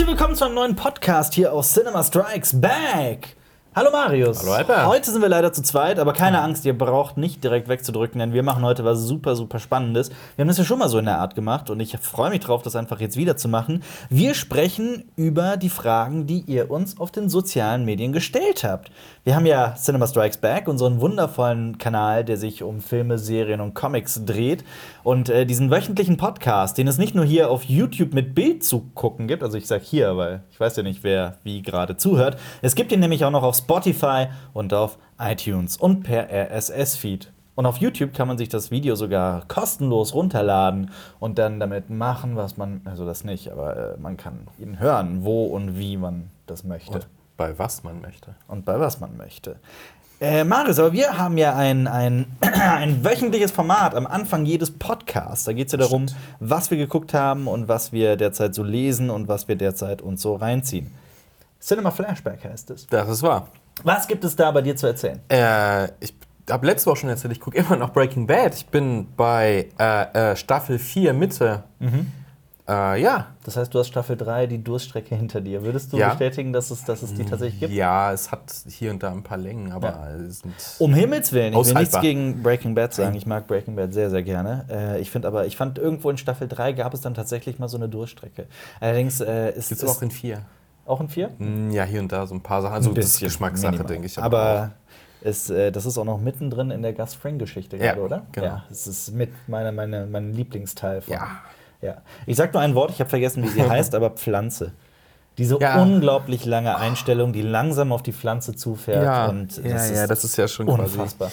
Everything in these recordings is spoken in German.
Herzlich willkommen zu einem neuen Podcast hier aus Cinema Strikes Back. Hallo Marius. Hallo Alper. Heute sind wir leider zu zweit, aber keine Angst, ihr braucht nicht direkt wegzudrücken, denn wir machen heute was super, super Spannendes. Wir haben das ja schon mal so in der Art gemacht und ich freue mich drauf, das einfach jetzt wieder zu machen. Wir sprechen über die Fragen, die ihr uns auf den sozialen Medien gestellt habt. Wir haben ja Cinema Strikes Back, unseren wundervollen Kanal, der sich um Filme, Serien und Comics dreht. Und äh, diesen wöchentlichen Podcast, den es nicht nur hier auf YouTube mit Bild zu gucken gibt, also ich sage hier, weil ich weiß ja nicht, wer wie gerade zuhört. Es gibt ihn nämlich auch noch auf Spotify und auf iTunes und per RSS-Feed. Und auf YouTube kann man sich das Video sogar kostenlos runterladen und dann damit machen, was man, also das nicht, aber äh, man kann ihn hören, wo und wie man das möchte. Und bei was man möchte. Und bei was man möchte. Äh, Marius, aber wir haben ja ein, ein, ein wöchentliches Format am Anfang jedes Podcasts. Da geht es ja darum, was wir geguckt haben und was wir derzeit so lesen und was wir derzeit uns so reinziehen. Cinema Flashback heißt es. Das ist wahr. Was gibt es da bei dir zu erzählen? Äh, ich habe letzte Woche schon erzählt, ich gucke immer noch Breaking Bad. Ich bin bei äh, äh, Staffel 4 Mitte. Äh, ja. Das heißt, du hast Staffel 3, die Durststrecke hinter dir. Würdest du Ja. bestätigen, dass es, dass es die tatsächlich gibt? Ja, es hat hier und da ein paar Längen, aber Ja. es sind. Um Himmels Willen, ich will nichts gegen Breaking Bad sagen. Ich mag Breaking Bad sehr, sehr gerne. Äh, ich finde aber, ich fand irgendwo in Staffel 3 gab es dann tatsächlich mal so eine Durchstrecke. Allerdings äh, ist Gibt es es auch in 4. auch in 4? Hm, Ja, hier und da so ein paar Sachen. Also, das ist Geschmackssache, minimal. denke ich. Aber, es, äh, das ist auch noch mittendrin in der Gus Fring-Geschichte Ja, gerade, oder? genau. Ja, es ist mit meiner, meine, mein Lieblingsteil von. Ja. ja. Ich sag nur ein Wort, ich habe vergessen, wie sie heißt, aber Pflanze. Diese Ja. unglaublich lange Einstellung, die langsam auf die Pflanze zufährt. ja, und ja, ja, das ist ja schon quasi unfassbar.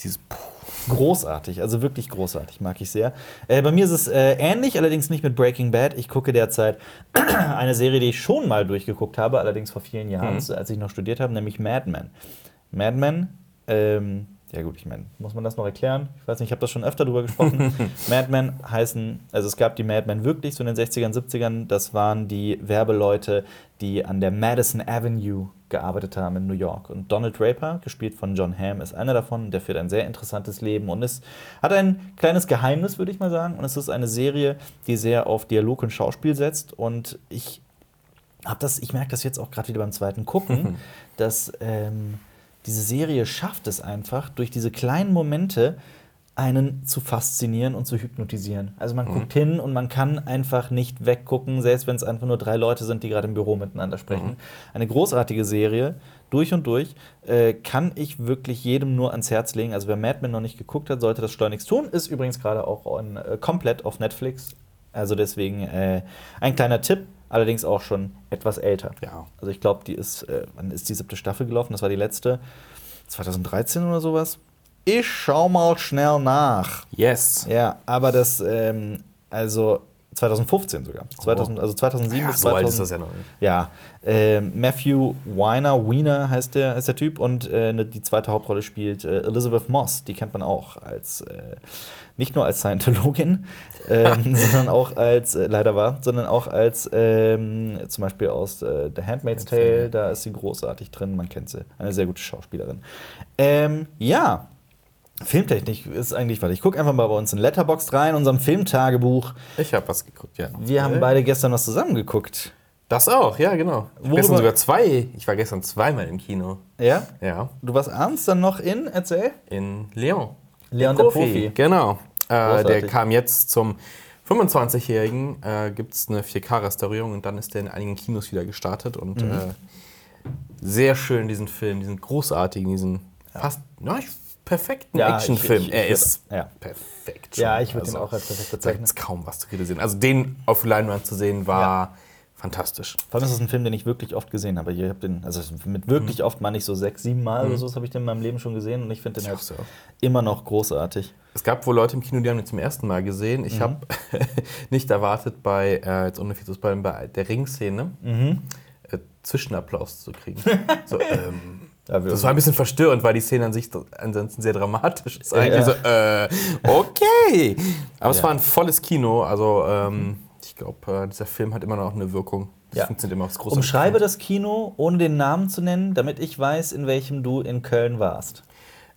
dieses. Großartig, also wirklich großartig, mag ich sehr. Äh, bei mir ist es äh, ähnlich, allerdings nicht mit Breaking Bad. Ich gucke derzeit eine Serie, die ich schon mal durchgeguckt habe, allerdings vor vielen Jahren, Mhm. als ich noch studiert habe, nämlich Mad Men. Mad Men, ähm, ja gut, ich meine, muss man das noch erklären? Ich weiß nicht, ich habe das schon öfter drüber gesprochen. Mad Men heißen, also es gab die Mad Men wirklich so in den 60ern, 70ern. Das waren die Werbeleute, die an der Madison Avenue gearbeitet haben in New York. Und Donald Draper, gespielt von John Hamm, ist einer davon. Der führt ein sehr interessantes Leben und ist, hat ein kleines Geheimnis, würde ich mal sagen. Und es ist eine Serie, die sehr auf Dialog und Schauspiel setzt. Und ich das, ich merke das jetzt auch gerade wieder beim zweiten Gucken, dass ähm, diese Serie schafft es einfach, durch diese kleinen Momente einen zu faszinieren und zu hypnotisieren. Also man guckt hin und man kann einfach nicht weggucken, selbst wenn es einfach nur drei Leute sind, die gerade im Büro miteinander sprechen. Eine großartige Serie, durch und durch, äh, kann ich wirklich jedem nur ans Herz legen. Also wer Mad Men noch nicht geguckt hat, sollte das schleunigst tun. Ist übrigens gerade auch on, äh, komplett auf Netflix. Also deswegen äh, ein kleiner Tipp, allerdings auch schon etwas älter. Ja. Also ich glaube, die ist, äh, wann ist die siebte Staffel gelaufen? Das war die letzte. 2013 oder sowas. Ich schau mal schnell nach. Yes. Ja, aber das, ähm, also 2015 sogar. 2000, also 2007 Ja, bis so 2000. alt ist das ja noch. Ja, ähm, Matthew Weiner, Wiener heißt der, ist der Typ und äh, ne- die zweite Hauptrolle spielt äh, Elizabeth Moss. Die kennt man auch als äh, nicht nur als Scientologin, ähm, sondern auch als äh, leider war, sondern auch als ähm, zum Beispiel aus äh, The Handmaid's Tale. Da ist sie großartig drin. Man kennt sie, eine sehr gute Schauspielerin. Ähm, ja. Filmtechnik ist eigentlich, weil ich gucke einfach mal bei uns in Letterboxd rein, unserem Filmtagebuch. Ich habe was geguckt, ja. Wir haben beide gestern was zusammengeguckt. Das auch, ja, genau. Worüber- gestern sogar zwei. Ich war gestern zweimal im Kino. Ja? Ja. Du warst abends dann noch in, erzähl? In Leon. Leon der Profi. Genau. Äh, der kam jetzt zum 25-Jährigen. Äh, Gibt es eine 4K-Restaurierung und dann ist der in einigen Kinos wieder gestartet. Und Mhm. äh, sehr schön, diesen Film, diesen großartigen, diesen fast na, ich- perfekten Ja, Actionfilm. er ist ja. perfekt. Ja, schon. ich würde ihn auch als perfekt Da bezeichnen. gibt es kaum was zu kritisieren. Also den auf Leinwand zu sehen, war fantastisch. Vor allem ist das ein Film, den ich wirklich oft gesehen habe. Ich hab den, also mit wirklich oft meine ich so sechs, sieben Mal oder so, das habe ich den in meinem Leben schon gesehen und ich finde den halt so. immer noch großartig. Es gab wohl Leute im Kino, die haben den zum ersten Mal gesehen. Mhm. Ich habe nicht erwartet, bei, äh, jetzt ohne viel zu spoilern, bei der Ringszene Mhm. äh, Zwischenapplaus zu kriegen. so, ähm, Ja, das war ein bisschen verstörend, weil die Szene an sich ansonsten sehr dramatisch ist. Eigentlich so, äh, okay. Aber es war ein volles Kino. Also, ähm, ich glaube, äh, dieser Film hat immer noch eine Wirkung. Das Ja. funktioniert immer aufs große Umschreibe das Kino, ohne den Namen zu nennen, damit ich weiß, in welchem du in Köln warst.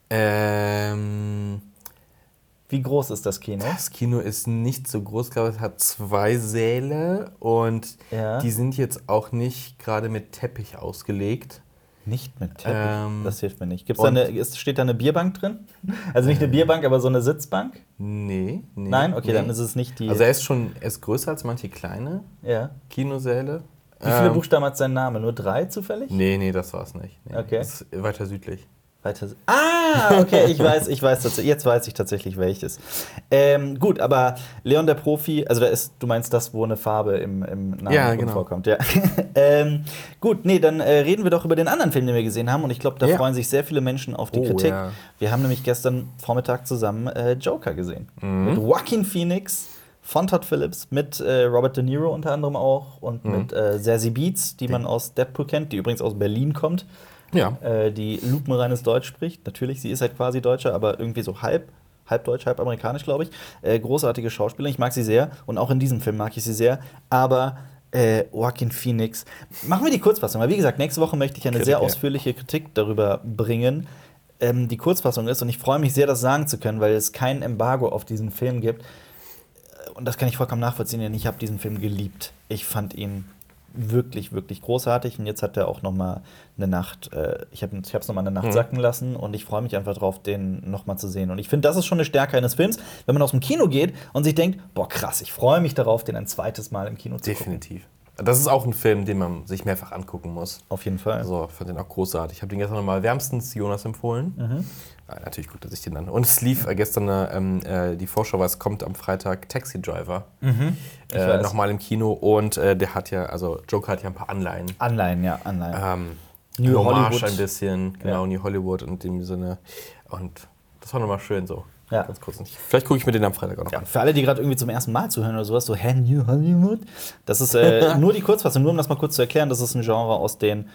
Ähm, Wie groß ist das Kino? Das Kino ist nicht so groß, ich glaube, es hat zwei Säle und Ja. die sind jetzt auch nicht gerade mit Teppich ausgelegt. Nicht mit Teppich. Ähm, das hilft mir nicht. Gibt's da eine, ist, steht da eine Bierbank drin? Also nicht eine Bierbank, aber so eine Sitzbank? Nee, nee. Nein? Okay, nee. dann ist es nicht die. Also er ist schon, er ist größer als manche kleine ja. Kinosäle. Wie viele Ähm, Buchstaben hat sein Name? Nur drei zufällig? Nee, nee, das war es nicht. Nee. Okay. Das ist weiter südlich. Weiter. Ah, okay, ich weiß, ich weiß tatsächlich. Jetzt weiß ich tatsächlich welches. Ähm, gut, aber Leon der Profi, also da ist, du meinst das, wo eine Farbe im, im Namen Ja, genau. vorkommt, ja. ähm, gut, nee, dann äh, reden wir doch über den anderen Film, den wir gesehen haben. Und ich glaube, da Ja. freuen sich sehr viele Menschen auf die Oh, Kritik. ja. Wir haben nämlich gestern Vormittag zusammen äh, Joker gesehen. Mhm. Mit Joaquin Phoenix. Von Todd Phillips mit äh, Robert De Niro unter anderem auch und Mhm. mit äh, Zazie Beetz, die man aus Deadpool kennt, die übrigens aus Berlin kommt Ja. äh, die lupenreines Deutsch spricht. Natürlich, sie ist halt quasi Deutsche, aber irgendwie so halb, halb Deutsch, halb amerikanisch, glaube ich. Äh, großartige Schauspielerin, ich mag sie sehr und auch in diesem Film mag ich sie sehr. Aber äh, Joaquin Phoenix, machen wir die Kurzfassung, weil wie gesagt, nächste Woche möchte ich eine Kritik, sehr ja. ausführliche Kritik darüber bringen. Ähm, die Kurzfassung ist, und ich freue mich sehr, das sagen zu können, weil es kein Embargo auf diesen Film gibt. Äh, Und das kann ich vollkommen nachvollziehen, denn ich habe diesen Film geliebt. Ich fand ihn wirklich, wirklich großartig. Und jetzt hat er auch noch mal eine Nacht, äh, ich habe es noch mal eine Nacht Mhm. sacken lassen und ich freue mich einfach drauf, den noch mal zu sehen. Und ich finde, das ist schon eine Stärke eines Films, wenn man aus dem Kino geht und sich denkt, boah, krass, ich freue mich darauf, den ein zweites Mal im Kino zu gucken. Definitiv. Das ist auch ein Film, den man sich mehrfach angucken muss. Auf jeden Fall. Also, ich fand den auch großartig. Ich habe den gestern nochmal wärmstens Jonas empfohlen. Mhm. Ja, natürlich guckt er sich den an. Und es lief äh, gestern äh, ähm, äh, die Vorschau, weil es kommt am Freitag Taxi Driver. Mhm. Ich Äh, nochmal im Kino. Und äh, der hat ja, also Joker hat ja ein paar Anleihen. Anleihen, ja, Anleihen. Ähm, New Hommage Hollywood. ein bisschen, genau, Ja. New Hollywood in dem Sinne. Und das war nochmal schön so. Ja. Ganz kurz. Vielleicht gucke ich mir den am Freitag auch noch Ja, an. für alle, die gerade irgendwie zum ersten Mal zuhören oder sowas, so Hä, New Hollywood? Das ist äh, nur die Kurzfassung, nur um das mal kurz zu erklären. Das ist ein Genre aus den,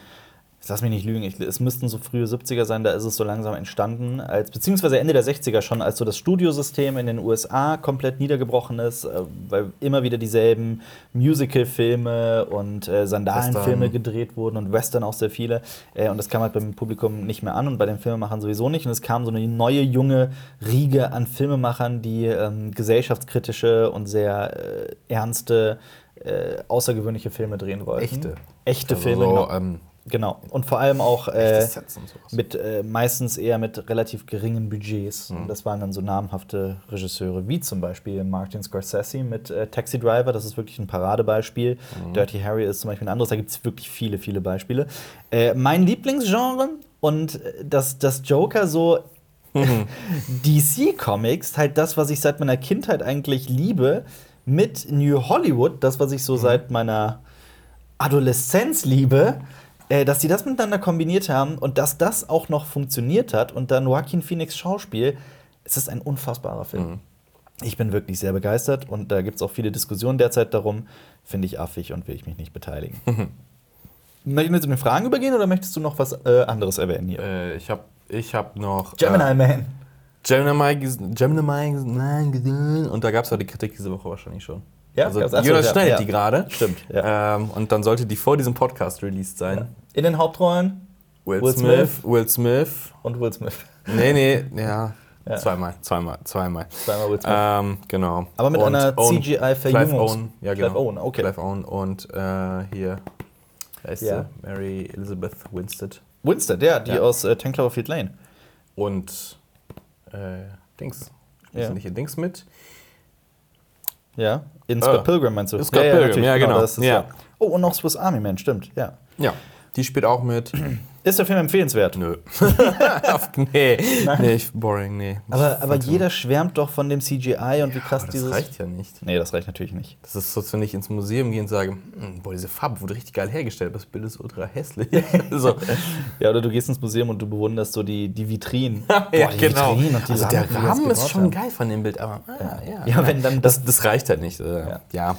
ich lass mich nicht lügen, ich, es müssten so frühe 70er sein, da ist es so langsam entstanden, als, beziehungsweise Ende der 60er schon, als so das Studiosystem in den USA komplett niedergebrochen ist, äh, weil immer wieder dieselben Musical-Filme und äh, Sandalenfilme gedreht wurden und Western auch sehr viele. Äh, und das kam halt beim Publikum nicht mehr an und bei den Filmemachern sowieso nicht. Und es kam so eine neue, junge Riege an Filmemachern, die ähm, gesellschaftskritische und sehr äh, ernste, äh, außergewöhnliche Filme drehen wollten. Echte. Echte Also Filme, so, genau. ähm, genau. Und vor allem auch äh, mit äh, meistens eher mit relativ geringen Budgets. Mhm. Das waren dann so namhafte Regisseure, wie zum Beispiel Martin Scorsese mit äh, Taxi Driver, das ist wirklich ein Paradebeispiel. Mhm. Dirty Harry ist zum Beispiel ein anderes, da gibt es wirklich viele, viele Beispiele. Äh, mein Lieblingsgenre und äh, das, das Joker so DC-Comics, halt das, was ich seit meiner Kindheit eigentlich liebe, mit New Hollywood, das, was ich so seit meiner Adoleszenz liebe, äh, dass die das miteinander kombiniert haben und dass das auch noch funktioniert hat und dann Joaquin Phoenix Schauspiel, es ist ein unfassbarer Film. Mhm. Ich bin wirklich sehr begeistert und da gibt es auch viele Diskussionen derzeit darum. Finde ich affig und will ich mich nicht beteiligen. Möchten wir zu den Fragen übergehen oder möchtest du noch was äh, anderes erwähnen hier? Äh, ich habe ich hab noch. Gemini Äh, Man. Gemini, Gemini nein, gesehen. Und da gab es ja die Kritik diese Woche wahrscheinlich schon. Ja, also Jonas ja, schneidet ja. die gerade. Stimmt, ja. Ähm, und dann sollte die vor diesem Podcast released sein. In den Hauptrollen Will, Will Smith, Will Smith. und Will Smith. Nee, nee, ja. Ja. Zweimal, zweimal, zweimal. Zweimal Will Smith. Ähm, genau. Aber mit Und einer Owen, ja genau. Clive Owen, okay. Clive Owen und äh, hier, wer ist Ja. sie? Mary Elizabeth Winstead. Winstead, ja, die Ja. aus äh, 10 Cloverfield Lane. Und äh, Dings. Ja. Ist nicht in Dings mit? Ja, in Ah. Scott Pilgrim meinst du? In Scott Pilgrim, natürlich, ja, genau. Ja. ja. Oh, und noch Swiss Army Man, stimmt, ja. Ja. Die spielt auch mit. Ist der Film empfehlenswert? Nö. Nee. Nee, ich, boring, nee. Aber, aber jeder schwärmt doch von dem CGI und wie krass Aber das dieses. reicht ja nicht. Nee, das reicht natürlich nicht. Das ist so, als wenn ich ins Museum gehe und sage, "Hm, boah, diese Farbe wurde richtig geil hergestellt, aber das Bild ist ultra hässlich. so. Ja, oder du gehst ins Museum und du bewunderst so die, die Vitrinen. ja, Boah, die genau. Vitrinen und die also der die das Rahmen ist schon haben. geil von dem Bild, aber ah, ja, Ja, wenn dann das, das reicht halt nicht. Ja. ja.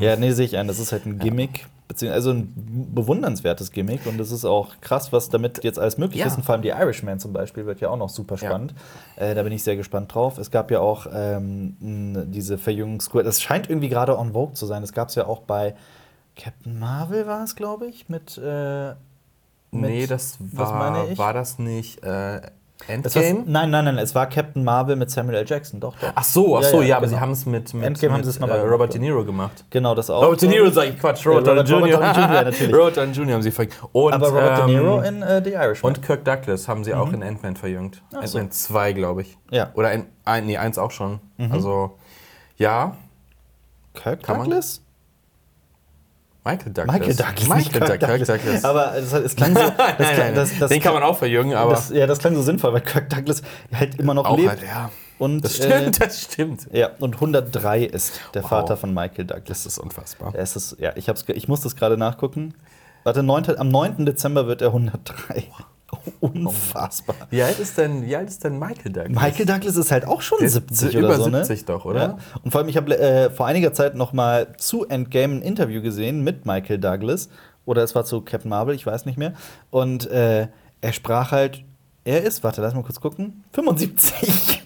Ja, nee, sehe ich ein. Das ist halt ein Gimmick, also ein bewundernswertes Gimmick. Und es ist auch krass, was damit jetzt alles möglich Ja. ist. Und vor allem die Irishman zum Beispiel wird ja auch noch super Ja. spannend. Äh, da bin ich sehr gespannt drauf. Es gab ja auch ähm, diese Verjüngungskur. Das scheint irgendwie gerade on Vogue zu sein. Das gab es ja auch bei Captain Marvel, war es, glaube ich, mit. Äh, mit Nee, das was war, meine ich? war das nicht. Äh, Es war, Endgame? nein, nein, nein, es war Captain Marvel mit Samuel L. Jackson, doch, doch. Ach so, ach Ja, so, ja, ja, aber genau. sie haben es mit, mit, Endgame haben mit sie es äh, Robert De Niro gemacht. Genau, das auch. Robert De Niro sag ich Quatsch, Robert Robert Downey Jr. Downey Jr. natürlich. Robert Downey Jr. haben sie verjüngt. Und, aber Robert ähm, De Niro in äh, The Irishman. Und Kirk Douglas haben sie auch in Ant-Man verjüngt. so. Ant-Man 2, glaube ich. Ja. Oder ein, ein, nee, eins auch schon. Also, ja, Kirk kann man- Douglas? Michael Douglas. Michael Douglas. Michael Douglas. Douglas. Douglas. Aber es, es klang so. Das, nein, klang- nein, das, das, den kann man auch verjüngen, aber das, ja, das klang so sinnvoll, weil Kirk Douglas halt immer noch auch lebt. halt, ja. und, Das äh, stimmt, das stimmt. ja, und 103 ist der Wow. Vater von Michael Douglas. Das ist unfassbar. Es ist, ja, ich, hab's, ich muss das gerade nachgucken. Warte, 9, am 9. Dezember wird er 103. Unfassbar. Wie alt ist denn, wie alt ist denn Michael Douglas? Michael Douglas ist halt auch schon Der ist 70 über oder so, ne? 70 doch, oder? Ja. Und vor allem, ich habe äh, vor einiger Zeit noch mal zu Endgame ein Interview gesehen mit Michael Douglas. Oder es war zu Captain Marvel, ich weiß nicht mehr. Und äh, er sprach halt, er ist, warte, lass mal kurz gucken, 75.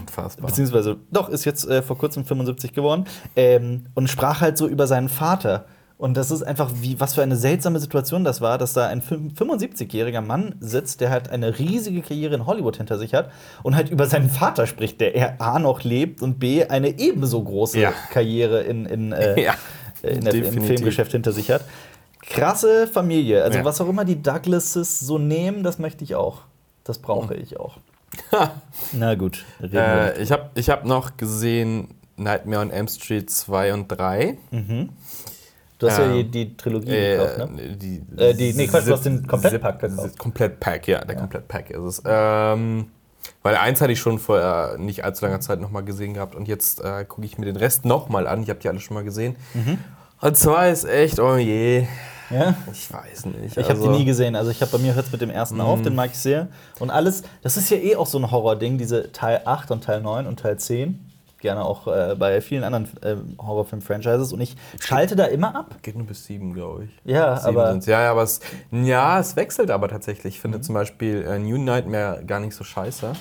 Unfassbar. Beziehungsweise, doch, ist jetzt äh, vor kurzem 75 geworden. Ähm, und sprach halt so über seinen Vater. Und das ist einfach, wie, was für eine seltsame Situation das war, dass da ein 75-jähriger Mann sitzt, der halt eine riesige Karriere in Hollywood hinter sich hat und halt über seinen Vater spricht, der er A noch lebt und B eine ebenso große Ja. Karriere in, in, äh, Ja, in der, im. Filmgeschäft hinter sich hat. Krasse Familie. Also, Ja. was auch immer die Douglases so nehmen, das möchte ich auch. Das brauche ich auch. Na gut, reden Äh, ich habe ich hab noch gesehen Nightmare on Elm Street 2 und 3. Du hast ja Ähm, die, die Trilogie gekauft, ne? die, Äh, die- nee, Quatsch, du hast den Komplettpack gekauft. Komplettpack, ja, der Komplettpack ist es. Ähm, weil eins hatte ich schon vor äh, nicht allzu langer Zeit nochmal gesehen gehabt und jetzt äh, gucke ich mir den Rest nochmal an. Ich habe die alle schon mal gesehen. Mhm. Und zwei ist echt, oh je, Ja. ich weiß nicht. Ich habe die also- nie gesehen. Also ich habe bei mir hört es mit dem ersten Mhm. auf, den mag ich sehr. Und alles, das ist ja eh auch so ein Horror-Ding, diese Teil 8 und Teil 9 und Teil 10. Gerne auch äh, bei vielen anderen äh, Horrorfilm-Franchises. Und ich schalte da immer ab. Geht nur bis sieben, glaube ich. Ja, Sieben aber- sind's. Ja, ja, aber es, ja, es wechselt aber tatsächlich. Ich finde Mhm. zum Beispiel äh, New Nightmare gar nicht so scheiße.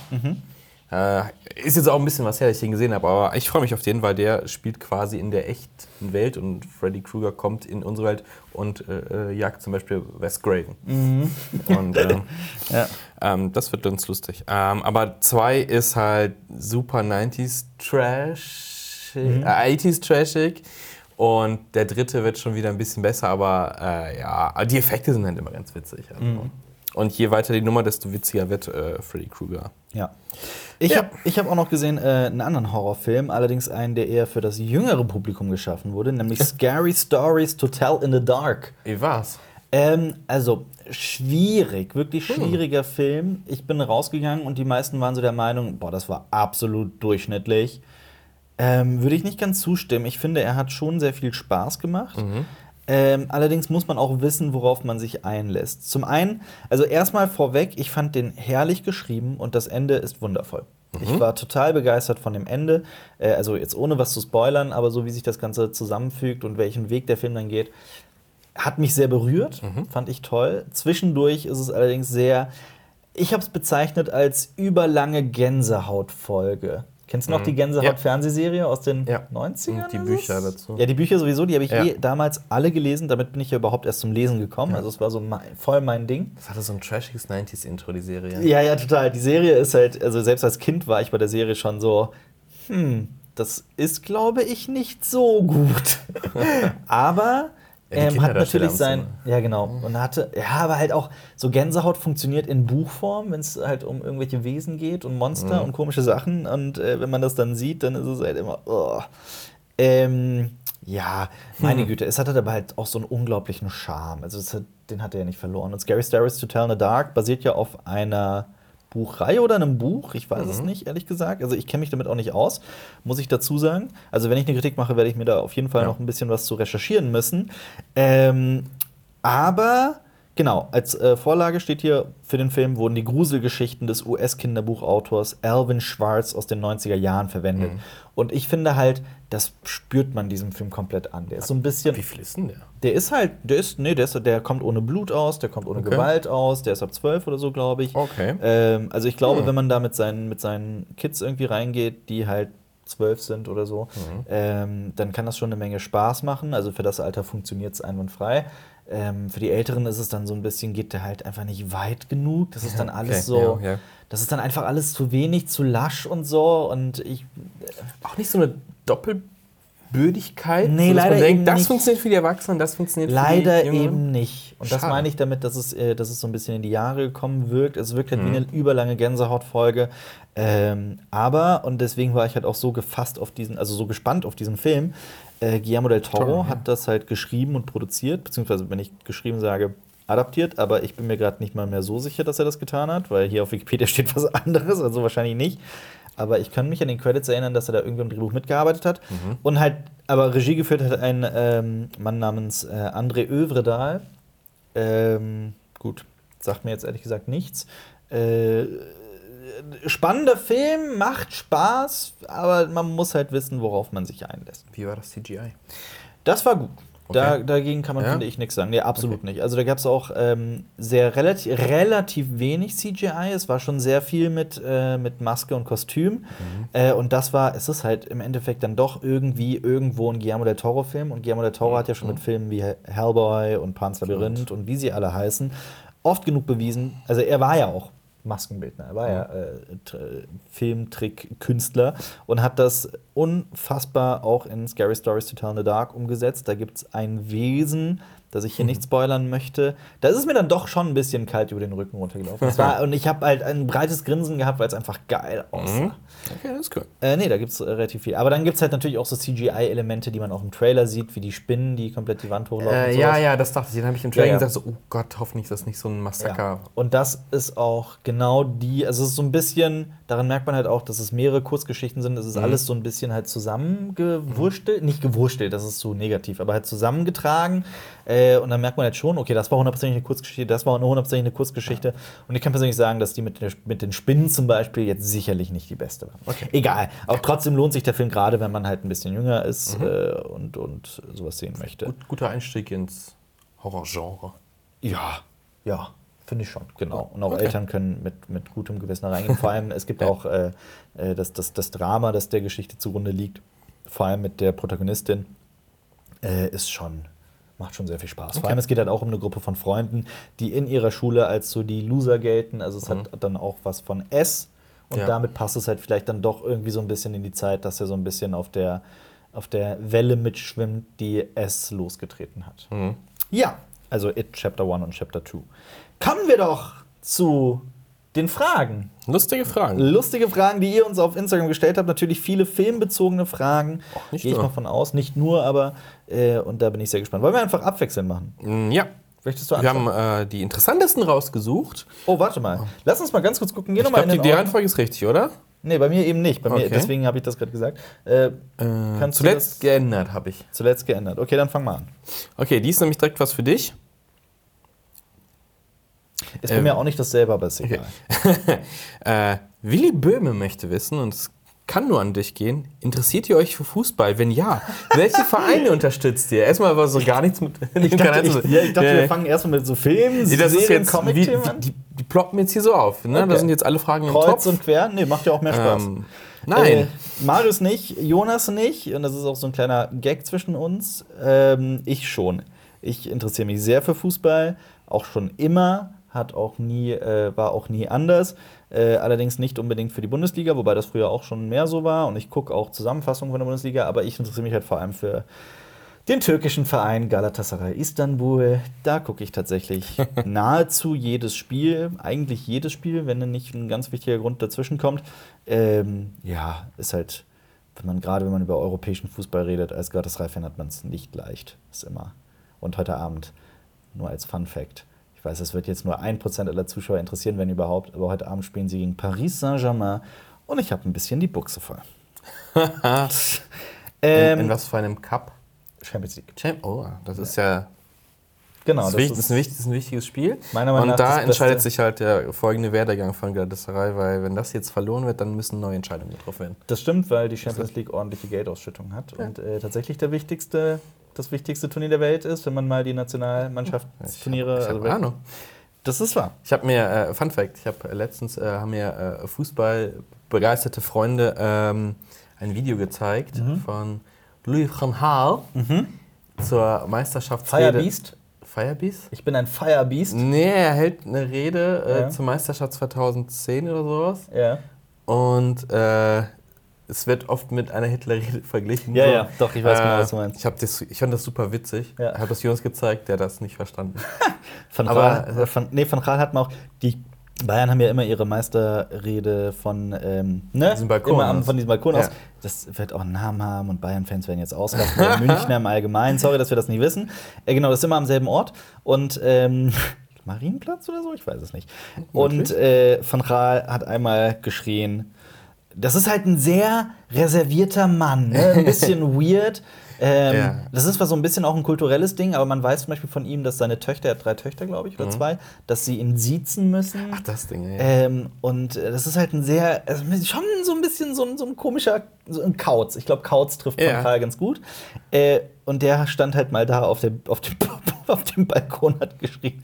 Äh, ist jetzt auch ein bisschen was her, dass ich den gesehen habe, aber ich freue mich auf den, weil der spielt quasi in der echten Welt und Freddy Krueger kommt in unsere Welt und äh, äh, jagt zum Beispiel Wes Craven. Und ähm, Ja. ähm, das wird ganz lustig. Ähm, aber zwei ist halt super 90s Trash, äh, 80s trashig. Und der dritte wird schon wieder ein bisschen besser, aber äh, ja, die Effekte sind halt immer ganz witzig. Also. Und je weiter die Nummer, desto witziger wird äh, Freddy Krueger. Ja. Ich Ja. habe hab auch noch gesehen äh, einen anderen Horrorfilm, allerdings einen, der eher für das jüngere Publikum geschaffen wurde, nämlich Scary Stories to Tell in the Dark. Wie war's? Ähm, also schwierig, wirklich schwieriger Film. Ich bin rausgegangen und die meisten waren so der Meinung, boah, das war absolut durchschnittlich. Ähm, würde ich nicht ganz zustimmen. Ich finde, er hat schon sehr viel Spaß gemacht. Ähm, allerdings muss man auch wissen, worauf man sich einlässt. Zum einen, also erstmal vorweg, ich fand den herrlich geschrieben und das Ende ist wundervoll. Ich war total begeistert von dem Ende. Äh, also jetzt ohne was zu spoilern, aber so wie sich das Ganze zusammenfügt und welchen Weg der Film dann geht, hat mich sehr berührt, fand ich toll. Zwischendurch ist es allerdings sehr, ich habe es bezeichnet als überlange Gänsehautfolge. Kennst du noch die Gänsehaut-Fernsehserie aus den Ja. 90ern? Und die Bücher dazu. Ja, die Bücher sowieso, die habe ich Ja. eh damals alle gelesen. Damit bin ich ja überhaupt erst zum Lesen gekommen. Also es war so mein, voll mein Ding. Das hatte so ein trashiges 90s-Intro, die Serie. Ja, ja, total. Die Serie ist halt, also selbst als Kind war ich bei der Serie schon so, hm, das ist, glaube ich, nicht so gut. aber Ja, ähm, hat natürlich sein, ja genau, und hatte, ja, aber halt auch so Gänsehaut funktioniert in Buchform, wenn es halt um irgendwelche Wesen geht und Monster und komische Sachen. Und äh, wenn man das dann sieht, dann ist es halt immer, oh. ähm, ja, meine Güte, es hat halt aber halt auch so einen unglaublichen Charme. Also hat, den hat er ja nicht verloren. Und Scary Stories to Tell in the Dark basiert ja auf einer Buchreihe oder einem Buch, ich weiß es nicht, ehrlich gesagt. Also ich kenne mich damit auch nicht aus, muss ich dazu sagen. Also wenn ich eine Kritik mache, werde ich mir da auf jeden Fall Ja. noch ein bisschen was zu recherchieren müssen. Ähm, aber genau, als äh, Vorlage steht hier für den Film wurden die Gruselgeschichten des US-Kinderbuchautors Alvin Schwartz aus den 90er Jahren verwendet. Und ich finde halt, das spürt man diesem Film komplett an. Der ist so ein bisschen Wie viel ist denn der? der ist halt, der ist, nee, der, ist, der kommt ohne Blut aus, der kommt ohne Okay. Gewalt aus, der ist ab 12 oder so, glaube ich. Okay. Ähm, also ich glaube, Hm. wenn man da mit seinen, mit seinen Kids irgendwie reingeht, die halt 12 sind oder so, Mhm. ähm, dann kann das schon eine Menge Spaß machen. Also für das Alter funktioniert es einwandfrei. Ähm, für die Älteren ist es dann so ein bisschen, geht der halt einfach nicht weit genug. Das ist dann alles okay, so, ja, ja. das ist dann einfach alles zu wenig, zu lasch und so. Und ich, Auch nicht so eine Doppelbödigkeit? Nee, so, leider man denkt, eben das nicht. funktioniert für die Erwachsenen, das funktioniert Leider für die Jüngeren. eben nicht. Und das Schade. meine ich damit, dass es, äh, dass es so ein bisschen in die Jahre gekommen wirkt. Es wirkt halt wie Mhm. eine überlange Gänsehautfolge. Ähm, aber, und deswegen war ich halt auch so gefasst auf diesen, also so gespannt auf diesen Film. Äh, Guillermo del Toro Toro, ja. hat das halt geschrieben und produziert, beziehungsweise, wenn ich geschrieben sage, adaptiert, aber ich bin mir gerade nicht mal mehr so sicher, dass er das getan hat, weil hier auf Wikipedia steht was anderes, also wahrscheinlich nicht. Aber ich kann mich an den Credits erinnern, dass er da irgendwie im Drehbuch mitgearbeitet hat. Und halt, aber Regie geführt hat ein ähm, Mann namens äh, André Övredal. Ähm, gut, sagt mir jetzt ehrlich gesagt nichts. Äh, spannender Film, macht Spaß, aber man muss halt wissen, worauf man sich einlässt. Wie war das CGI? Das war gut. Da, Okay. dagegen kann man, Ja? finde ich, nichts sagen. Nee, absolut nicht. Also da gab es auch ähm, sehr relativ, relativ wenig CGI. Es war schon sehr viel mit, äh, mit Maske und Kostüm. Mhm. Äh, und das war, es ist halt im Endeffekt dann doch irgendwie irgendwo ein Guillermo del Toro-Film. Und Guillermo del Toro hat ja schon mit Filmen wie Hellboy und Pan's Labyrinth und wie sie alle heißen, oft genug bewiesen. Also er war ja auch Maskenbildner, er war ja äh, Tr- Filmtrick-Künstler und hat das unfassbar auch in Scary Stories to Tell in the Dark umgesetzt. Da gibt es ein Wesen, das ich hier nicht spoilern möchte. Da ist es mir dann doch schon ein bisschen kalt über den Rücken runtergelaufen. War, und ich habe halt ein breites Grinsen gehabt, weil es einfach geil aussah. Mhm. Okay, das ist cool. Äh, nee, da gibt es äh, relativ viel. Aber dann gibt es halt natürlich auch so CGI-Elemente, die man auch im Trailer sieht, wie die Spinnen, die komplett die Wand hochlaufen. Äh, ja, ja, das dachte ich. Den habe ich im Trailer Ja, ja. gesagt, so, oh Gott, hoffentlich ist das nicht so ein Massaker. Ja. Und das ist auch genau die, also es ist so ein bisschen, daran merkt man halt auch, dass es mehrere Kurzgeschichten sind. Es ist Mhm. alles so ein bisschen halt zusammengewurstelt, nicht gewurstelt, das ist zu negativ, aber halt zusammengetragen. Äh, und dann merkt man halt schon, okay, das war hundertprozentig eine Kurzgeschichte, das war hundertprozentig eine Kurzgeschichte. Und ich kann persönlich sagen, dass die mit, der, mit den Spinnen zum Beispiel jetzt sicherlich nicht die beste war. Egal. Auch trotzdem lohnt sich der Film gerade, wenn man halt ein bisschen jünger ist äh, und, und sowas sehen möchte. Gut, guter Einstieg ins Horrorgenre. Ja, ja, finde ich schon, genau. Und auch Okay. Eltern können mit, mit gutem Gewissen reingehen. Vor allem, es gibt auch äh, äh, das, das, das Drama, das der Geschichte zugrunde liegt, vor allem mit der Protagonistin, äh, ist schon, macht schon sehr viel Spaß. Vor Okay. allem, es geht halt auch um eine Gruppe von Freunden, die in ihrer Schule als so die Loser gelten. Also es Mhm. hat dann auch was von S. Und Ja. damit passt es halt vielleicht dann doch irgendwie so ein bisschen in die Zeit, dass er so ein bisschen auf der, auf der Welle mitschwimmt, die S losgetreten hat. Mhm. Ja, also It Chapter 1 und Chapter 2. Kommen wir doch zu den Fragen. Lustige Fragen. Lustige Fragen, die ihr uns auf Instagram gestellt habt. Natürlich viele filmbezogene Fragen. Gehe ich mal von aus. Nicht nur, aber äh, und da bin ich sehr gespannt. Wollen wir einfach abwechselnd machen? Mm, Ja. Möchtest du Wir haben äh, die interessantesten rausgesucht. oh, warte mal. Lass uns mal ganz kurz gucken. Geh Ich noch mal glaube, in die, die. Reihenfolge ist richtig, oder? Nee, bei mir eben nicht. Bei mir, Okay. deswegen habe ich das gerade gesagt. Äh, du Zuletzt geändert habe ich. zuletzt geändert. Okay, dann fang mal an. Okay, die ist nämlich direkt was für dich. Ist bei Ähm, mir auch nicht dasselbe, aber ist egal. Äh, Willi Böhme möchte wissen, und es kann nur an dich gehen, interessiert ihr euch für Fußball? Wenn ja, welche Vereine unterstützt ihr? Erstmal war so gar nichts mit. Ich dachte, ich, ja, ich dachte Ja, wir fangen erstmal mit so Filmen, Nee, das ist Serien, jetzt, wie, an. die, die ploppen jetzt hier so auf. Ne? Okay. Da sind jetzt alle Fragen im Kreuz und quer. Nee, macht ja auch mehr Spaß. ähm, nein. Äh, Marius nicht, Jonas nicht. Und das ist auch so ein kleiner Gag zwischen uns. Ähm, ich schon. Ich interessiere mich sehr für Fußball, auch schon immer. Hat auch nie, äh, war auch nie anders. Äh, allerdings nicht unbedingt für die Bundesliga, wobei das früher auch schon mehr so war. Und ich gucke auch Zusammenfassungen von der Bundesliga, aber ich interessiere mich halt vor allem für den türkischen Verein Galatasaray Istanbul. Da gucke ich tatsächlich nahezu jedes Spiel, eigentlich jedes Spiel, wenn dann nicht ein ganz wichtiger Grund dazwischen kommt. Ähm, ja, ist halt, wenn man gerade wenn man über europäischen Fußball redet, als Galatasaray-Fan hat man es nicht leicht. Ist immer. Und heute Abend, nur als Fun Fact. Ich weiß, es wird jetzt nur ein Prozent aller Zuschauer interessieren, wenn überhaupt, aber heute Abend spielen sie gegen Paris Saint-Germain und ich habe ein bisschen die Buchse voll. in, ähm, in was für einem Cup? Champions League. Champ oh, das ist ja Genau, das ist, das ist, ein, wichtig, ist ein wichtiges Spiel. Meiner Meinung nach Und da entscheidet Beste. sich halt der folgende Werdegang von Galatasaray, weil wenn das jetzt verloren wird, dann müssen neue Entscheidungen getroffen werden. Das stimmt, weil die Champions League ordentliche Geldausschüttung hat und äh, tatsächlich der wichtigste, das wichtigste Turnier der Welt ist, wenn man mal die Nationalmannschaftsturniere. Ich also habe Ahnung. das ist wahr. Ich habe mir, äh, Fun Fact, ich habe äh, letztens, äh, haben mir äh, Fußball-begeisterte Freunde ähm, ein Video gezeigt Mhm. von Louis van Gaal zur Meisterschaftsrede. Firebeast. Firebeast? Ich bin ein Firebeast. Nee, er hält eine Rede äh, Ja. zur Meisterschaft 2010 oder sowas. Ja. Und äh, es wird oft mit einer Hitler-Rede verglichen. Ja, so. ja, doch, ich weiß genau, Äh, was du meinst. Ich, das, ich fand das super witzig. Ja. Ich habe das Jonas gezeigt, der hat das nicht verstanden. Van Aber- Raal, äh, von, nee, von Raal hat man auch. Die Bayern haben ja immer ihre Meisterrede von, ähm, ne? Diesem Balkon immer am, von diesem Balkon Ja. aus. Das wird auch einen Namen haben und Bayern-Fans werden jetzt oder Münchner im Allgemeinen. Sorry, dass wir das nicht wissen. Äh, genau, das ist immer am selben Ort. Und ähm, Marienplatz oder so? Ich weiß es nicht. Und äh, Van Raal hat einmal geschrien. Das ist halt ein sehr reservierter Mann, ne? ein bisschen weird. Ähm, Ja. Das ist zwar so ein bisschen auch ein kulturelles Ding, aber man weiß zum Beispiel von ihm, dass seine Töchter, er hat drei Töchter, glaube ich, oder zwei, dass sie ihn siezen müssen. Ach, das Ding, ja. Ähm, und äh, das ist halt ein sehr, also schon so ein bisschen so ein, so ein komischer, so ein Kauz. Ich glaube, Kauz trifft Ja. Karl ganz gut. Äh, und der stand halt mal da auf dem, auf dem, auf dem Balkon, hat geschrien: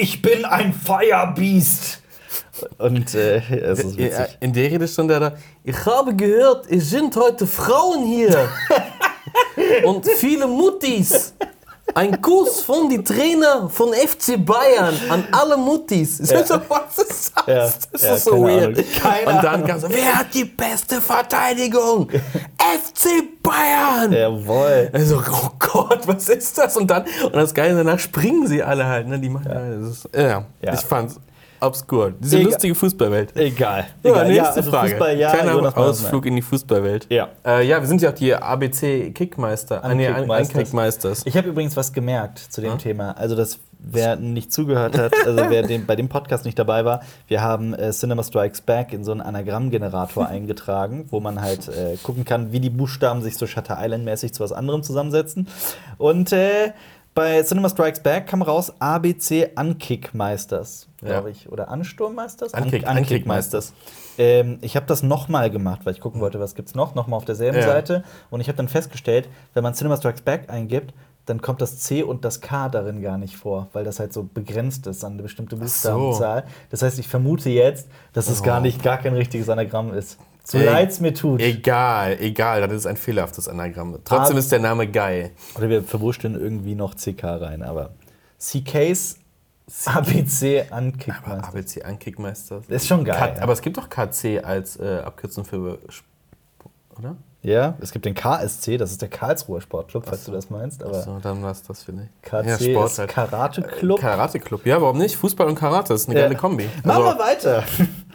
Ich bin ein Firebeast! Und äh, es ist witzig. In der Rede stand er da, ich habe gehört, es sind heute Frauen hier. Und viele Muttis. Ein Kuss von die Trainer von FC Bayern an alle Muttis. Ja. so, was ist das? Ja, Das ist ja, doch so weird. Und dann kam so, wer hat die beste Verteidigung? FC Bayern! Jawohl. Also, oh Gott, was ist das? Und dann, und das Geile, danach springen sie alle halt. Ne? Die machen ja. Das ist, ja, Ja. ich fand's obskur. Diese Egal. lustige Fußballwelt. Egal. Ja, Egal. nächste also Frage. Fußball, ja, Kleiner Jonas Ausflug in die Fußballwelt. Ja. Äh, ja, wir sind ja auch die ABC Kickmeister. Ah, nee, An-. Ankickmeisters. Ich habe übrigens was gemerkt zu dem Ja? Thema. Also, das, wer nicht zugehört hat, also wer dem, bei dem Podcast nicht dabei war, wir haben äh, Cinema Strikes Back in so einen Anagrammgenerator eingetragen, wo man halt äh, gucken kann, wie die Buchstaben sich so Shutter Island-mäßig zu was anderem zusammensetzen. Und äh, bei Cinema Strikes Back kam raus ABC Ankickmeisters, glaube Ja. ich. Oder Ansturmmeisters? Ankick- An- Ankickmeisters. ähm, ich habe das nochmal gemacht, weil ich gucken wollte, was gibt's noch, nochmal auf derselben Ja. Seite. Und ich habe dann festgestellt, wenn man Cinema Strikes Back eingibt, dann kommt das C und das K darin gar nicht vor, weil das halt so begrenzt ist an eine bestimmte so. Buchstabenzahl. Das heißt, ich vermute jetzt, dass es Oh. gar nicht gar kein richtiges Anagramm ist. So Ey, leid's mir tut. Egal, egal, das ist ein fehlerhaftes Anagramm. Trotzdem Ah. ist der Name geil. Oder wir verwurschteln irgendwie noch CK rein, aber CKs ABC Aber Ankickmeister. ABC Ankickmeisters. Ist schon geil. K- ja. Aber es gibt doch KC als äh, Abkürzung für. Sp- Oder? ja, es gibt den KSC, das ist der Karlsruher Sportclub, falls du das meinst. Aber So, dann war es das vielleicht. KC ist Karate Club. Karate Club. Ja, warum nicht? Fußball und Karate, das ist eine Ja. geile Kombi. Machen wir Also, weiter.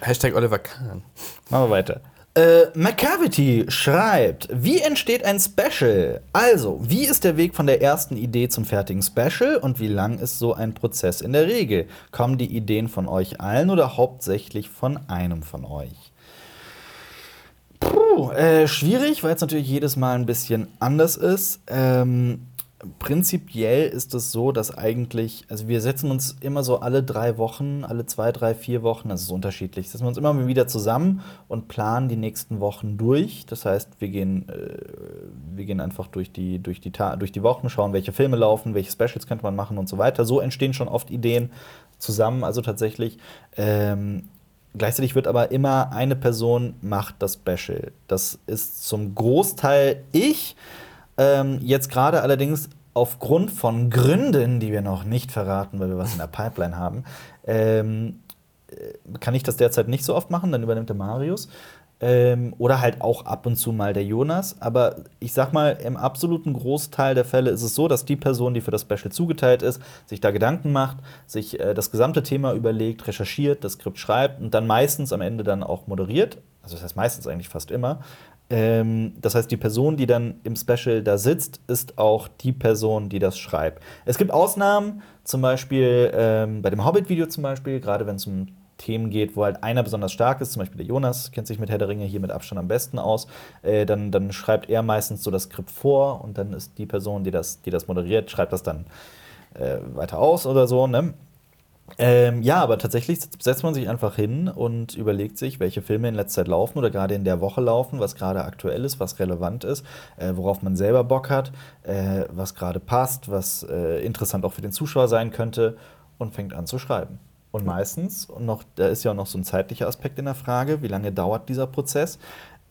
Hashtag Oliver Kahn. Machen wir weiter. Äh, McCavity schreibt, wie entsteht ein Special? Also, wie ist der Weg von der ersten Idee zum fertigen Special und wie lang ist so ein Prozess in der Regel? Kommen die Ideen von euch allen oder hauptsächlich von einem von euch? Puh, äh, schwierig, weil es natürlich jedes Mal ein bisschen anders ist. Ähm, prinzipiell ist es so, dass eigentlich, also wir setzen uns immer so alle drei Wochen, alle zwei, drei, vier Wochen, das ist unterschiedlich, setzen wir uns immer wieder zusammen und planen die nächsten Wochen durch. Das heißt, wir gehen, äh, wir gehen einfach durch die, durch, die durch die Wochen, schauen, welche Filme laufen, welche Specials könnte man machen und so weiter. So entstehen schon oft Ideen zusammen, also tatsächlich. Ähm, Gleichzeitig wird aber immer eine Person macht das Special. Das ist zum Großteil ich. Ähm, jetzt gerade allerdings aufgrund von Gründen, die wir noch nicht verraten, weil wir was in der Pipeline haben, ähm, äh, kann ich das derzeit nicht so oft machen. Dann übernimmt der Marius. Ähm, oder halt auch ab und zu mal der Jonas. Aber ich sag mal, im absoluten Großteil der Fälle ist es so, dass die Person, die für das Special zugeteilt ist, sich da Gedanken macht, sich äh, das gesamte Thema überlegt, recherchiert, das Skript schreibt und dann meistens am Ende dann auch moderiert. Also das heißt meistens eigentlich fast immer. Ähm, das heißt, die Person, die dann im Special da sitzt, ist auch die Person, die das schreibt. Es gibt Ausnahmen, zum Beispiel ähm, bei dem Hobbit-Video zum Beispiel, gerade wenn es um Themen geht, wo halt einer besonders stark ist, zum Beispiel der Jonas kennt sich mit Herr der Ringe hier mit Abstand am besten aus, äh, dann, dann schreibt er meistens so das Skript vor und dann ist die Person, die das, die das moderiert, schreibt das dann äh, weiter aus oder so. Ne? Ähm, ja, aber tatsächlich setzt man sich einfach hin und überlegt sich, welche Filme in letzter Zeit laufen oder gerade in der Woche laufen, was gerade aktuell ist, was relevant ist, äh, worauf man selber Bock hat, äh, was gerade passt, was äh, interessant auch für den Zuschauer sein könnte und fängt an zu schreiben. Und meistens, und noch, da ist ja auch noch so ein zeitlicher Aspekt in der Frage, wie lange dauert dieser Prozess,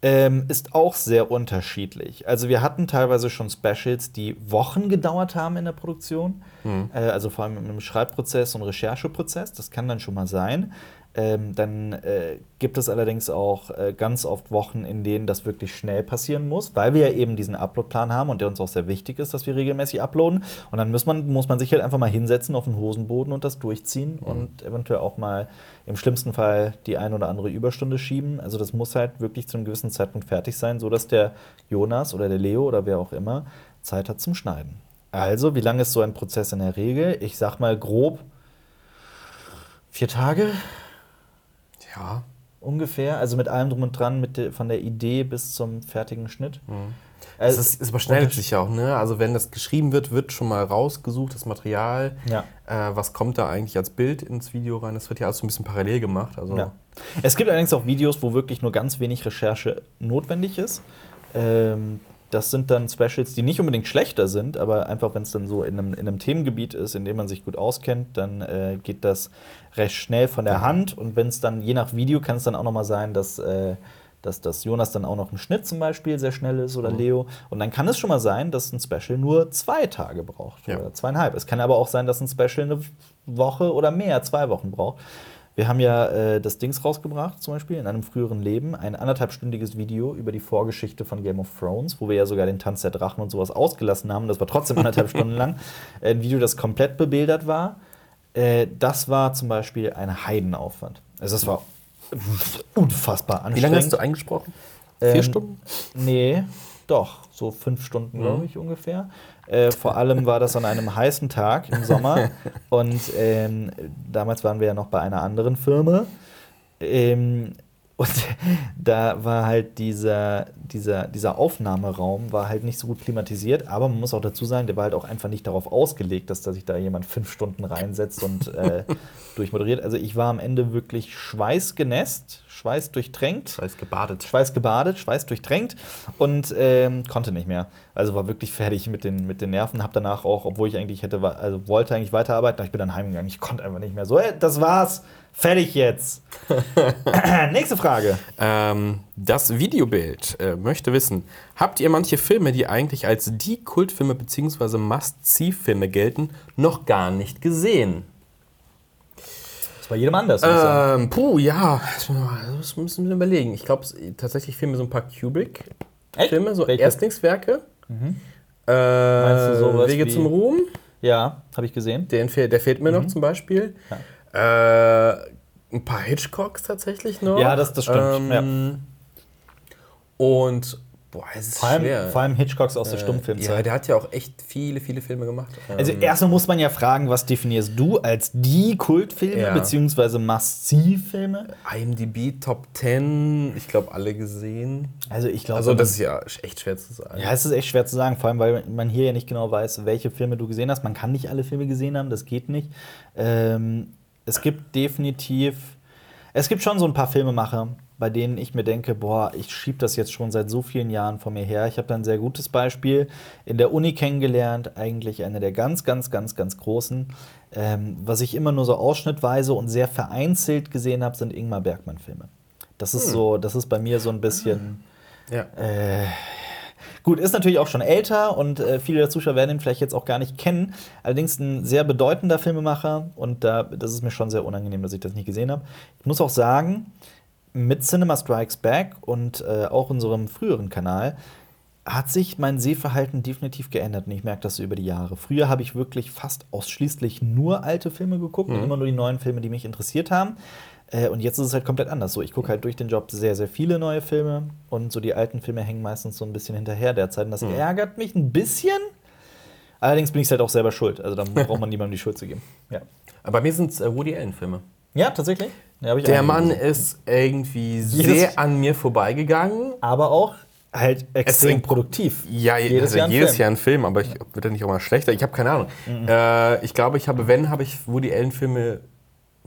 ähm, ist auch sehr unterschiedlich. Also wir hatten teilweise schon Specials, die Wochen gedauert haben in der Produktion. Mhm. Äh, also vor allem im Schreibprozess und Rechercheprozess. Das kann dann schon mal sein. Ähm, dann äh, gibt es allerdings auch äh, ganz oft Wochen, in denen das wirklich schnell passieren muss, weil wir ja eben diesen Uploadplan haben und der uns auch sehr wichtig ist, dass wir regelmäßig uploaden. Und dann muss man, muss man sich halt einfach mal hinsetzen auf den Hosenboden und das durchziehen und eventuell auch mal im schlimmsten Fall die ein oder andere Überstunde schieben. Also das muss halt wirklich zu einem gewissen Zeitpunkt fertig sein, sodass der Jonas oder der Leo oder wer auch immer Zeit hat zum Schneiden. Also, wie lange ist so ein Prozess in der Regel? Ich sag mal grob vier Tage Ja. ungefähr. Also mit allem drum und dran, mit der, von der Idee bis zum fertigen Schnitt. Es, Also, ist, es überschneidet sich ja auch, ne? Also wenn das geschrieben wird, wird schon mal rausgesucht, das Material. Ja. Äh, was kommt da eigentlich als Bild ins Video rein? Das wird ja alles so ein bisschen parallel gemacht. Also Ja. Es gibt allerdings auch Videos, wo wirklich nur ganz wenig Recherche notwendig ist. Ähm, das sind dann Specials, die nicht unbedingt schlechter sind, aber einfach, wenn es dann so in einem, in einem Themengebiet ist, in dem man sich gut auskennt, dann äh, geht das recht schnell von der Hand. Und wenn es dann, je nach Video, kann es dann auch noch mal sein, dass, äh, dass, dass Jonas dann auch noch im Schnitt zum Beispiel sehr schnell ist oder Leo. Und dann kann es schon mal sein, dass ein Special nur zwei Tage braucht Ja. oder zweieinhalb. Es kann aber auch sein, dass ein Special eine Woche oder mehr, zwei Wochen braucht. Wir haben ja äh, das Dings rausgebracht, zum Beispiel in einem früheren Leben, ein anderthalbstündiges Video über die Vorgeschichte von Game of Thrones, wo wir ja sogar den Tanz der Drachen und sowas ausgelassen haben. Das war trotzdem anderthalb Stunden lang. Ein Video, das komplett bebildert war. Äh, das war zum Beispiel ein Heidenaufwand. Also, das war unfassbar anstrengend. Wie lange hast du eingesprochen? Vier Ähm, Stunden? Nee, doch, so fünf Stunden, glaube Mhm. ich, ungefähr. Äh, vor allem war das an einem heißen Tag im Sommer. und ähm, damals waren wir ja noch bei einer anderen Firma. Ähm, und da war halt dieser, dieser, dieser Aufnahmeraum war halt nicht so gut klimatisiert, aber man muss auch dazu sagen, der war halt auch einfach nicht darauf ausgelegt, dass da sich da jemand fünf Stunden reinsetzt und äh, durchmoderiert. Also ich war am Ende wirklich schweißgenässt, schweißdurchtränkt. Scheiß gebadet. Schweiß gebadet, Schweiß durchtränkt und ähm, konnte nicht mehr. Also war wirklich fertig mit den, mit den Nerven. Hab danach auch, obwohl ich eigentlich hätte, also wollte eigentlich weiterarbeiten, aber ich bin dann heimgegangen. Ich konnte einfach nicht mehr. So, ey, das war's. Fertig jetzt. Nächste Frage. Ähm, das Videobild äh, möchte wissen, habt ihr manche Filme, die eigentlich als die Kultfilme bzw. Must-See-Filme gelten, noch gar nicht gesehen? Das war jedem anders. Ähm, puh, ja, das müssen wir überlegen. Ich glaube, tatsächlich fehlen mir so ein paar Kubrick-Filme, so Welche? Erstlingswerke. Äh, Meinst du sowas Wege zum Ruhm, ja, habe ich gesehen. den der fehlt mir noch zum Beispiel. Äh, ein paar Hitchcocks tatsächlich noch. Ja, das- das stimmt, Ähm, Und, boah, es ist Vor allem, schwer. vor allem Hitchcocks aus der Äh, Stummfilmzeit. Ja, der hat ja auch echt viele, viele Filme gemacht. Also Ähm, erstmal muss man ja fragen, was definierst du als die Kultfilme Ja. beziehungsweise Must-See-Filme? IMDb Top 10, ich glaube, alle gesehen. Also ich glaube, Also, das ist ja echt schwer zu sagen. Ja, es ist echt schwer zu sagen, vor allem weil man hier ja nicht genau weiß, welche Filme du gesehen hast. Man kann nicht alle Filme gesehen haben, das geht nicht. Ähm, es gibt definitiv, es gibt schon so ein paar Filmemacher, bei denen ich mir denke, boah, ich schiebe das jetzt schon seit so vielen Jahren vor mir her. Ich habe da ein sehr gutes Beispiel in der Uni kennengelernt, eigentlich einer der ganz, ganz, ganz, ganz großen. Ähm, was ich immer nur so ausschnittweise und sehr vereinzelt gesehen habe, sind Ingmar Bergmann-Filme. Das ist so, das ist bei mir so ein bisschen. Ja. Gut, ist natürlich auch schon älter und äh, viele der Zuschauer werden ihn vielleicht jetzt auch gar nicht kennen. Allerdings ein sehr bedeutender Filmemacher und da, das ist mir schon sehr unangenehm, dass ich das nicht gesehen habe. Ich muss auch sagen, mit Cinema Strikes Back und äh, auch unserem früheren Kanal hat sich mein Sehverhalten definitiv geändert und ich merke das so über die Jahre. Früher habe ich wirklich fast ausschließlich nur alte Filme geguckt und immer nur die neuen Filme, die mich interessiert haben. Äh, und jetzt ist es halt komplett anders. So, ich gucke halt durch den Job sehr, sehr viele neue Filme und so die alten Filme hängen meistens so ein bisschen hinterher derzeit. Und das ärgert mich ein bisschen. Allerdings bin ich halt auch selber schuld. Also da braucht man niemandem die Schuld zu geben. Ja, Aber bei mir sind es äh, Woody Allen-Filme. ja tatsächlich. Ja, Der Mann gesehen. ist irgendwie Jedes- sehr an mir vorbeigegangen. aber auch halt extrem produktiv. Ja, Jedes jedes, Jahr Jahr, ein jedes Film. Jahr ein Film, aber ich, wird er nicht auch mal schlechter? Ich habe keine Ahnung. Äh, ich glaube, ich habe, wenn, habe ich Woody Allen-Filme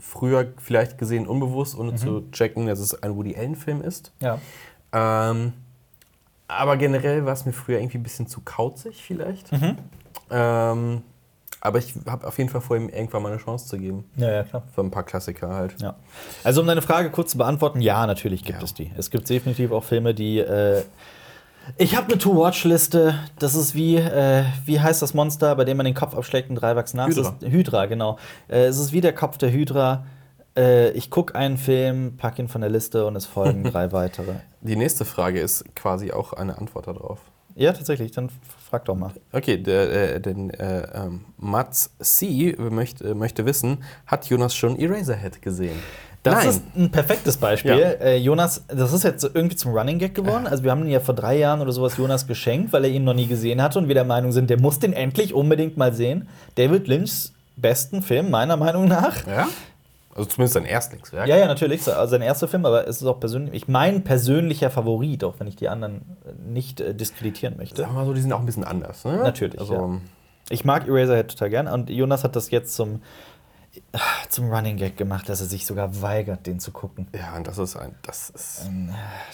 früher vielleicht gesehen, unbewusst, ohne zu checken, dass es ein Woody Allen-Film ist. Ja. Ähm, aber generell war es mir früher irgendwie ein bisschen zu kauzig, vielleicht. Ähm, Aber ich habe auf jeden Fall vor, ihm irgendwann mal eine Chance zu geben. Ja, ja, klar. Für ein paar Klassiker halt. Ja. Also um deine Frage kurz zu beantworten, ja, natürlich gibt Ja. es die. Es gibt definitiv auch Filme, die. Äh, ich habe eine To-Watch-Liste. Das ist wie, äh, wie heißt das Monster, bei dem man den Kopf abschlägt und drei wachsen nach? Hydra. Ist, Hydra, genau. Äh, es ist wie der Kopf der Hydra. Äh, ich gucke einen Film, pack ihn von der Liste und es folgen drei weitere. Die nächste Frage ist quasi auch eine Antwort darauf. Ja, tatsächlich, dann frag doch mal. Okay, der, äh, den, äh, ähm, Mats C. möchte, möchte wissen, hat Jonas schon Eraserhead gesehen? Das Nein. ist ein perfektes Beispiel. Ja. Äh, Jonas, das ist jetzt irgendwie zum Running Gag geworden. Also wir haben ihn ja vor drei Jahren oder sowas Jonas geschenkt, weil er ihn noch nie gesehen hatte und wir der Meinung sind, der muss den endlich unbedingt mal sehen. David Lynchs besten Film, meiner Meinung nach. ja? Also zumindest sein Erstlingswerk. Ja, ja, natürlich. Also sein erster Film, aber es ist auch persönlich, ich mein persönlicher Favorit, auch wenn ich die anderen äh, nicht äh, diskreditieren möchte. Sagen wir mal so, die sind auch ein bisschen anders. Ne? Natürlich, Also, ja. Ich mag Eraserhead total gern und Jonas hat das jetzt zum, zum Running Gag gemacht, dass er sich sogar weigert, den zu gucken. ja, und das ist ein. Das ist.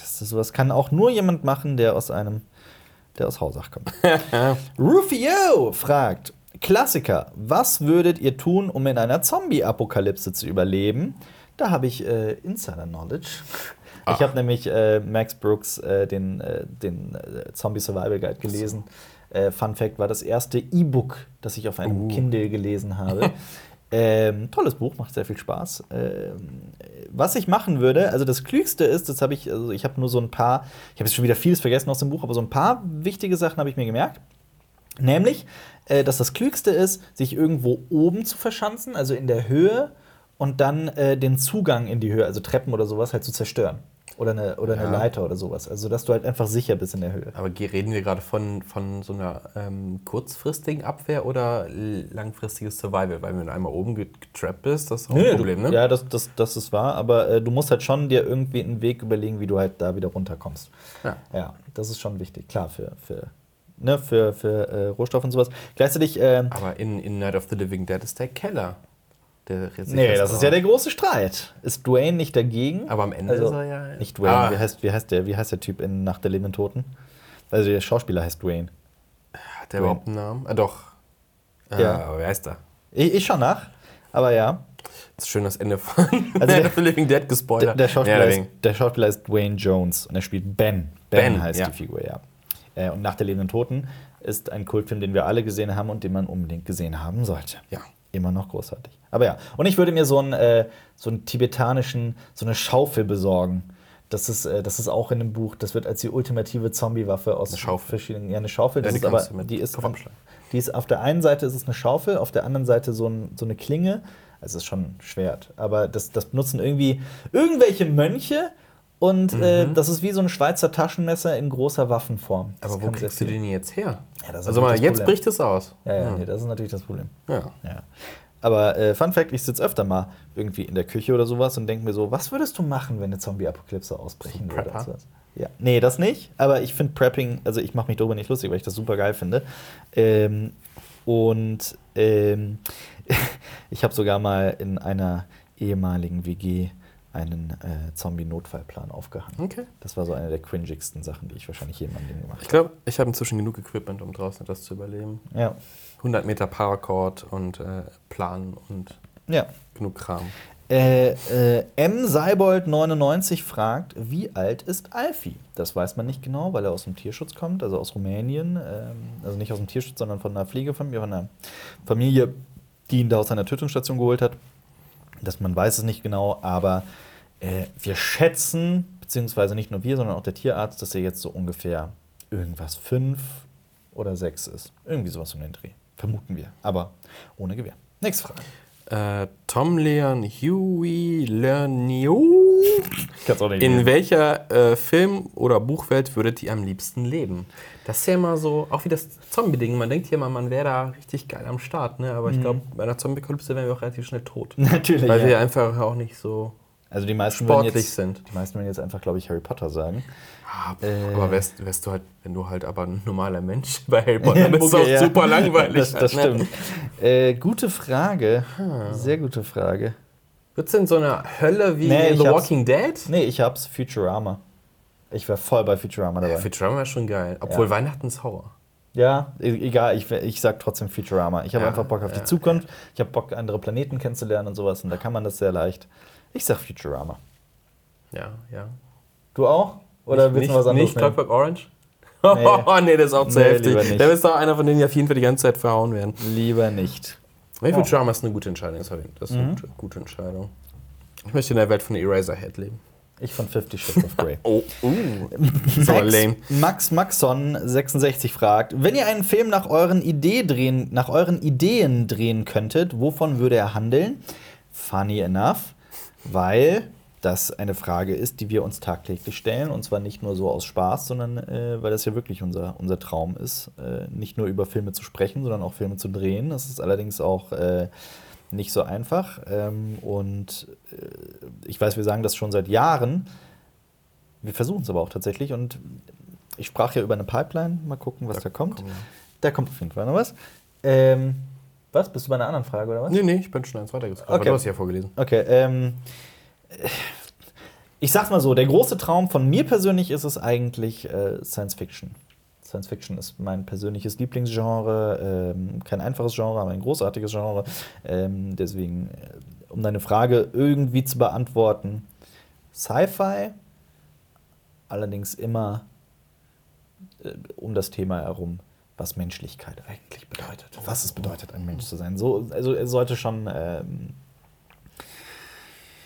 Das ist, sowas kann auch nur jemand machen, der aus einem, der aus Hausach kommt. Rufio fragt: Klassiker, was würdet ihr tun, um in einer Zombie-Apokalypse zu überleben? Da habe ich äh, Insider-Knowledge. Ich habe nämlich äh, Max Brooks äh, den, äh, den äh, Zombie Survival Guide gelesen. Äh, Fun Fact war das erste E-Book, das ich auf einem Uh. Kindle gelesen habe. ähm, tolles Buch, macht sehr viel Spaß. Ähm, was ich machen würde, also das Klügste ist, das habe ich, also ich habe nur so ein paar, ich habe jetzt schon wieder vieles vergessen aus dem Buch, aber so ein paar wichtige Sachen habe ich mir gemerkt. Nämlich, äh, dass das Klügste ist, sich irgendwo oben zu verschanzen, also in der Höhe, und dann äh, den Zugang in die Höhe, also Treppen oder sowas, halt zu zerstören. Oder eine, oder eine Ja. Leiter oder sowas. Also, dass du halt einfach sicher bist in der Höhe. Aber reden wir gerade von, von so einer ähm, kurzfristigen Abwehr oder langfristiges Survival? Weil wenn du einmal oben get- getrappt bist, das ist auch ein Nee, Problem, du, ne? Ja, das, das, das ist wahr, aber äh, du musst halt schon dir irgendwie einen Weg überlegen, wie du halt da wieder runterkommst. Ja. Ja, das ist schon wichtig, klar, für, für, ne, für, für äh, Rohstoffe und sowas. Gleichzeitig, äh, Aber in, in Night of the Living Dead ist der Keller. Der nee, das ist ja der große Streit. Ist Dwayne nicht dagegen? Aber am Ende Also, ist er ja. Nicht Dwayne, Ah, wie, heißt, wie, heißt der, wie heißt der Typ in Nacht der lebenden Toten? Also der Schauspieler heißt Dwayne. Hat der überhaupt einen Namen? Ah, doch. Ah, Ja. Aber wer ist da? Ich, ich schon nach, aber ja. Das ist schön das Ende von Also der- the Living Dead Der, gespoilert. der, Schauspieler Ja, ist, der Schauspieler ist Dwayne Jones und er spielt Ben. Ben, Ben, heißt ja. die Figur, ja. Äh, und Nach der lebenden Toten ist ein Kultfilm, den wir alle gesehen haben und den man unbedingt gesehen haben sollte. Ja. Immer noch großartig. Aber ja, und ich würde mir so einen, äh, so einen tibetanischen, so eine Schaufel besorgen. Das ist, äh, das ist auch in dem Buch, das wird als die ultimative Zombie-Waffe aus Eine Schaufel. verschiedenen. Ja, eine Schaufel, das Ja, die ist aber, die ist, die ist auf der einen Seite ist es eine Schaufel, auf der anderen Seite so, ein, so eine Klinge. Also es ist schon ein Schwert. Aber das, das benutzen irgendwie irgendwelche Mönche und äh, Mhm. das ist wie so ein Schweizer Taschenmesser in großer Waffenform. Das Aber wo kriegst du den jetzt her? Ja, also mal, jetzt bricht es aus. Ja, ja, Hm. nee, das ist natürlich das Problem. ja. Ja. Aber äh, Fun Fact, ich sitze öfter mal irgendwie in der Küche oder sowas und denke mir so, was würdest du machen, wenn eine Zombie-Apokalypse ausbrechen So würde? Ja. Nee, das nicht. Aber ich finde Prepping, also ich mache mich darüber nicht lustig, weil ich das super geil finde. Ähm, und ähm, ich habe sogar mal in einer ehemaligen WG einen äh, Zombie-Notfallplan aufgehangen. Okay. Das war so eine der cringigsten Sachen, die ich wahrscheinlich je in meinem Leben gemacht Ich habe. glaube, ich habe inzwischen genug Equipment, um draußen etwas zu überleben. Ja. 100 Meter Paracord und äh, Plan und ja. genug Kram. Äh, äh, M. Seibold99 fragt, wie alt ist Alfie? Das weiß man nicht genau, weil er aus dem Tierschutz kommt, also aus Rumänien. Ähm, also nicht aus dem Tierschutz, sondern von einer Pflegefamilie, von einer Familie, die ihn da aus einer Tötungsstation geholt hat. Das, man weiß es nicht genau, aber äh, wir schätzen, beziehungsweise nicht nur wir, sondern auch der Tierarzt, dass er jetzt so ungefähr irgendwas fünf oder sechs ist. Irgendwie sowas um den Dreh. Vermuten wir, aber ohne Gewehr. Nächste Frage. Äh, Tom Leon Huey nicht In welcher äh, Film- oder Buchwelt würdet ihr am liebsten leben? Das ist ja immer so, auch wie das Zombie-Ding. Man denkt ja immer, man wäre da richtig geil am Start, ne? aber ich glaube, bei einer Zombie-Kalypse wären wir auch relativ schnell tot. Natürlich. Weil wir ja. einfach auch nicht so. Also die meisten sportlich jetzt, sind. Die meisten würden jetzt einfach, glaube ich, Harry Potter sagen. Äh, aber wärst, wärst du halt, wenn du halt aber ein normaler Mensch bei Harry Potter bist, ist Okay, auch ja. super langweilig. Das, das ne? stimmt. Äh, gute Frage. Sehr gute Frage. Wird's in so einer Hölle wie Nee, The Walking Dead? Nee, ich hab's. Futurama. Ich war voll bei Futurama dabei. Ja, Futurama ist schon geil. Obwohl Ja. Weihnachten ist Horror. Ja, e- egal, ich, ich sag trotzdem Futurama. Ich habe Ja, einfach Bock auf ja. die Zukunft. Ich habe Bock, andere Planeten kennenzulernen und sowas. Und da kann man das sehr leicht. Ich sag Futurama. Ja, ja. Du auch? Oder willst du was anderes Nicht nehmen? Clockwork Orange? Oh, nee, das ist auch zu Nee, heftig. lieber nicht. Der ist auch einer von denen, die auf jeden Fall die ganze Zeit verhauen werden. Lieber nicht. Ich finde, Drama ist eine gute Entscheidung. Sorry. Das ist Mhm. eine gute, gute Entscheidung. Ich möchte in der Welt von Eraserhead leben. Ich von Fifty Shades of Grey. Oh, uh. so Max, lame. Max Maxon 66 fragt, wenn ihr einen Film nach euren Idee drehen, nach euren Ideen drehen könntet, wovon würde er handeln? Funny enough, weil das eine Frage ist, die wir uns tagtäglich stellen und zwar nicht nur so aus Spaß, sondern äh, weil das ja wirklich unser, unser Traum ist, äh, nicht nur über Filme zu sprechen, sondern auch Filme zu drehen. Das ist allerdings auch äh, nicht so einfach ähm, und äh, ich weiß, wir sagen das schon seit Jahren. Wir versuchen es aber auch tatsächlich und ich sprach ja über eine Pipeline. Mal gucken, was da, kommt. kommen wir. Da kommt auf jeden Fall noch was. Ähm, was? Bist du bei einer anderen Frage oder was? Nee, nee, ich bin schon eins weitergescrollt. aber Okay. Du hast ja vorgelesen. Okay, ähm, ich sag's mal so, der große Traum von mir persönlich ist es eigentlich äh, Science Fiction. Science Fiction ist mein persönliches Lieblingsgenre, ähm, kein einfaches Genre, aber ein großartiges Genre. Ähm, deswegen, äh, um deine Frage irgendwie zu beantworten, Sci-Fi, allerdings immer äh, um das Thema herum, was Menschlichkeit eigentlich bedeutet. Was es bedeutet, ein Mensch zu sein. So, also es sollte schon. Ähm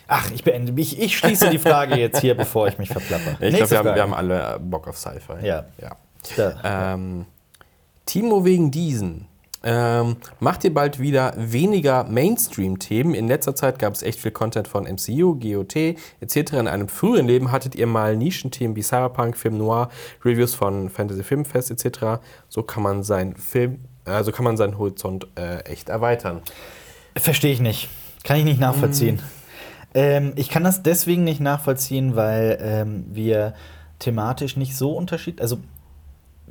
Ach, ich beende mich. Ich schließe die Frage jetzt hier, bevor ich mich verplapper. Ich glaube, wir, wir haben alle Bock auf Sci-Fi. Ja. ja. Da. Ähm, Timo wegen diesen. Ähm, macht ihr bald wieder weniger Mainstream-Themen? In letzter Zeit gab es echt viel Content von MCU, GOT etc. In einem früheren Leben hattet ihr mal Nischenthemen wie Cyberpunk, Film Noir, Reviews von Fantasy Filmfest etc. So kann man seinen Film, äh, so kann man seinen Horizont äh, echt erweitern. Verstehe ich nicht. Kann ich nicht nachvollziehen. Ähm, ich kann das deswegen nicht nachvollziehen, weil ähm, wir thematisch nicht so unterschiedlich. Also,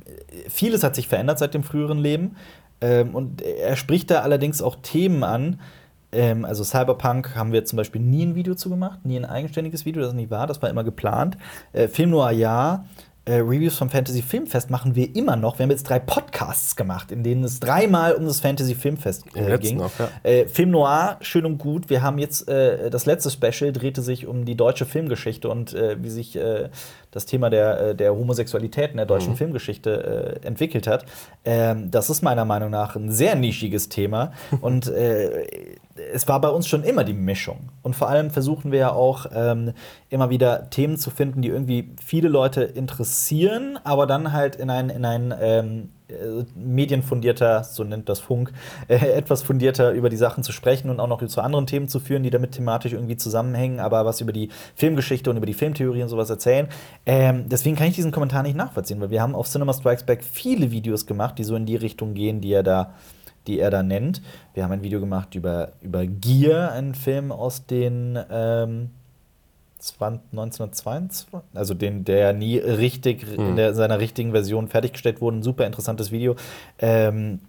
äh, vieles hat sich verändert seit dem früheren Leben. Ähm, und er spricht da allerdings auch Themen an. Ähm, also, Cyberpunk haben wir zum Beispiel nie ein Video zu gemacht, nie ein eigenständiges Video, das ist nicht wahr, das war immer geplant. Äh, Film Noir ja. Äh, Reviews vom Fantasy Filmfest machen wir immer noch. Wir haben jetzt drei Podcasts gemacht, in denen es dreimal um das Fantasy Filmfest äh, ging. noch, ja. Äh, Film Noir, schön und gut. Wir haben jetzt äh, das letzte Special drehte sich um die deutsche Filmgeschichte und äh, wie sich äh, das Thema der, äh, der Homosexualität in der deutschen Filmgeschichte äh, entwickelt hat. Ähm, das ist meiner Meinung nach ein sehr nischiges Thema und äh, es war bei uns schon immer die Mischung. Und vor allem versuchen wir ja auch ähm, immer wieder Themen zu finden, die irgendwie viele Leute interessieren, aber dann halt in ein, in ein ähm, äh, medienfundierter, so nennt das Funk, äh, etwas fundierter über die Sachen zu sprechen und auch noch zu anderen Themen zu führen, die damit thematisch irgendwie zusammenhängen, aber was über die Filmgeschichte und über die Filmtheorie und sowas erzählen. Ähm, deswegen kann ich diesen Kommentar nicht nachvollziehen, weil wir haben auf Cinema Strikes Back viele Videos gemacht, die so in die Richtung gehen, die er da die er da nennt. Wir haben ein Video gemacht über, über Gear, einen Film aus den ähm, 20, 1922, also den, der nie richtig in der, seiner richtigen Version fertiggestellt wurde. Ein super interessantes Video. Ähm,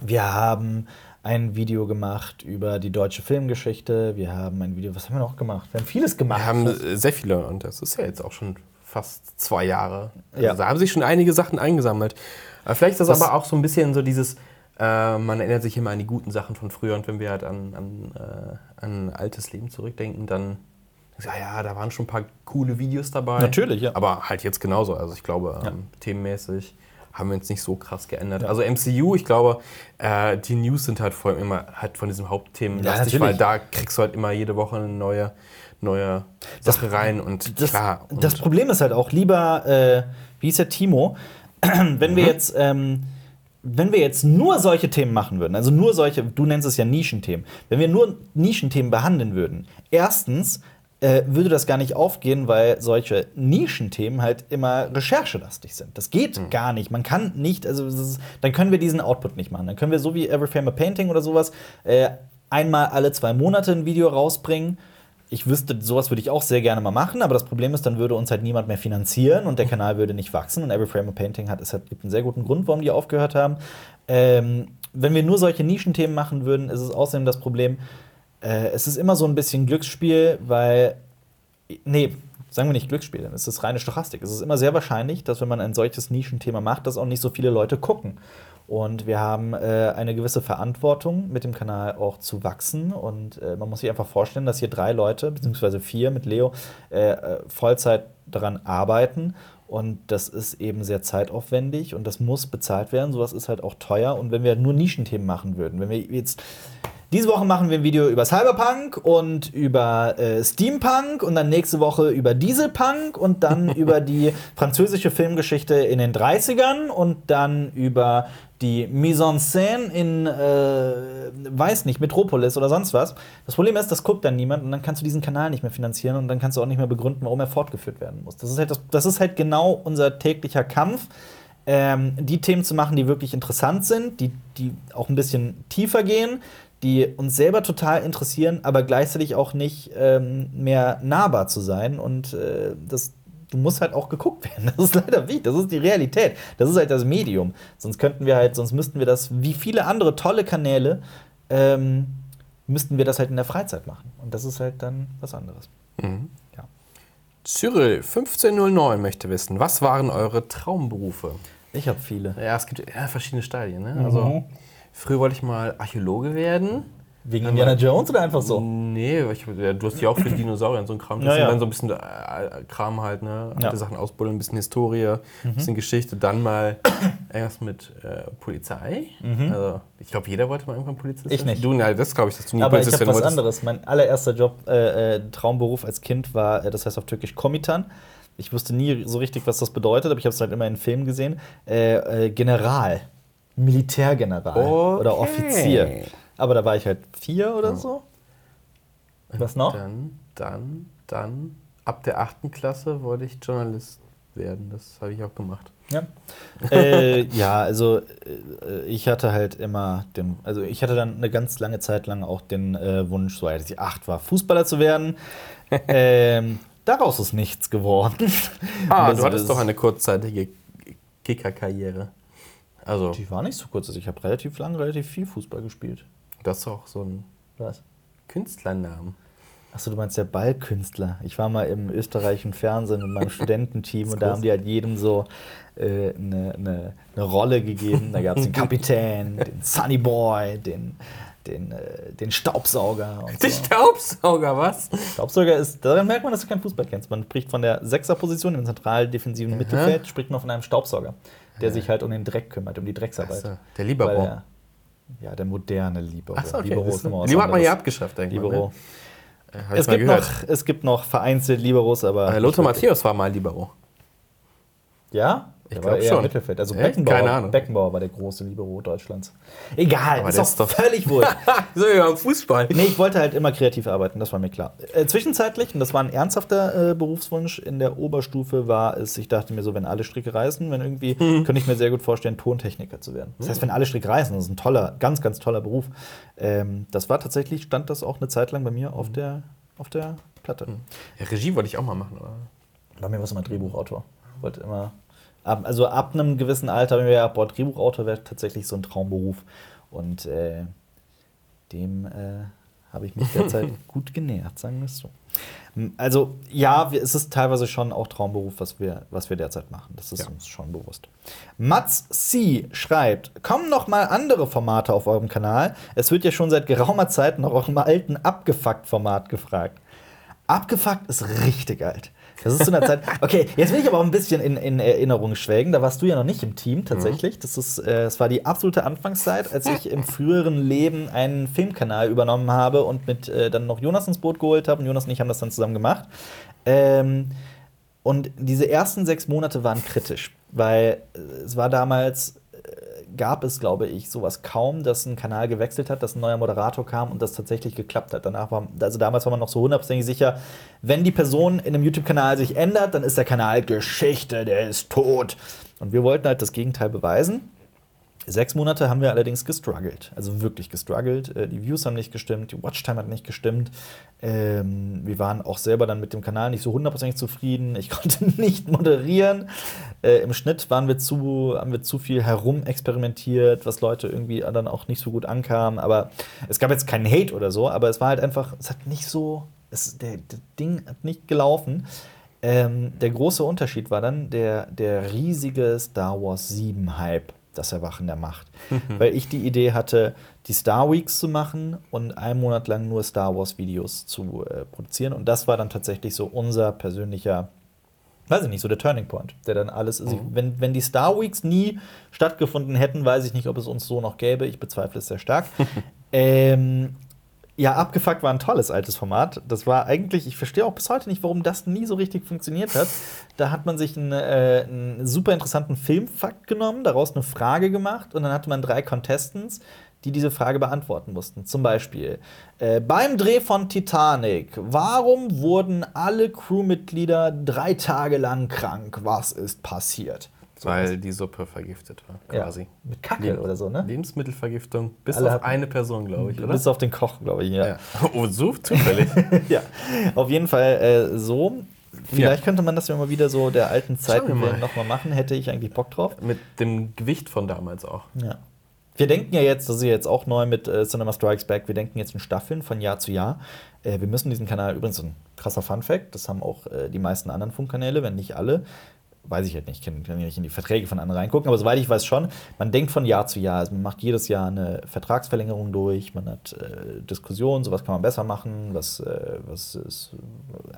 wir haben ein Video gemacht über die deutsche Filmgeschichte. Wir haben ein Video, was haben wir noch gemacht? Wir haben vieles gemacht. Wir haben äh, sehr viele und das ist ja jetzt auch schon fast zwei Jahre. Ja. Also da haben sich schon einige Sachen eingesammelt. Aber vielleicht ist das, Das- aber auch so ein bisschen so dieses, äh, man erinnert sich immer an die guten Sachen von früher und wenn wir halt an, an, äh, an altes Leben zurückdenken, dann ja, ja, da waren schon ein paar coole Videos dabei. Natürlich, ja. Aber halt jetzt genauso. Also ich glaube, Ja. ähm, themenmäßig haben wir uns nicht so krass geändert. Also MCU, ich glaube, äh, die News sind halt vor allem immer halt von diesem Hauptthemen Ja, lastig, weil da kriegst du halt immer jede Woche eine neue, neue Sache rein und das, klar. Und das Problem ist halt auch, lieber, äh, wie hieß der Timo, wenn Mhm. wir jetzt, ähm, wenn wir jetzt nur solche Themen machen würden, also nur solche, du nennst es ja Nischenthemen, wenn wir nur Nischenthemen behandeln würden, erstens äh, würde das gar nicht aufgehen, weil solche Nischenthemen halt immer recherchelastig sind. Das geht Mhm. gar nicht. Man kann nicht, also ist, dann können wir diesen Output nicht machen. Dann können wir so wie Every Frame a Painting oder sowas äh, einmal alle zwei Monate ein Video rausbringen. Ich wüsste, sowas würde ich auch sehr gerne mal machen, aber das Problem ist, dann würde uns halt niemand mehr finanzieren und der Kanal würde nicht wachsen. Und Every Frame a Painting hat, es hat, gibt einen sehr guten Grund, warum die aufgehört haben. Ähm, wenn wir nur solche Nischenthemen machen würden, ist es außerdem das Problem, äh, es ist immer so ein bisschen Glücksspiel, weil. Nee, sagen wir nicht Glücksspiel, dann ist es reine Stochastik. Es ist immer sehr wahrscheinlich, dass wenn man ein solches Nischenthema macht, dass auch nicht so viele Leute gucken. Und wir haben äh, eine gewisse Verantwortung, mit dem Kanal auch zu wachsen. Und äh, man muss sich einfach vorstellen, dass hier drei Leute, beziehungsweise vier mit Leo, äh, äh Vollzeit daran arbeiten. Und das ist eben sehr zeitaufwendig und das muss bezahlt werden. Sowas ist halt auch teuer. Und wenn wir nur Nischenthemen machen würden, wenn wir jetzt diese Woche machen wir ein Video über Cyberpunk und über äh, Steampunk und dann nächste Woche über Dieselpunk und dann über die französische Filmgeschichte in den 30ern und dann über die Mise en scène in, äh, weiß nicht, Metropolis oder sonst was. Das Problem ist, das guckt dann niemand und dann kannst du diesen Kanal nicht mehr finanzieren und dann kannst du auch nicht mehr begründen, warum er fortgeführt werden muss. Das ist halt, das, das ist halt genau unser täglicher Kampf, ähm, die Themen zu machen, die wirklich interessant sind, die, die auch ein bisschen tiefer gehen, die uns selber total interessieren, aber gleichzeitig auch nicht ähm, mehr nahbar zu sein. Und äh, das, du musst halt auch geguckt werden. Das ist leider wichtig. Das ist die Realität. Das ist halt das Medium. Sonst könnten wir halt, sonst müssten wir das, wie viele andere tolle Kanäle, ähm, müssten wir das halt in der Freizeit machen. Und das ist halt dann was anderes. Mhm. Ja. Cyril 1509 möchte wissen, was waren eure Traumberufe? Ich habe viele. Ja, es gibt ja, verschiedene Stadien. Ne? Also, mhm. Früher wollte ich mal Archäologe werden. Wegen Indiana Jones oder einfach so? Nee, ich, ja, du hast ja auch für Dinosaurier und so ein Kram. Das ja, ja. dann so ein bisschen äh, Kram halt, ne? Alte ja. Sachen ausbuddeln, ein bisschen Historie, ein mhm. bisschen Geschichte. Dann mal erst mit äh, Polizei. Mhm. Also, ich glaube, jeder wollte mal irgendwann Polizist Ich nicht. Du, ja, das glaube ich, dass du nie Aber Polizist ich habe was anderes. Mein allererster Job, äh, äh, Traumberuf als Kind war, äh, das heißt auf Türkisch Komitan. Ich wusste nie so richtig, was das bedeutet, aber ich habe es halt immer in Filmen gesehen. Äh, General. Militärgeneral okay. oder Offizier. Aber da war ich halt vier oder ja. so. Was noch? Dann, dann, dann, ab der achten Klasse wollte ich Journalist werden. Das habe ich auch gemacht. Ja. äh, ja, also äh, ich hatte halt immer den, also ich hatte dann eine ganz lange Zeit lang auch den äh, Wunsch, so als ich acht war, Fußballer zu werden. ähm, daraus ist nichts geworden. Ah, du hattest doch eine kurzzeitige Kicker-Karriere. Also, die war nicht so kurz. Also ich habe relativ lang, relativ viel Fußball gespielt. Das ist auch so ein Was? Künstlernamen. Achso, du meinst der Ballkünstler. Ich war mal im österreichischen Fernsehen mit meinem Studententeam und da haben die halt jedem so äh, eine, eine, eine Rolle gegeben. Da gab es den Kapitän, den Sunny Boy, den, den, äh, den Staubsauger. Und den so. Staubsauger, was? Staubsauger ist, daran merkt man, dass du keinen Fußball kennst. Man spricht von der Sechserposition im zentralen defensiven. Mittelfeld, spricht man von einem Staubsauger der sich halt um den Dreck kümmert, um die Drecksarbeit. So, der Libero. Der, ja, der moderne Libero. Ach so, okay. Libero ist Libero hat man ja abgeschafft, denke Libero. Ne? Äh, es, gibt noch, es gibt noch vereinzelt Liberos, aber. Äh, Lothar Matthäus war mal Libero. Ja? Ich glaube schon. Mittelfeld. Also Beckenbauer, Keine Ahnung. Beckenbauer war der große Libero Deutschlands. Egal, aber ist, ist doch völlig wohl. so wie beim Fußball. Nee, ich wollte halt immer kreativ arbeiten, das war mir klar. Äh, zwischenzeitlich, und das war ein ernsthafter äh, Berufswunsch in der Oberstufe, war es, ich dachte mir so, wenn alle Stricke reißen, wenn irgendwie, mhm. könnte ich mir sehr gut vorstellen, Tontechniker zu werden. Das heißt, wenn alle Stricke reißen, das ist ein toller, ganz, ganz toller Beruf. Ähm, das war tatsächlich, stand das auch eine Zeit lang bei mir auf der, auf der Platte. Mhm. Ja, Regie wollte ich auch mal machen, oder? Bei mir war es immer Drehbuchautor. Wollte immer also ab einem gewissen Alter, wenn wir ja, boah, Drehbuchautor wäre tatsächlich so ein Traumberuf. Und äh, dem äh, habe ich mich derzeit gut genähert, sagen wir es so. Also ja, es ist teilweise schon auch Traumberuf, was wir, was wir derzeit machen. Das ist ja. uns schon bewusst. Mats C. schreibt, kommen noch mal andere Formate auf eurem Kanal? Es wird ja schon seit geraumer Zeit nach eurem alten Abgefuckt-Format gefragt. Abgefuckt ist richtig alt. Das ist zu einer Zeit. Okay, jetzt will ich aber auch ein bisschen in, in Erinnerung schwelgen. Da warst du ja noch nicht im Team tatsächlich. Mhm. Das, ist, äh, das war die absolute Anfangszeit, als ich im früheren Leben einen Filmkanal übernommen habe und mit äh, dann noch Jonas ins Boot geholt habe. Und Jonas und ich haben das dann zusammen gemacht. Ähm, und diese ersten sechs Monate waren kritisch, weil äh, es war damals gab es, glaube ich, sowas kaum, dass ein Kanal gewechselt hat, dass ein neuer Moderator kam und das tatsächlich geklappt hat. Danach war, also damals war man noch so hundertprozentig sicher, wenn die Person in einem YouTube-Kanal sich ändert, dann ist der Kanal Geschichte, der ist tot. Und wir wollten halt das Gegenteil beweisen. Sechs Monate haben wir allerdings gestruggelt, also wirklich gestruggelt. Äh, die Views haben nicht gestimmt, die Watchtime hat nicht gestimmt. Ähm, wir waren auch selber dann mit dem Kanal nicht so hundertprozentig zufrieden. Ich konnte nicht moderieren. Äh, Im Schnitt waren wir zu, haben wir zu viel herumexperimentiert, was Leute irgendwie dann auch nicht so gut ankam. Aber es gab jetzt keinen Hate oder so, aber es war halt einfach, es hat nicht so, es, der, der Ding hat nicht gelaufen. Ähm, der große Unterschied war dann der, der riesige Star Wars 7 Hype, das Erwachen der Macht. Weil ich die Idee hatte, die Star Weeks zu machen und einen Monat lang nur Star Wars Videos zu äh, produzieren. Und das war dann tatsächlich so unser persönlicher, weiß ich nicht, so der Turning Point, der dann alles, also Mhm. wenn, wenn die Star Weeks nie stattgefunden hätten, weiß ich nicht, ob es uns so noch gäbe. Ich bezweifle es sehr stark. ähm, ja, abgefuckt war ein tolles altes Format. Das war eigentlich, ich verstehe auch bis heute nicht, warum das nie so richtig funktioniert hat. Da hat man sich einen, äh, einen super interessanten Filmfakt genommen, daraus eine Frage gemacht und dann hatte man drei Contestants, die diese Frage beantworten mussten. Zum Beispiel äh, beim Dreh von Titanic, warum wurden alle Crewmitglieder drei Tage lang krank? Was ist passiert? Weil die Suppe vergiftet war, quasi. Ja, mit Kacke oder so, ne? Lebensmittelvergiftung, bis Alle auf eine Person, glaube ich, oder? Bis auf den Koch, glaube ich, ja. ja. Oh, so zufällig. ja, auf jeden Fall äh, so. Vielleicht Ja. könnte man das ja mal wieder so der alten willen nochmal machen. Hätte ich eigentlich Bock drauf. Mit dem Gewicht von damals auch. Ja. Wir denken ja jetzt, das ist ja jetzt auch neu mit äh, Cinema Strikes Back, wir denken jetzt in Staffeln von Jahr zu Jahr. Äh, wir müssen diesen Kanal, übrigens ein krasser Fun-Fact, das haben auch äh, die meisten anderen Funkkanäle, wenn nicht alle. Weiß ich halt nicht, kann, kann ich nicht in die Verträge von anderen reingucken, aber soweit ich weiß schon, man denkt von Jahr zu Jahr. Also man macht jedes Jahr eine Vertragsverlängerung durch, man hat äh, Diskussionen, so was kann man besser machen, was, äh, was ist,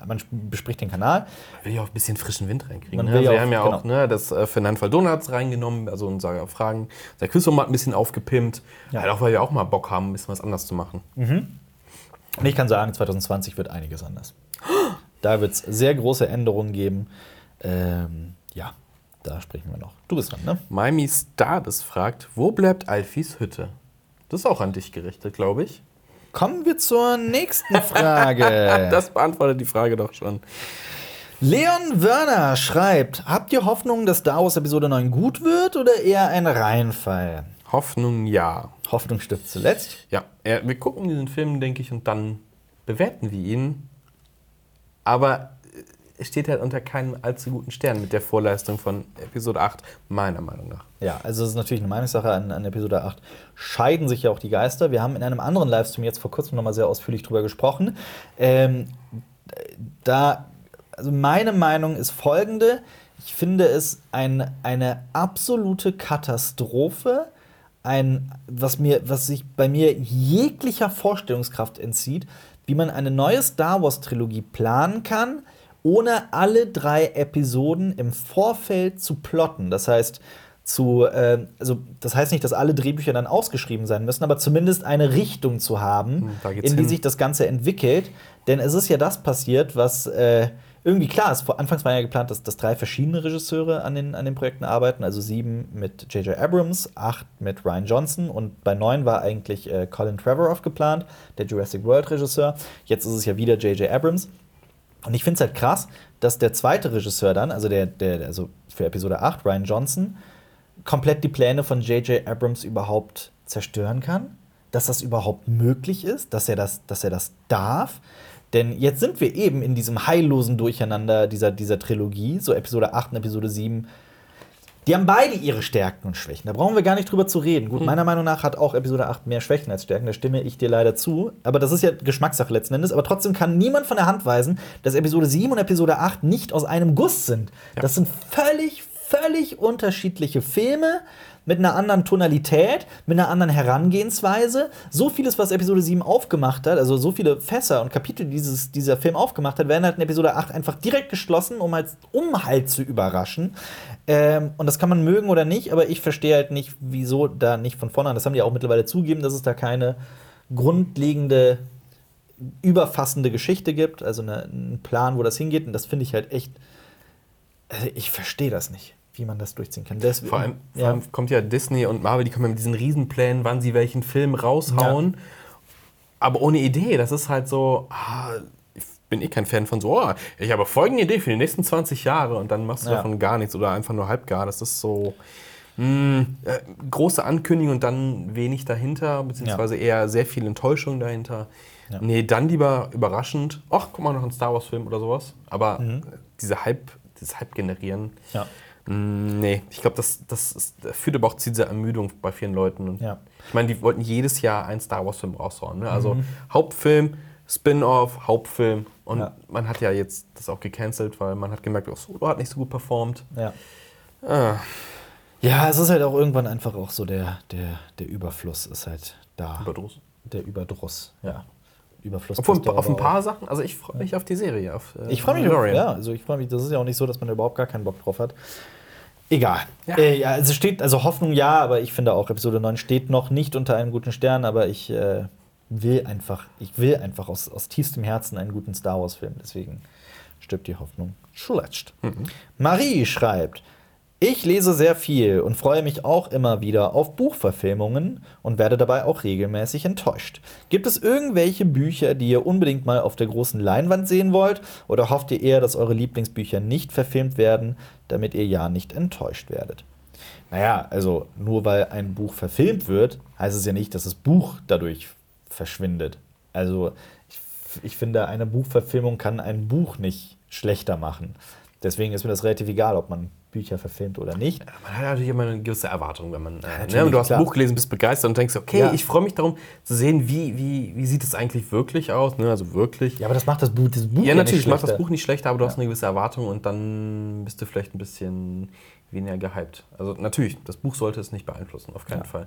man sp- bespricht den Kanal. Will ja auch ein bisschen frischen Wind reinkriegen. Man Ne? Wir auch- haben ja auch genau. ne, das äh, Fernand Donuts reingenommen, also unser Fragen. Der Quizformat ein bisschen aufgepimpt. Ja. Halt auch, weil wir auch mal Bock haben, ein bisschen was anders zu machen. Und ich kann sagen, 2020 wird einiges anders. Da wird es sehr große Änderungen geben. Ähm, ja, da sprechen wir noch. Du bist dran, ne? Miami Stardust fragt, wo bleibt Alfis Hütte? Das ist auch an dich gerichtet, glaube ich. Kommen wir zur nächsten Frage. Das beantwortet die Frage doch schon. Leon Wörner schreibt: Habt ihr Hoffnung, dass Star Wars Episode 9 gut wird oder eher ein Reinfall? Hoffnung ja. Hoffnung stirbt zuletzt. Ja, wir gucken diesen Film, denke ich, und dann bewerten wir ihn. Aber steht halt unter keinem allzu guten Stern mit der Vorleistung von Episode 8, meiner Meinung nach. Ja, also es ist natürlich eine Meinungssache. An, an Episode 8 scheiden sich ja auch die Geister. Wir haben in einem anderen Livestream jetzt vor kurzem nochmal sehr ausführlich drüber gesprochen. Ähm, da, also meine Meinung ist folgende. Ich finde es ein, eine absolute Katastrophe, ein, was, mir, was sich bei mir jeglicher Vorstellungskraft entzieht, wie man eine neue Star Wars-Trilogie planen kann, ohne alle drei Episoden im Vorfeld zu plotten. Das heißt, zu, äh, also das heißt nicht, dass alle Drehbücher dann ausgeschrieben sein müssen, aber zumindest eine Richtung zu haben, Hm, in die hin. sich das Ganze entwickelt. Denn es ist ja das passiert, was äh, irgendwie klar ist. Vor- Anfangs war ja geplant, dass, dass drei verschiedene Regisseure an den, an den Projekten arbeiten. Also sieben mit J.J. Abrams, acht mit Ryan Johnson und bei neun war eigentlich äh, Colin Trevorrow geplant, der Jurassic World Regisseur. Jetzt ist es ja wieder J.J. Abrams. Und ich finde es halt krass, dass der zweite Regisseur dann, also der, der, also für Episode 8, Ryan Johnson, komplett die Pläne von J.J. Abrams überhaupt zerstören kann, dass das überhaupt möglich ist, dass er das, dass er das darf. Denn jetzt sind wir eben in diesem heillosen Durcheinander dieser, dieser Trilogie, so Episode 8 und Episode 7. Die haben beide ihre Stärken und Schwächen. Da brauchen wir gar nicht drüber zu reden. Gut, meiner Meinung nach hat auch Episode 8 mehr Schwächen als Stärken. Da stimme ich dir leider zu. Aber das ist ja Geschmackssache letzten Endes. Aber trotzdem kann niemand von der Hand weisen, dass Episode 7 und Episode 8 nicht aus einem Guss sind. Das sind völlig, völlig unterschiedliche Filme mit einer anderen Tonalität, mit einer anderen Herangehensweise. So vieles, was Episode 7 aufgemacht hat, also so viele Fässer und Kapitel, die dieses, dieser Film aufgemacht hat, werden halt in Episode 8 einfach direkt geschlossen, um halt, um halt zu überraschen. Ähm, und das kann man mögen oder nicht, aber ich verstehe halt nicht, wieso da nicht von vornherein, das haben die auch mittlerweile zugegeben, dass es da keine grundlegende, überfassende Geschichte gibt, also eine, einen Plan, wo das hingeht. Und das finde ich halt echt, also ich verstehe das nicht, wie man das durchziehen kann. Deswegen, Vor allem, vor ja. allem kommt ja Disney und Marvel, die kommen ja mit diesen Riesenplänen, wann sie welchen Film raushauen. Aber ohne Idee. Das ist halt so, ah, ich bin eh kein Fan von so, oh, ich habe folgende Idee für die nächsten 20 Jahre und dann machst du Ja. davon gar nichts oder einfach nur halbgar. Das ist so. mh, äh, große Ankündigung und dann wenig dahinter, beziehungsweise eher sehr viel Enttäuschung dahinter. Ja. Nee, dann lieber überraschend, ach, guck mal, noch ein Star Wars-Film oder sowas. Aber Mhm. diese Hype, dieses Hype generieren, Ja. Mm, Nee, ich glaube, das, das, ist, das führt aber auch zu dieser Ermüdung bei vielen Leuten. Und Ja. Ich meine, die wollten jedes Jahr einen Star Wars-Film raushauen. Ne? Also Mhm. Hauptfilm, Spin-off, Hauptfilm. Und Ja. man hat ja jetzt das auch gecancelt, weil man hat gemerkt, auch Solo hat nicht so gut performt. Ja. Ah, Ja, es ist halt auch irgendwann einfach auch so der, der, der Überfluss ist halt da. Überdruss. Der Überdruss, ja. Überfluss. Obwohl, ja auf ein paar auch. Sachen, also ich freue mich auf die Serie. Auf, äh, Ich freue mich, auf, ja, also ich freue mich, das ist ja auch nicht so, dass man da überhaupt gar keinen Bock drauf hat. Egal. Ja. Äh, also steht, also Hoffnung ja, aber ich finde auch, Episode 9 steht noch nicht unter einem guten Stern, aber ich äh, will einfach, ich will einfach aus, aus tiefstem Herzen einen guten Star Wars-Film. Deswegen stirbt die Hoffnung zuletzt. Marie schreibt. Ich lese sehr viel und freue mich auch immer wieder auf Buchverfilmungen und werde dabei auch regelmäßig enttäuscht. Gibt es irgendwelche Bücher, die ihr unbedingt mal auf der großen Leinwand sehen wollt? Oder hofft ihr eher, dass eure Lieblingsbücher nicht verfilmt werden, damit ihr ja nicht enttäuscht werdet? Naja, also nur weil ein Buch verfilmt wird, heißt es ja nicht, dass das Buch dadurch verschwindet. Also ich, ich finde, eine Buchverfilmung kann ein Buch nicht schlechter machen. Deswegen ist mir das relativ egal, ob man Bücher verfilmt oder nicht. Man hat natürlich immer eine gewisse Erwartung, wenn man. Äh, ne, natürlich, und du hast klar. ein Buch gelesen, bist begeistert und denkst, okay, Ja. ich freue mich darum zu sehen, wie, wie, wie sieht es eigentlich wirklich aus. Ne? Also wirklich. Ja, aber das macht das Buch, das Buch Ja, natürlich, nicht macht das. Buch nicht schlechter, aber du hast eine gewisse Erwartung und dann bist du vielleicht ein bisschen weniger gehypt. Also natürlich, das Buch sollte es nicht beeinflussen, auf keinen Ja. Fall.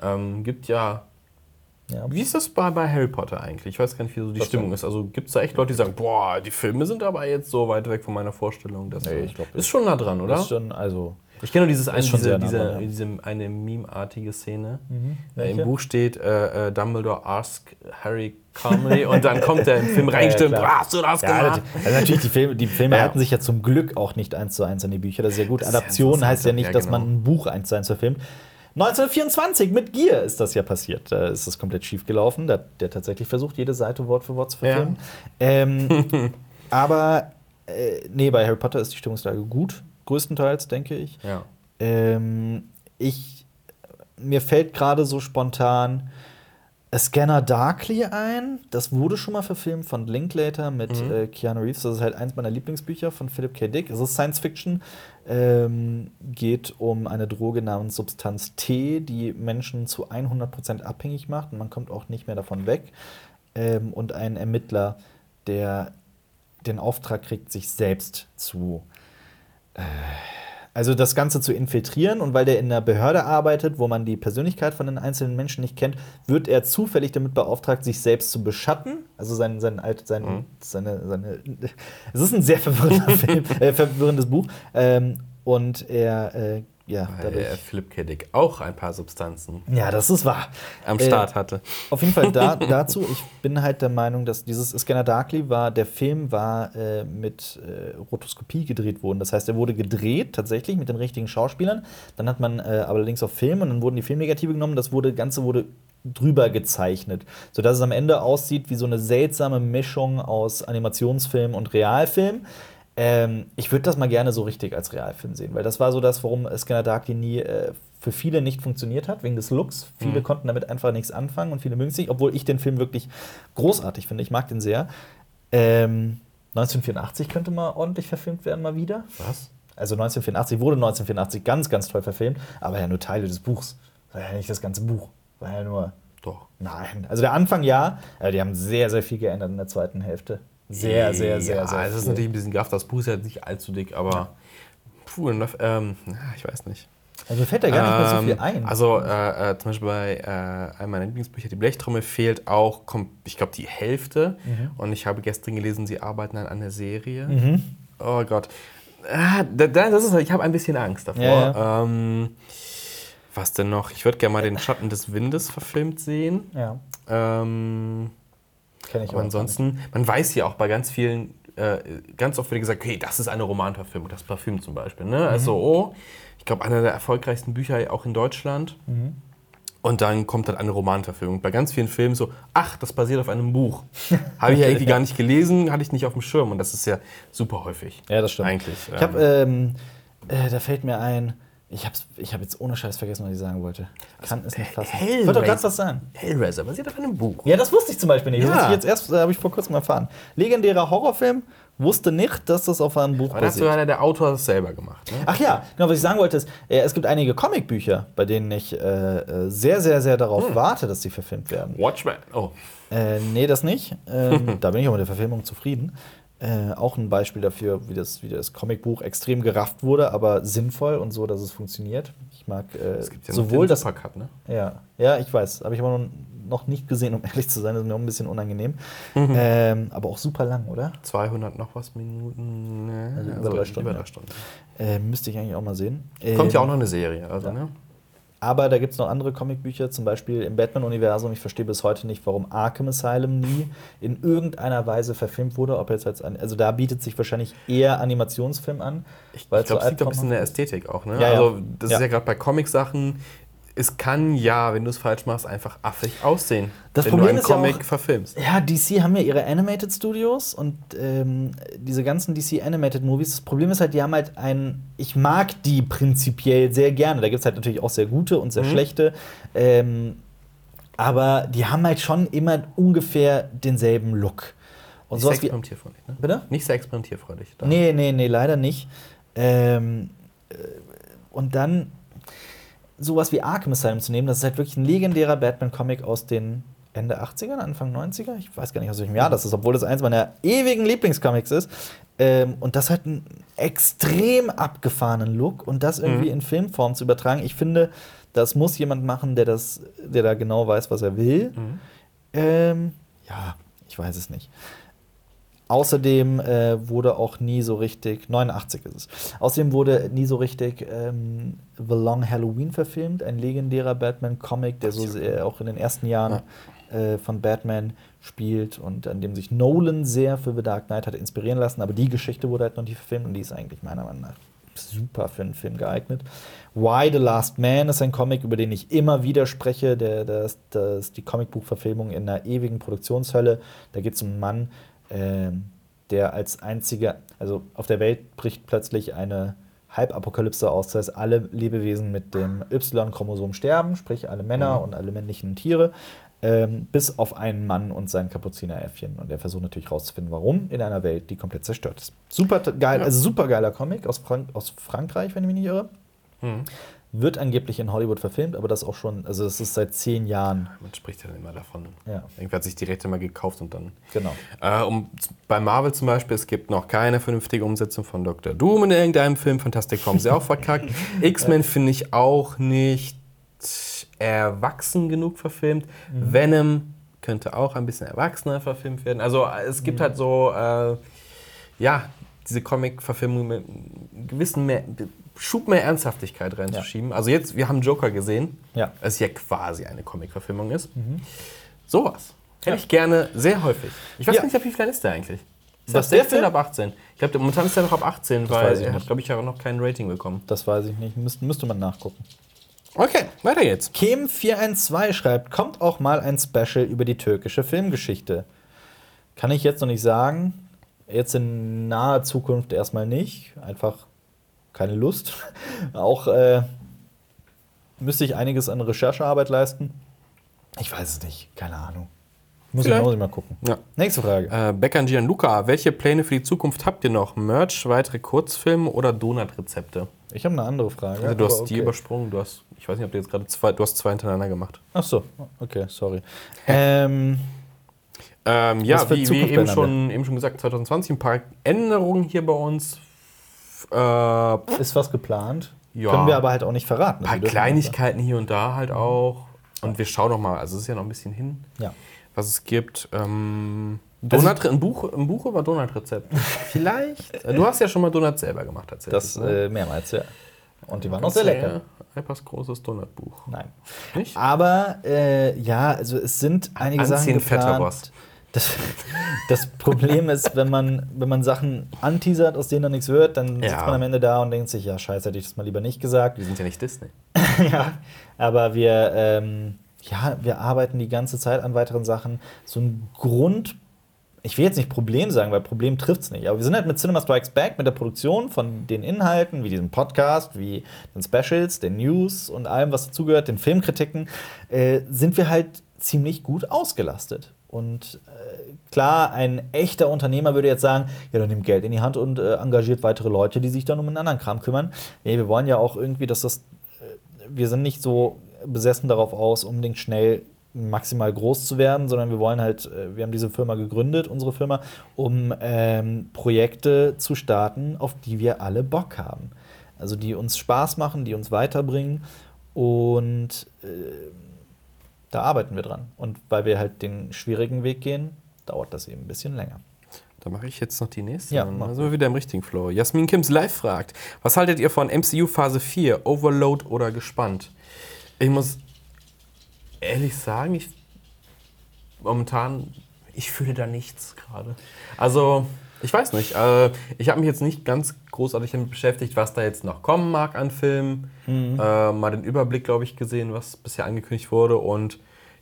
Ähm, gibt ja. Ja. Wie ist das bei, bei Harry Potter eigentlich? Ich weiß gar nicht, wie so die Was Stimmung ist. Also gibt es da echt Leute, die sagen, boah, die Filme sind aber jetzt so weit weg von meiner Vorstellung. Das Nee, ich glaub ist schon nah dran, oder? Das ist schon, also. Ich kenne nur dieses eine, diese, nah diese, dran, ja. diese eine meme-artige Szene. Äh, Welche? Im Buch steht, äh, äh, Dumbledore ask Harry calmly und dann kommt er im Film Ja, ja, reingestimmt, klar. hast du das Ja, gemacht? also natürlich, die Filme, die Filme Ja. halten sich ja zum Glück auch nicht eins zu eins an die Bücher. Das ist ja gut. Das ist ja Adaption heißt ja nicht, ja, dass genau. man ein Buch eins zu eins verfilmt. 1924 mit Gier ist das ja passiert. Da ist das komplett schief gelaufen. Da hat der tatsächlich versucht, jede Seite Wort für Wort zu verfilmen. Ähm, aber äh, nee, bei Harry Potter ist die Stimmungslage gut, größtenteils, denke ich. Ja. Ähm, ich mir fällt gerade so spontan A Scanner Darkly ein. Das wurde schon mal verfilmt von Linklater mit Mhm. äh, Keanu Reeves. Das ist halt eins meiner Lieblingsbücher von Philip K. Dick. Es ist Science Fiction. Ähm, geht um eine Droge namens Substanz T, die Menschen zu 100% abhängig macht und man kommt auch nicht mehr davon weg. Ähm, und ein Ermittler, der den Auftrag kriegt, sich selbst zu also das Ganze zu infiltrieren und weil der in einer Behörde arbeitet, wo man die Persönlichkeit von den einzelnen Menschen nicht kennt, wird er zufällig damit beauftragt, sich selbst zu beschatten. Also sein, sein alt, sein, Mhm. seine, seine. Es ist ein sehr verwirrender Film, äh, verwirrendes Buch. Ähm, und er, äh, ja, Weil dadurch. äh, Philipp K. Dick auch ein paar Substanzen Ja, das ist wahr. am Äh, Start hatte. Auf jeden Fall da, dazu, ich bin halt der Meinung, dass dieses Scanner Darkly war, der Film war äh, mit äh, Rotoskopie gedreht worden. Das heißt, er wurde gedreht tatsächlich mit den richtigen Schauspielern. Dann hat man äh, allerdings auf Film und dann wurden die Filmnegative genommen. Das wurde, Ganze wurde drüber gezeichnet, sodass es am Ende aussieht wie so eine seltsame Mischung aus Animationsfilm und Realfilm. Ähm, ich würde das mal gerne so richtig als Realfilm sehen, weil das war so das, warum Scanner Darkly nie äh, für viele nicht funktioniert hat, wegen des Looks. Viele Mhm. konnten damit einfach nichts anfangen und viele mögen es nicht, obwohl ich den Film wirklich großartig finde. Ich mag den sehr. Ähm, 1984 könnte mal ordentlich verfilmt werden, mal wieder. Was? Also 1984 wurde 1984 ganz, ganz toll verfilmt, aber ja nur Teile des Buchs. War ja nicht das ganze Buch. War ja nur. Doch. Nein. Also der Anfang ja, aber die haben sehr, sehr viel geändert in der zweiten Hälfte. Sehr, sehr, sehr, ja, sehr. Es ist natürlich ein bisschen gaff. Das Buch ist ja nicht allzu dick, aber. Puh, ähm, ja, ich weiß nicht. Also fällt da gar nicht mehr so viel Ähm, ein. Also äh, äh, zum Beispiel bei äh, einem meiner Lieblingsbücher, die Blechtrommel, fehlt auch, ich glaube, die Hälfte. Mhm. Und ich habe gestern gelesen, sie arbeiten an einer Serie. Mhm. Oh Gott. Ah, da, da, das ist, ich habe ein bisschen Angst davor. Ja, Ähm, was denn noch? Ich würde gerne mal den Schatten des Windes verfilmt sehen. Ja, Ähm, kenne ich aber auch ansonsten, man weiß ja auch bei ganz vielen, äh, ganz oft wird gesagt, okay, das ist eine Romanverfilmung, das Parfüm zum Beispiel. Ne? Also, oh, ich glaube, einer der erfolgreichsten Bücher auch in Deutschland. Mhm. Und dann kommt dann eine Romanverfilmung. Bei ganz vielen Filmen so, ach, das basiert auf einem Buch. Habe ich ja irgendwie gar nicht gelesen, hatte ich nicht auf dem Schirm. Und das ist ja super häufig. Ja, das stimmt. Eigentlich. Ich habe, ähm, äh, da fällt mir ein, ich habe ich hab jetzt ohne Scheiß vergessen, was ich sagen wollte. Kann es nicht fassen. Ich wollte doch ganz was sagen. Hellraiser basiert auf einem Buch. Ja, das wusste ich zum Beispiel nicht. Das Ja. wusste ich jetzt erst, äh, habe ich vor kurzem erfahren. Legendärer Horrorfilm wusste nicht, dass das auf einem Buch Aber basiert. hat ja der Autor das selber gemacht. Ne? Ach ja, genau, was ich sagen wollte ist, äh, es gibt einige Comicbücher, bei denen ich äh, äh, sehr, sehr, sehr darauf warte, dass sie verfilmt werden. Watchmen. Oh. Äh, nee, das nicht. Ähm, da bin ich auch mit der Verfilmung zufrieden. Äh, auch ein Beispiel dafür, wie das, wie das Comicbuch extrem gerafft wurde, aber sinnvoll und so, dass es funktioniert. Ich mag äh, Es gibt ja sowohl das. Supercut, ne? Ja, ja, ich weiß. Habe ich aber noch- nicht gesehen, um ehrlich zu sein. Das ist mir auch ein bisschen unangenehm. Mhm. ähm, aber auch super lang, oder? 200 noch was Minuten. Ne? Also über drei Stunden, Über ja. drei Stunden. Äh, müsste ich eigentlich auch mal sehen. Kommt ja Ähm, auch noch eine Serie. Also, ne? Aber da gibt es noch andere Comicbücher, zum Beispiel im Batman-Universum. Ich verstehe bis heute nicht, warum Arkham Asylum nie in irgendeiner Weise verfilmt wurde. Ob jetzt als also da bietet sich wahrscheinlich eher Animationsfilm an. Ich, ich glaube, es liegt auch ein bisschen in der Ästhetik auch. Ne? Ja, ja. Also, das Ja. ist ja gerade bei Comic-Sachen. Es kann ja, wenn du es falsch machst, einfach affig aussehen. Das wenn Problem du einen ist ja Comic auch- verfilmst. Ja, DC haben ja ihre Animated Studios und ähm, diese ganzen DC Animated Movies. Das Problem ist halt, die haben halt ein. Ich mag die prinzipiell sehr gerne. Da gibt es halt natürlich auch sehr gute und sehr Mhm. schlechte. Ähm, aber die haben halt schon immer ungefähr denselben Look. Und Nicht sehr sowas wie. Ne? Bitte? Nicht sehr experimentierfreudig. Da. Nee, nee, nee, leider nicht. Ähm, äh, und dann sowas wie Arkham Asylum zu nehmen, das ist halt wirklich ein legendärer Batman-Comic aus den Ende 80er, Anfang 90er. Ich weiß gar nicht, aus welchem Jahr das ist, obwohl das eins meiner ewigen Lieblingscomics ist. Ähm, und das hat einen extrem abgefahrenen Look und das irgendwie Mhm. in Filmform zu übertragen. Ich finde, das muss jemand machen, der, das, der da genau weiß, was er will. Mhm. Ähm, ja, ich weiß es nicht. Außerdem äh, wurde auch nie so richtig, 89 ist es, außerdem wurde nie so richtig ähm, The Long Halloween verfilmt, ein legendärer Batman-Comic, der so sehr auch in den ersten Jahren äh, von Batman spielt und an dem sich Nolan sehr für The Dark Knight hat inspirieren lassen, aber die Geschichte wurde halt noch nie verfilmt und die ist eigentlich meiner Meinung nach super für einen Film geeignet. Why the Last Man ist ein Comic, über den ich immer wieder spreche. Der, das, das, die Comicbuchverfilmung in einer ewigen Produktionshölle. Da geht es um einen Mann, ähm, der als einziger, also auf der Welt bricht plötzlich eine Halbapokalypse aus. Das heißt, alle Lebewesen mit dem Y-Chromosom sterben, sprich alle Männer Mhm. und alle männlichen Tiere. Ähm, bis auf einen Mann und sein Kapuzineräffchen. Und er versucht natürlich rauszufinden, warum in einer Welt, die komplett zerstört ist. Super geil, Ja. also super geiler Comic aus, Frank aus Frankreich, wenn ich mich nicht irre. Mhm. Wird angeblich in Hollywood verfilmt, aber das auch schon, also das ist seit zehn Jahren. Man spricht ja dann immer davon. Ja, Irgendwer hat sich die Rechte mal gekauft und dann. genau. Äh, um, bei Marvel zum Beispiel, es gibt noch keine vernünftige Umsetzung von Dr. Doom in irgendeinem Film. Fantastic Four haben sie auch verkackt. X-Men finde ich auch nicht erwachsen genug verfilmt. Mhm. Venom könnte auch ein bisschen erwachsener verfilmt werden. Also äh, es Mhm. gibt halt so, äh, ja, diese Comic-Verfilmung mit gewissen mehr, Schub mehr Ernsthaftigkeit reinzuschieben. Also jetzt, wir haben Joker gesehen, Ja. es ja quasi eine Comic-Verfilmung ist. Mhm. Sowas. Hätte Ja. ich gerne sehr häufig. Ich weiß Ja. nicht, wie viel ist der eigentlich? Ist das der 16 Film? ab 18? Ich glaube, momentan ist er noch ab 18, Das weil er hat, glaube ich, ja noch kein Rating bekommen. Das weiß ich nicht. Müsste, müsste man nachgucken. Okay, weiter geht's. Kem412 schreibt, kommt auch mal ein Special über die türkische Filmgeschichte. Kann ich jetzt noch nicht sagen. Jetzt in naher Zukunft erstmal nicht. Einfach keine Lust. auch äh, müsste ich einiges an Recherchearbeit leisten. Ich weiß es nicht. Keine Ahnung. Muss ich, muss ich mal gucken. Ja. Nächste Frage. Äh, Becker und Gianluca, welche Pläne für die Zukunft habt ihr noch? Merch, weitere Kurzfilme oder Donutrezepte? Ich habe eine andere Frage. Also, du hast aber die okay. übersprungen. Du hast, ich weiß nicht, ob du jetzt gerade zwei, du hast zwei hintereinander gemacht. Ach so, okay, sorry. Ähm, Ähm, ja, wie, wie eben schon, eben schon gesagt, 2020 ein paar Änderungen hier bei uns. Äh, ein ist was geplant? Ja. Können wir aber halt auch nicht verraten. paar Wir dürfen Kleinigkeiten hier und da halt auch. Und wir schauen noch mal, also es ist ja noch ein bisschen hin, Ja. was es gibt. Ähm, Also- Donut, ein, Buch, ein Buch über Donutrezept. Vielleicht. Äh, Du hast ja schon mal Donuts selber gemacht tatsächlich. Das ne? äh, mehrmals, ja. Und die waren auch sehr lecker. Etwas großes Donutbuch. Nein. Nicht? Aber äh, ja, also es sind einige Sachen Anziehen, fetter geplant. Das, das Problem ist, wenn man, wenn man Sachen anteasert, aus denen dann nichts wird, dann Ja. sitzt man am Ende da und denkt sich, ja, scheiße, hätte ich das mal lieber nicht gesagt. Wir sind ja nicht Disney. ja, aber wir, ähm, ja, wir arbeiten die ganze Zeit an weiteren Sachen. So ein Grund, ich will jetzt nicht Problem sagen, weil Problem trifft es nicht. Aber wir sind halt mit Cinema Strikes Back, mit der Produktion von den Inhalten, wie diesem Podcast, wie den Specials, den News und allem, was dazugehört, den Filmkritiken, äh, sind wir halt ziemlich gut ausgelastet. Und klar, ein echter Unternehmer würde jetzt sagen, ja, dann nimmt Geld in die Hand und äh, engagiert weitere Leute, die sich dann um einen anderen Kram kümmern. Nee, wir wollen ja auch irgendwie, dass das, äh, wir sind nicht so besessen darauf aus, unbedingt schnell maximal groß zu werden, sondern wir wollen halt, äh, wir haben diese Firma gegründet, unsere Firma, um ähm, Projekte zu starten, auf die wir alle Bock haben. Also die uns Spaß machen, die uns weiterbringen und äh, da arbeiten wir dran. Und weil wir halt den schwierigen Weg gehen, dauert das eben ein bisschen länger. Da mache ich jetzt noch die nächste. Ja, Dann sind wir wieder im richtigen Flow. Jasmin Kims live fragt: Was haltet ihr von MCU Phase 4? Overload oder gespannt? Ich muss ehrlich sagen, ich momentan, ich fühle da nichts gerade. Also, ich weiß nicht. Äh, ich habe mich jetzt nicht ganz großartig damit beschäftigt, was da jetzt noch kommen mag an Filmen. Äh, mal den Überblick, glaube ich, gesehen, was bisher angekündigt wurde. Und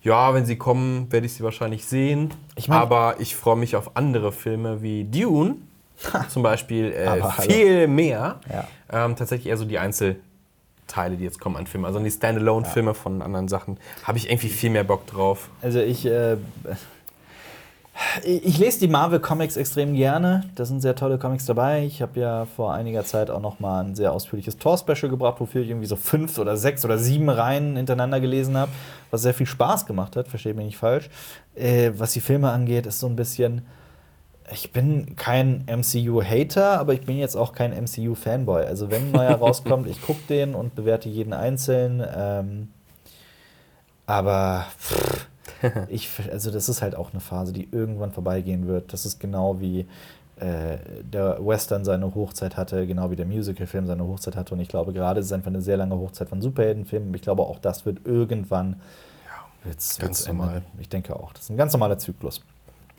ja, wenn sie kommen, werde ich sie wahrscheinlich sehen. Ich mein- Aber ich freue mich auf andere Filme wie Dune. Zum Beispiel äh, Aber hallo. viel mehr. Ja. Ähm, tatsächlich eher so die Einzelteile, die jetzt kommen an Filmen. Also die Standalone-Filme von anderen Sachen. Habe ich irgendwie viel mehr Bock drauf. Also ich, äh, ich lese die Marvel Comics extrem gerne. Da sind sehr tolle Comics dabei. Ich habe ja vor einiger Zeit auch noch mal ein sehr ausführliches Tor-Special gebracht, wofür ich irgendwie so fünf oder sechs oder sieben Reihen hintereinander gelesen habe, was sehr viel Spaß gemacht hat. Versteht mich nicht falsch. Äh, was die Filme angeht, ist so ein bisschen. Ich bin kein MCU-Hater, aber ich bin jetzt auch kein MCU-Fanboy. Also wenn ein neuer rauskommt, ich gucke den und bewerte jeden einzeln. Ähm, aber pff, ich, also das ist halt auch eine Phase, die irgendwann vorbeigehen wird. Das ist genau wie äh, der Western seine Hochzeit hatte, genau wie der Musical-Film seine Hochzeit hatte. Und ich glaube, gerade ist es einfach eine sehr lange Hochzeit von Superheldenfilmen. Ich glaube, auch das wird irgendwann. wird's- ganz normal. ändern. Ich denke auch. Das ist ein ganz normaler Zyklus.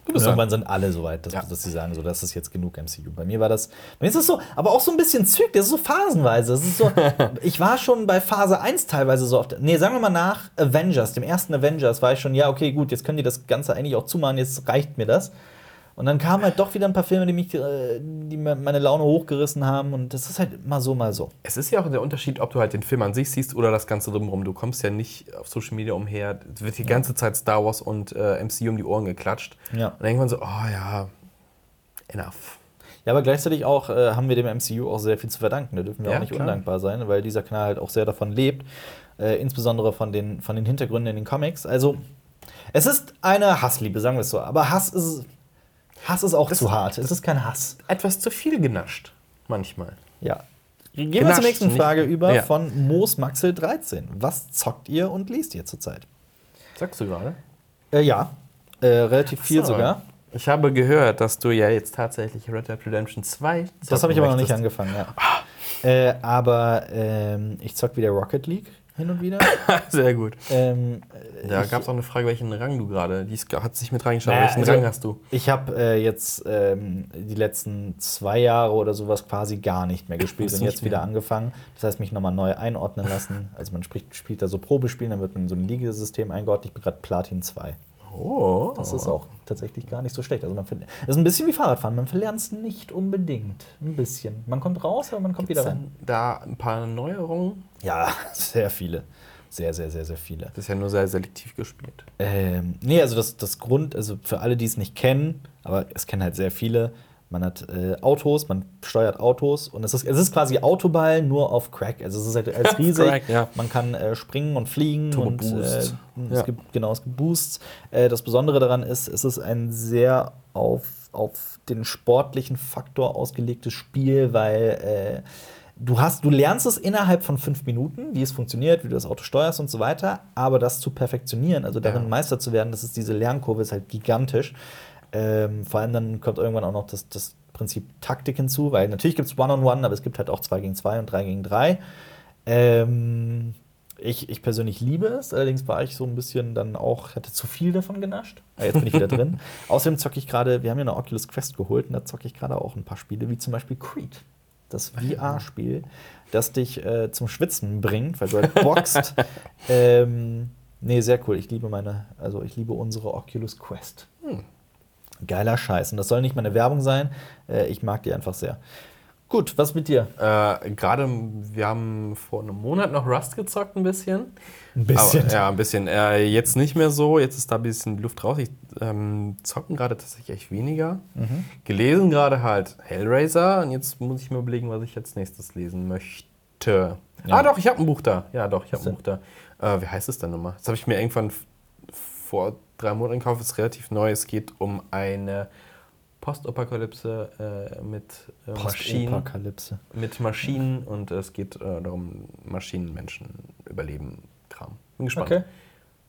Und bist irgendwann sind alle so weit, dass, Ja. dass sie sagen, so, das ist jetzt genug MCU. Bei mir war das, bei mir ist es so, aber auch so ein bisschen Züg, das ist so phasenweise. Das ist so, ich war schon bei Phase 1 teilweise so oft, nee, sagen wir mal nach Avengers, dem ersten Avengers, war ich schon, ja, okay, gut, jetzt können die das Ganze eigentlich auch zumachen, jetzt reicht mir das. Und dann kamen halt doch wieder ein paar Filme, die mich, äh, die meine Laune hochgerissen haben und das ist halt mal so, mal so. Es ist ja auch der Unterschied, ob du halt den Film an sich siehst oder das Ganze drumherum. Du kommst ja nicht auf Social Media umher. Es wird die ganze Zeit Star Wars und äh, MCU um die Ohren geklatscht. Ja. Und dann irgendwann so, oh ja, enough. Ja, aber gleichzeitig auch äh, haben wir dem MCU auch sehr viel zu verdanken. Da dürfen wir Ja, auch nicht klar. undankbar sein, weil dieser Kanal halt auch sehr davon lebt, äh, insbesondere von den, von den Hintergründen in den Comics. Also, es ist eine Hassliebe, sagen wir es so. Aber Hass ist, Hass ist auch Das- zu hart. Es ist kein Hass. Etwas zu viel genascht, manchmal. Ja. Gehen wir Genascht, zur nächsten nicht- Frage über Ja. von Moos Maxel 13. Was zockt ihr und liest ihr zurzeit? Sagst du gerade? Äh, ja, äh, relativ viel So. sogar. Ich habe gehört, dass du ja jetzt tatsächlich Red Dead Redemption 2 Das habe ich aber noch nicht angefangen, ja. Äh, aber ähm, ich zock wieder Rocket League hin und wieder. Sehr gut. ähm, Da gab es auch eine Frage, welchen Rang du gerade. Die hat sich mit reingeschaut. Naja, welchen also- Rang hast du? Ich habe äh, jetzt ähm, die letzten zwei Jahre oder sowas quasi gar nicht mehr gespielt und jetzt wieder angefangen. Das heißt, mich nochmal neu einordnen lassen. Also man spricht, spielt da so Probespielen, dann wird man in so ein Ligasystem eingeordnet. Ich bin gerade Platin 2. Oh. Das ist auch tatsächlich gar nicht so schlecht. Also man ver- das ist ein bisschen wie Fahrradfahren. Man verlernt es nicht unbedingt. Ein bisschen. Man kommt raus, aber man kommt Gibt's wieder rein. da ein paar Neuerungen? Ja, sehr viele. Sehr, sehr, sehr, sehr viele. Das ist ja nur sehr selektiv gespielt. Ähm, nee, also das, das Grund, also für alle, die es nicht kennen, aber es kennen halt sehr viele, man hat äh, Autos, man steuert Autos und es ist, es ist quasi Autoball nur auf Crack. Also es ist halt als riesig. Crack, ja. Man kann äh, springen und fliegen Turbo und äh, es Ja. gibt genau es gibt Boosts. Äh, das Besondere daran ist, es ist ein sehr auf, auf den sportlichen Faktor ausgelegtes Spiel, weil äh, du hast, du lernst es innerhalb von fünf Minuten, wie es funktioniert, wie du das Auto steuerst und so weiter, aber das zu perfektionieren, also darin Ja. Meister zu werden, das ist diese Lernkurve, ist halt gigantisch. Ähm, vor allem dann kommt irgendwann auch noch das, das Prinzip Taktik hinzu, weil natürlich gibt es One-on-One, aber es gibt halt auch 2 gegen 2 und 3 gegen 3. Ähm, ich, ich persönlich liebe es, allerdings war ich so ein bisschen dann auch, hatte zu viel davon genascht. Ah, jetzt bin ich wieder drin. Außerdem zocke ich gerade, wir haben ja eine Oculus Quest geholt und da zocke ich gerade auch ein paar Spiele, wie zum Beispiel Creed. Das VR-Spiel, das dich äh, zum Schwitzen bringt, weil du halt boxt. ähm, nee, sehr cool. Ich liebe meine, also ich liebe unsere Oculus Quest. Hm. Geiler Scheiß. Und das soll nicht meine Werbung sein. Äh, ich mag die einfach sehr. Gut, was mit dir? Äh, Gerade, wir haben vor einem Monat noch Rust gezockt, ein bisschen. Ein bisschen. Aber, ja, ein bisschen. Äh, jetzt nicht mehr so. Jetzt ist da ein bisschen die Luft raus. Ich ähm, zocken gerade tatsächlich echt weniger. Mhm. Gelesen gerade halt Hellraiser. Und jetzt muss ich mir überlegen, was ich jetzt nächstes lesen möchte. Ja. Ah, doch, ich habe ein Buch da. Ja, doch, ich habe ein Buch da. Äh, wie heißt es denn nochmal? Das habe ich mir irgendwann vor drei Monaten gekauft. Ist relativ neu. Es geht um eine Postapokalypse äh, mit äh, Maschinen mit Maschinen und es geht äh, darum, Maschinen, Menschen überleben, Kram. Bin gespannt. Okay.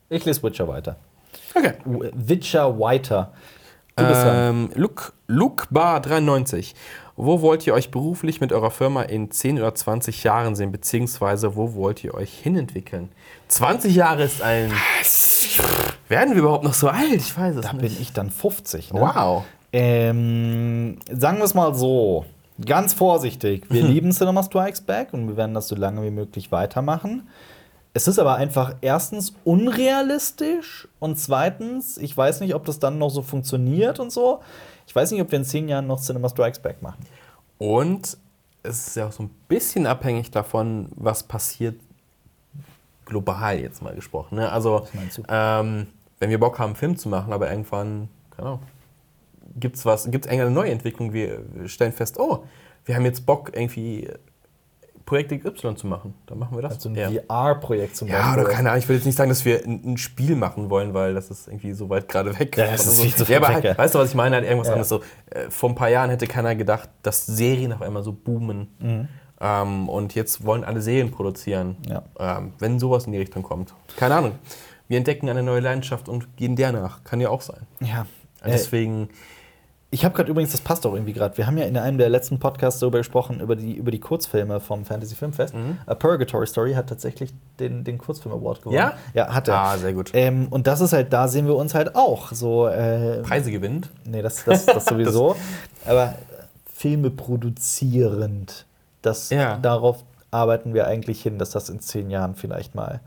Ich lese Witcher weiter. Okay. Witcher weiter. Ähm, Luke, Luke Bar 93. Wo wollt ihr euch beruflich mit eurer Firma in 10 oder 20 Jahren sehen, beziehungsweise wo wollt ihr euch hinentwickeln? 20 Jahre ist ein. Werden wir überhaupt noch so alt? Ich weiß es Da bin nicht. ich dann 50. Ne? Wow. Ähm, sagen wir es mal so, ganz vorsichtig. Wir lieben Cinema Strikes Back und wir werden das so lange wie möglich weitermachen. Es ist aber einfach erstens unrealistisch und zweitens, ich weiß nicht, ob das dann noch so funktioniert und so. Ich weiß nicht, ob wir in zehn Jahren noch Cinema Strikes Back machen. Und es ist ja auch so ein bisschen abhängig davon, was passiert global jetzt mal gesprochen. Ne? Also, meinst du? ähm, wenn wir Bock haben, einen Film zu machen, aber irgendwann, keine Ahnung, gibt es was, gibt es eine neue Entwicklung, wir stellen fest, oh, wir haben jetzt Bock, irgendwie Projekt XY zu machen. Dann machen wir das. Also ein ja. VR-Projekt zum Ja, oder keine Ahnung, ich will jetzt nicht sagen, dass wir ein, Spiel machen wollen, weil das ist irgendwie so weit gerade weg. Ja, es ist viel zu ja, weit aber halt, ja. weißt du, was ich meine? Halt irgendwas Ja. anderes. So, äh, vor ein paar Jahren hätte keiner gedacht, dass Serien auf einmal so boomen. Mhm. Ähm, und jetzt wollen alle Serien produzieren. Ja. Ähm, wenn sowas in die Richtung kommt. Keine Ahnung. Wir entdecken eine neue Leidenschaft und gehen der nach. Kann ja auch sein. Ja. Äh, Deswegen, Ich habe gerade übrigens, das passt auch irgendwie gerade. Wir haben ja in einem der letzten Podcasts darüber gesprochen, über die, über die Kurzfilme vom Fantasy Filmfest. A Purgatory Story hat tatsächlich den, den Kurzfilm Award gewonnen. Ja? Ja, hat er. ah, sehr gut. Ähm, und das ist halt, da sehen wir uns halt auch. So, äh, Preise gewinnt. nee, das, das, das sowieso. Aber äh, Filme produzierend, das, Ja. darauf arbeiten wir eigentlich hin, dass das in zehn Jahren vielleicht mal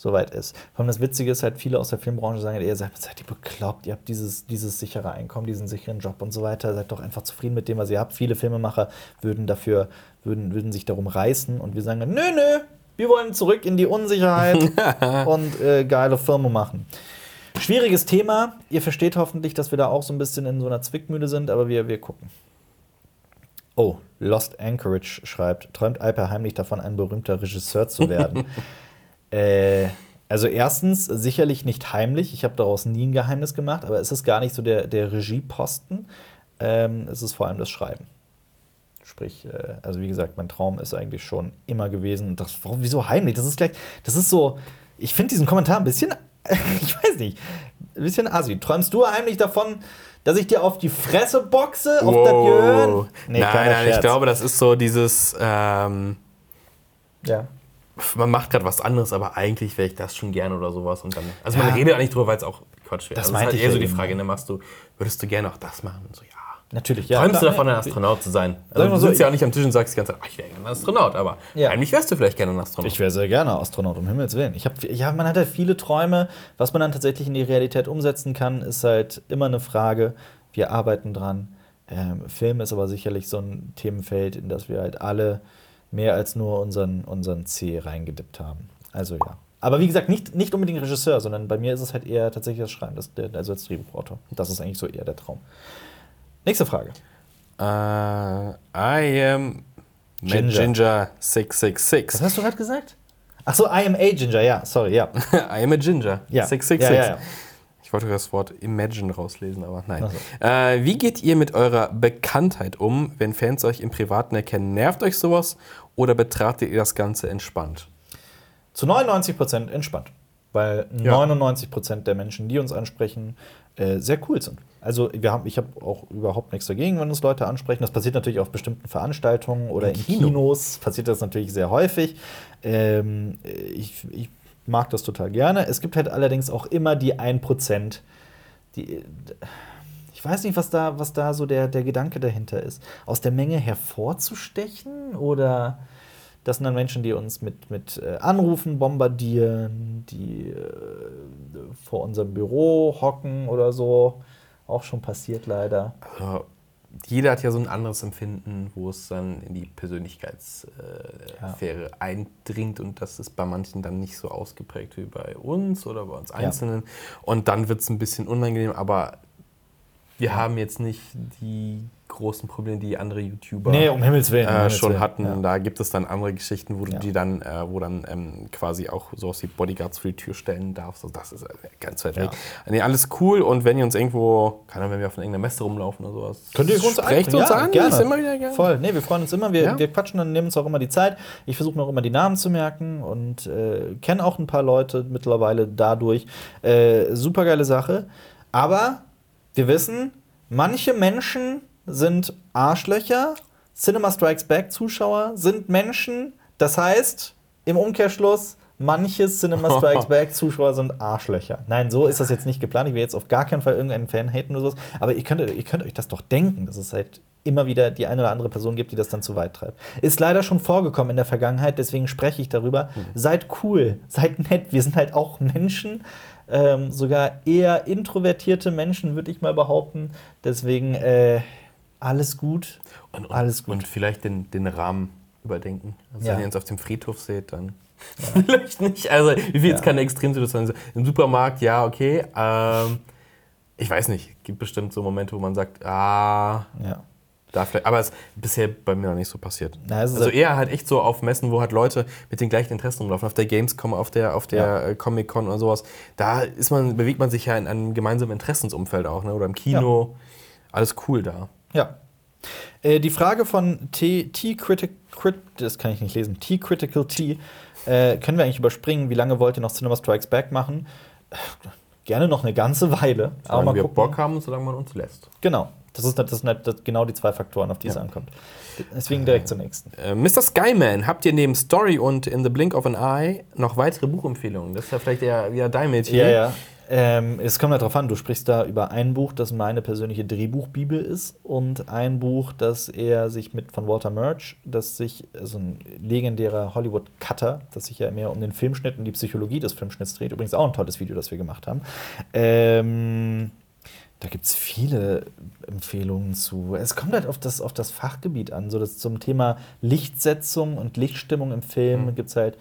soweit ist. Vor allem das Witzige ist halt, viele aus der Filmbranche sagen, ihr seid, seid ihr bekloppt, ihr habt dieses, dieses sichere Einkommen, diesen sicheren Job und so weiter, seid doch einfach zufrieden mit dem, was ihr habt. Viele Filmemacher würden dafür, würden, würden sich darum reißen und wir sagen, nö, nö, wir wollen zurück in die Unsicherheit und äh, geile Filme machen. Schwieriges Thema. Ihr versteht hoffentlich, dass wir da auch so ein bisschen in so einer Zwickmühle sind, aber wir, wir gucken. Oh, Lost Anchorage schreibt, träumt Alper heimlich davon, ein berühmter Regisseur zu werden. äh, also erstens, sicherlich nicht heimlich. Ich habe daraus nie ein Geheimnis gemacht, aber es ist gar nicht so der, der Regieposten. Ähm, es ist vor allem das Schreiben. Sprich, äh, also wie gesagt, mein Traum ist eigentlich schon immer gewesen. Und das, warum, wieso heimlich? Das ist gleich, das ist so, ich finde diesen Kommentar ein bisschen, ich weiß nicht, ein bisschen assi. Träumst du heimlich davon, dass ich dir auf die Fresse boxe, auf das Gehirn? nein, kleiner nein, ich Scherz. glaube, das ist so dieses. Ähm, Ja. Man macht gerade was anderes, aber eigentlich wäre ich das schon gerne oder sowas. Und dann, also man Ja. redet auch nicht drüber, weil es auch Quatsch wäre. Das also es ist meinte halt ich eher ja so die. Frage, ne, machst du, würdest du gerne auch das machen? Und so, ja. Natürlich, ja. Träumst du davon, ein Astronaut zu sein? Also du so, sitzt ja auch nicht am Tisch und sagst die ganze Zeit, ach, ich wäre gerne ein Astronaut, aber Ja. eigentlich wärst du vielleicht gerne ein Astronaut. Ich wäre sehr gerne Astronaut, um Himmels Willen. Ich hab, ja, man hat halt viele Träume. Was man dann tatsächlich in die Realität umsetzen kann, ist halt immer eine Frage. Wir arbeiten dran. Ähm, Film ist aber sicherlich so ein Themenfeld, in das wir halt alle mehr als nur unseren, unseren C reingedippt haben. Also ja. Aber wie gesagt, nicht, nicht unbedingt Regisseur, sondern bei mir ist es halt eher tatsächlich das Schreiben, das, also als Drehbuchautor. Das ist eigentlich so eher der Traum. Nächste Frage. Äh, I am Ginger. Ginger, Ginger Was 666. hast du gerade gesagt? Ach so, I am a Ginger, ja, sorry, ja. I am a Ginger Ja, 666. ja, ja, ja. Ich wollte das Wort Imagine rauslesen, aber nein. So. Äh, wie geht ihr mit eurer Bekanntheit um, wenn Fans euch im Privaten erkennen? Nervt euch sowas oder betrachtet ihr das Ganze entspannt? Zu 99% entspannt. Weil Ja. 99% der Menschen, die uns ansprechen, äh, sehr cool sind. Also wir haben, ich habe auch überhaupt nichts dagegen, wenn uns Leute ansprechen. Das passiert natürlich auf bestimmten Veranstaltungen oder Im in Kino. Kinos passiert das natürlich sehr häufig. Ähm, ich, ich mag das total gerne. Es gibt halt allerdings auch immer die 1%, die. Ich weiß nicht, was da, was da so der, der Gedanke dahinter ist. Aus der Menge hervorzustechen oder das sind dann Menschen, die uns mit, mit äh, Anrufen bombardieren, die äh, vor unserem Büro hocken oder so. Auch schon passiert leider. Jeder hat ja so ein anderes Empfinden, wo es dann in die Persönlichkeitssphäre äh, eindringt und das ist bei manchen dann nicht so ausgeprägt wie bei uns oder bei uns Einzelnen. Ja. Und dann wird es ein bisschen unangenehm, aber wir haben jetzt nicht die großen Probleme, die andere YouTuber nee, um Himmels Willen, äh, um Himmels schon Willen. hatten. Ja. Da gibt es dann andere Geschichten, wo du Ja. die dann, äh, wo dann ähm, quasi auch sowas wie Bodyguards für die Tür stellen darfst. Also das ist äh, ganz weit Ja. weg. Nee, alles cool und wenn ihr uns irgendwo, keine Ahnung, wenn wir auf irgendeiner Messe rumlaufen oder sowas, Könnt ihr uns sprecht uns Ja, an, gerne. ist immer wieder gerne. Voll. Nee, wir freuen uns immer. Wir, Ja. wir quatschen dann, nehmen uns auch immer die Zeit. Ich versuche mir auch immer die Namen zu merken und äh, kenne auch ein paar Leute mittlerweile dadurch. Äh, Super geile Sache. Aber wir wissen, manche Menschen sind Arschlöcher. Cinema Strikes Back Zuschauer sind Menschen. Das heißt, im Umkehrschluss, manche Cinema Strikes Back Zuschauer sind Arschlöcher. Nein, so ist das jetzt nicht geplant. Ich will jetzt auf gar keinen Fall irgendeinen Fan haten oder sowas. Aber ihr könnt, ihr könnt euch das doch denken, dass es halt immer wieder die eine oder andere Person gibt, die das dann zu weit treibt. Ist leider schon vorgekommen in der Vergangenheit, deswegen spreche ich darüber. Seid cool, seid nett. Wir sind halt auch Menschen. Ähm, sogar eher introvertierte Menschen, würde ich mal behaupten. Deswegen äh, alles gut. Und, und, Alles gut. Und vielleicht den, den Rahmen überdenken. Also Ja. wenn ihr uns auf dem Friedhof seht, dann vielleicht nicht. Also ich will jetzt Ja. keine Extremsituation. Also, Im Supermarkt, ja, okay. Ähm, ich weiß nicht, gibt bestimmt so Momente, wo man sagt, ah, Ja. da vielleicht. Aber es ist bisher bei mir noch nicht so passiert. Na, es Also halt- eher halt echt so auf Messen, wo halt Leute mit den gleichen Interessen rumlaufen, auf der Gamescom, auf der, auf der Ja. äh, Comic-Con oder sowas. Da ist man, bewegt man sich ja in einem gemeinsamen Interessensumfeld auch, ne? Oder im Kino. Alles cool da. Ja. Äh, die Frage von T, T Critic, Crit, das kann ich nicht lesen, T Critical T, äh, können wir eigentlich überspringen. Wie lange wollt ihr noch Cinema Strikes Back machen? Äh, Gerne noch eine ganze Weile. Aber Wenn mal wir gucken. Bock haben und solange man uns lässt. Genau. Das, ist, das sind halt das- genau die zwei Faktoren, auf die es Ja. ankommt. Deswegen direkt zur nächsten. Äh, Mr. Skyman, habt ihr neben Story und In the Blink of an Eye noch weitere Buchempfehlungen? Das ist ja vielleicht eher wieder dein Metier. Ja, ja. Ähm, es kommt halt drauf an, du sprichst da über ein Buch, das meine persönliche Drehbuchbibel ist und ein Buch, das er sich mit von Walter Murch, das sich, also ein legendärer Hollywood-Cutter, das sich ja mehr um den Filmschnitt und die Psychologie des Filmschnitts dreht. Übrigens auch ein tolles Video, das wir gemacht haben. Ähm, da gibt es viele Empfehlungen zu. Es kommt halt auf das, auf das Fachgebiet an. So das zum Thema Lichtsetzung und Lichtstimmung im Film Mhm. gibt es halt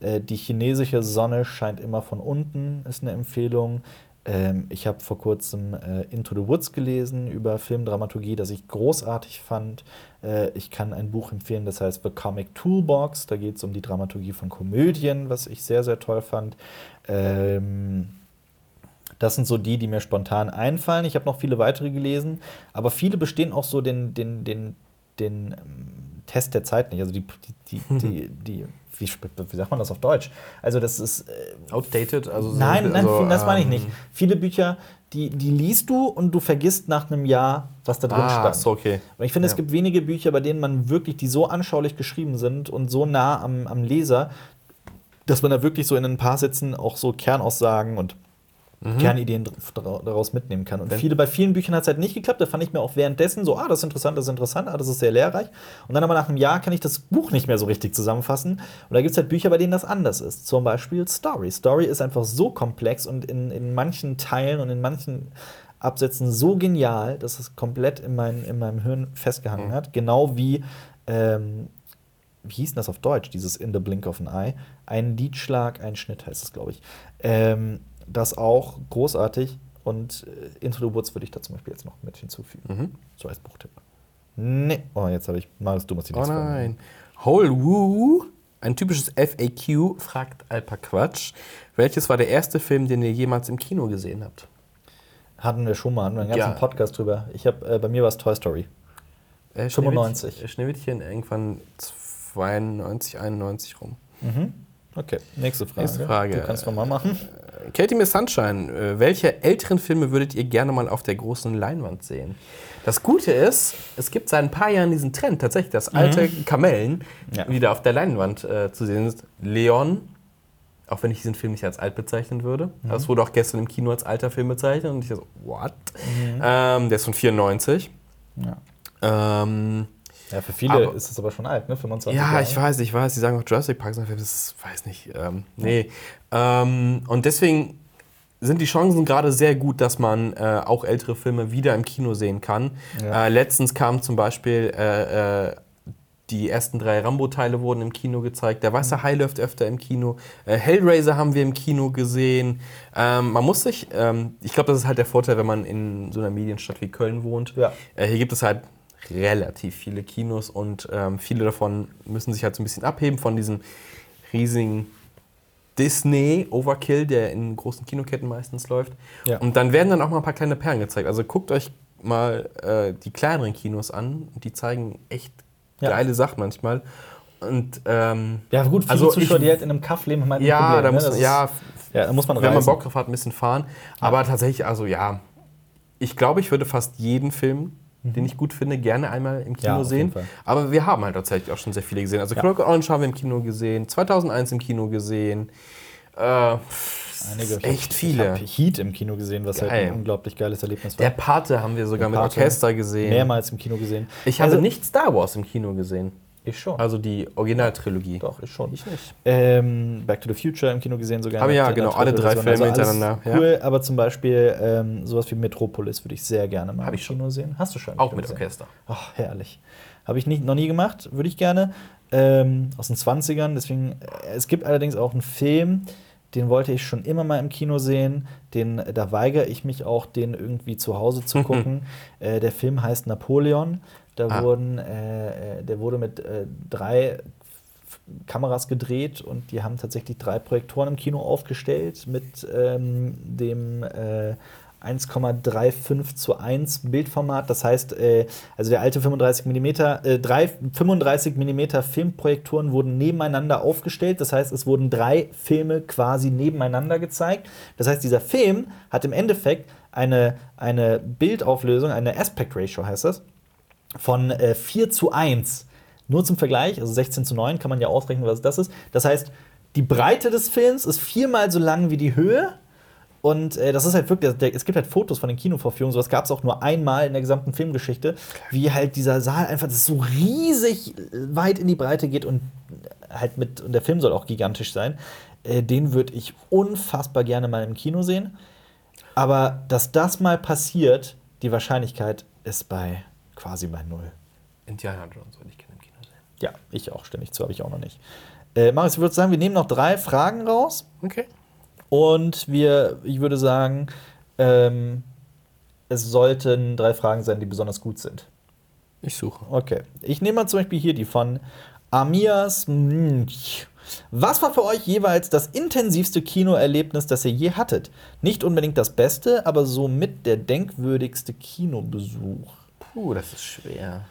äh, die chinesische Sonne scheint immer von unten, ist eine Empfehlung. Ähm, ich habe vor kurzem äh, Into the Woods gelesen über Filmdramaturgie, das ich großartig fand. Äh, ich kann ein Buch empfehlen, das heißt The Comic Toolbox. Da geht es um die Dramaturgie von Komödien, was ich sehr, sehr toll fand. Ähm, das sind so die, die mir spontan einfallen. Ich habe noch viele weitere gelesen, aber viele bestehen auch so den, den, den, den ähm, Test der Zeit nicht. Also die, die, die, die, die wie, wie sagt man das auf Deutsch? Also das ist äh, Outdated? Also so- nein, nein, also, das meine ich ähm, nicht. Viele Bücher, die, die liest du und du vergisst nach einem Jahr, was da drin Ah, stand. so, okay. Und ich finde, es Ja. gibt wenige Bücher, bei denen man wirklich, die so anschaulich geschrieben sind und so nah am, am Leser, dass man da wirklich so in ein paar Sätzen auch so Kernaussagen und Kernideen dr- dra- daraus mitnehmen kann. Und Wenn- viele, bei vielen Büchern hat es halt nicht geklappt. Da fand ich mir auch währenddessen so, ah, das ist interessant, das ist interessant, ah, das ist sehr lehrreich. Und dann aber nach einem Jahr kann ich das Buch nicht mehr so richtig zusammenfassen. Und da gibt es halt Bücher, bei denen das anders ist. Zum Beispiel Story. Story ist einfach so komplex und in, in manchen Teilen und in manchen Absätzen so genial, dass es komplett in, mein, in meinem Hirn festgehangen Mhm. hat. Genau wie, ähm, wie hieß denn das auf Deutsch, dieses In the Blink of an Eye? Ein Liedschlag, ein Schnitt heißt es, glaube ich. Ähm, das auch großartig. Und äh, Into the Woods würde ich da zum Beispiel jetzt noch mit hinzufügen. Mhm. So als Buchtipp. Nee. Oh, jetzt habe ich mal das dummes die Oh nächste Frage. nein. Whole Woo, ein typisches FAQ, fragt Alpa Quatsch. Welches war der erste Film, den ihr jemals im Kino gesehen habt? Hatten wir schon mal, einen ganzen Ja. Podcast drüber. Ich hab, äh, bei mir war es Toy Story. Äh, 95. Schneewittchen, Schneewittchen irgendwann 92, 91 rum. Mhm. Okay, nächste Frage. Nächste Frage. Du kannst nochmal machen. Katie Miss Sunshine, äh, welche älteren Filme würdet ihr gerne mal auf der großen Leinwand sehen? Das Gute ist, es gibt seit ein paar Jahren diesen Trend, tatsächlich, dass alte Kamellen Ja. wieder auf der Leinwand äh, zu sehen sind. Leon, auch wenn ich diesen Film nicht als alt bezeichnen würde. Das wurde auch gestern im Kino als alter Film bezeichnet und ich so, what? Ähm, der ist von 94. Ja. Ähm, ja, für viele Aber- ist es aber schon alt, ne? 25 ja, Jahre. ich weiß, ich weiß. Die sagen auch Jurassic Park, das ist, weiß nicht. Ähm, nee. Ähm, und deswegen sind die Chancen gerade sehr gut, dass man äh, auch ältere Filme wieder im Kino sehen kann. Ja. Äh, letztens kam zum Beispiel äh, äh, die ersten drei Rambo-Teile wurden im Kino gezeigt. Der Weiße Hai läuft öfter im Kino. Äh, Hellraiser haben wir im Kino gesehen. Ähm, man muss sich, ähm, ich glaube, das ist halt der Vorteil, wenn man in so einer Medienstadt wie Köln wohnt. Ja. Äh, hier gibt es halt relativ viele Kinos und ähm, viele davon müssen sich halt so ein bisschen abheben von diesem riesigen Disney-Overkill, der in großen Kinoketten meistens läuft. Ja. Und dann werden dann auch mal ein paar kleine Perlen gezeigt. Also guckt euch mal äh, die kleineren Kinos an. Die zeigen echt Ja. geile Sachen manchmal. Und ähm, Ja, gut, viele Also Zuschauer, ich- die halt in einem Kaff leben, haben halt ja, Problem. da ne? muss, Das ist- ja, ja, da muss man wenn man. Bock drauf hat, ein bisschen fahren. Aber tatsächlich, also ja, ich glaube, ich würde fast jeden Film, den ich gut finde, gerne einmal im Kino Mhm. Ja, sehen. Aber wir haben halt tatsächlich auch schon sehr viele gesehen. Also Ja. Clockwork Orange haben wir im Kino gesehen, 2001 im Kino gesehen. Äh, Einige. Echt viele. Ich habe Heat im Kino gesehen, was halt Geil. ein unglaublich geiles Erlebnis war. Der Pate haben wir sogar mit Pate. Orchester gesehen. Mehrmals im Kino gesehen. Ich habe Also- nicht Star Wars im Kino gesehen. Ich schon. Also die Originaltrilogie. Doch, ich schon. Ich nicht. Ähm, Back to the Future im Kino gesehen sogar. Aber ja, genau, alle drei. Filme alles hintereinander, ja. Cool, aber zum Beispiel ähm, sowas wie Metropolis würde ich sehr gerne mal Hab im ich schon. Kino sehen. Hast du schon? Auch mit gesehen? Orchester. Ach, herrlich. Habe ich nicht, noch nie gemacht, würde ich gerne. Ähm, aus den 20ern. Deswegen, äh, es gibt allerdings auch einen Film, den wollte ich schon immer mal im Kino sehen. Den, da weigere ich mich auch, den irgendwie zu Hause zu gucken. äh, der Film heißt Napoleon. Da Ah. wurden, äh, äh, der wurde mit äh, drei Kameras gedreht und die haben tatsächlich drei Projektoren im Kino aufgestellt mit ähm, dem äh, 1,35 zu 1 Bildformat. Das heißt, äh, also der alte 35 mm, äh, drei 35 mm Filmprojektoren wurden nebeneinander aufgestellt. Das heißt, es wurden drei Filme quasi nebeneinander gezeigt. Das heißt, dieser Film hat im Endeffekt eine, eine Bildauflösung, eine Aspect Ratio heißt das, von äh, 4 zu 1. Nur zum Vergleich, also 16 zu 9 kann man ja ausrechnen, was das ist. Das heißt, die Breite des Films ist viermal so lang wie die Höhe. Und äh, das ist halt wirklich, der, es gibt halt Fotos von den Kinovorführungen, sowas gab es auch nur einmal in der gesamten Filmgeschichte, wie halt dieser Saal einfach so riesig äh, weit in die Breite geht und halt mit, und der Film soll auch gigantisch sein. Äh, den würde ich unfassbar gerne mal im Kino sehen. Aber dass das mal passiert, die Wahrscheinlichkeit ist bei quasi bei null. Indiana Jones würde ich gerne im Kino sehen. Ja, ich auch, stimme ich zu, habe ich auch noch nicht. Äh, Marius, ich würde sagen, wir nehmen noch drei Fragen raus. Okay. Und wir, ich würde sagen, ähm, es sollten drei Fragen sein, die besonders gut sind. Ich suche. Okay. Ich nehme mal zum Beispiel hier die von Amias. Was war für euch jeweils das intensivste Kinoerlebnis, das ihr je hattet? Nicht unbedingt das beste, aber somit der denkwürdigste Kinobesuch. Puh, das ist schwer.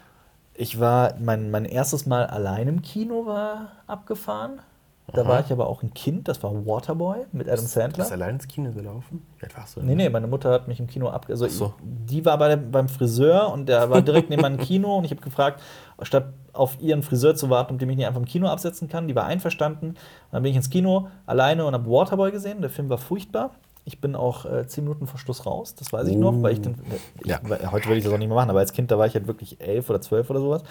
Ich war, mein, mein erstes Mal allein im Kino war abgefahren. Da war ich aber auch ein Kind, das war Waterboy mit Adam Du Sandler. bist allein ins Kino gelaufen? Wie alt warst du? Nee, nee, meine Mutter hat mich im Kino ab. Also so. die war bei der, beim Friseur und der war direkt neben meinem Kino und ich habe gefragt, statt auf ihren Friseur zu warten, ob die mich nicht einfach im Kino absetzen kann. Die war einverstanden. Und dann bin ich ins Kino alleine und habe Waterboy gesehen. Der Film war furchtbar. Ich bin auch äh, zehn Minuten vor Schluss raus, das weiß ich noch, weil ich den, ich, Ja. weil, heute würde ich das auch nicht mehr machen, aber als Kind, da war ich halt wirklich elf oder zwölf oder sowas.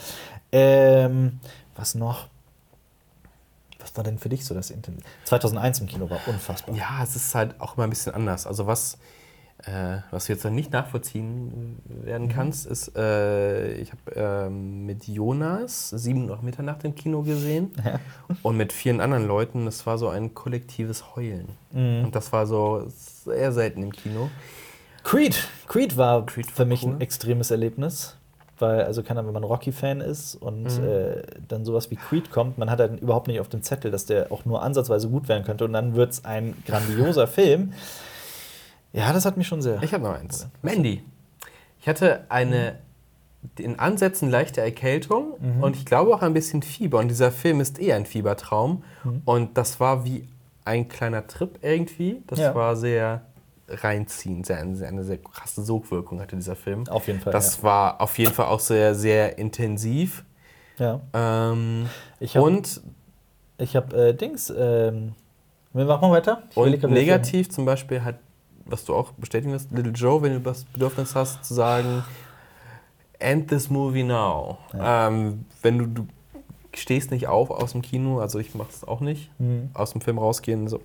Ähm, was noch? Was war denn für dich so das Intensiv? 2001 im Kino war unfassbar. Ja, es ist halt auch immer ein bisschen anders. Also was, äh, was du jetzt noch nicht nachvollziehen werden kannst, ist, äh, ich habe ähm, mit Jonas 7 Uhr Mitternacht im Kino gesehen Ja. und mit vielen anderen Leuten. Das war so ein kollektives Heulen. Mhm. Und das war so sehr selten im Kino. Creed. Creed war Creed war für mich cool. ein extremes Erlebnis. Weil, also kann wenn man Rocky-Fan ist und Mhm. äh, dann sowas wie Creed kommt, man hat halt überhaupt nicht auf dem Zettel, dass der auch nur ansatzweise gut werden könnte und dann wird es ein grandioser Film. Ja, das hat mich schon sehr. Ich habe noch eins. Mandy. Ich hatte eine in Ansätzen leichte Erkältung und ich glaube auch ein bisschen Fieber. Und dieser Film ist eher ein Fiebertraum. Und das war wie ein kleiner Trip irgendwie. Das Ja. war sehr reinziehend, sehr, sehr, eine sehr krasse Sogwirkung hatte dieser Film. Auf jeden Fall. Das war auf jeden Fall auch sehr, sehr intensiv. ja. Ähm, Ich hab- und Ich habe äh, Dings. Ähm, wir machen weiter. Ich Und negativ zum Beispiel hat, was du auch bestätigen wirst, Little Joe, wenn du das Bedürfnis hast, zu sagen, end this movie now. Ähm, wenn du, du stehst nicht auf aus dem Kino, also ich mache es auch nicht, Mhm. aus dem Film rausgehen, so.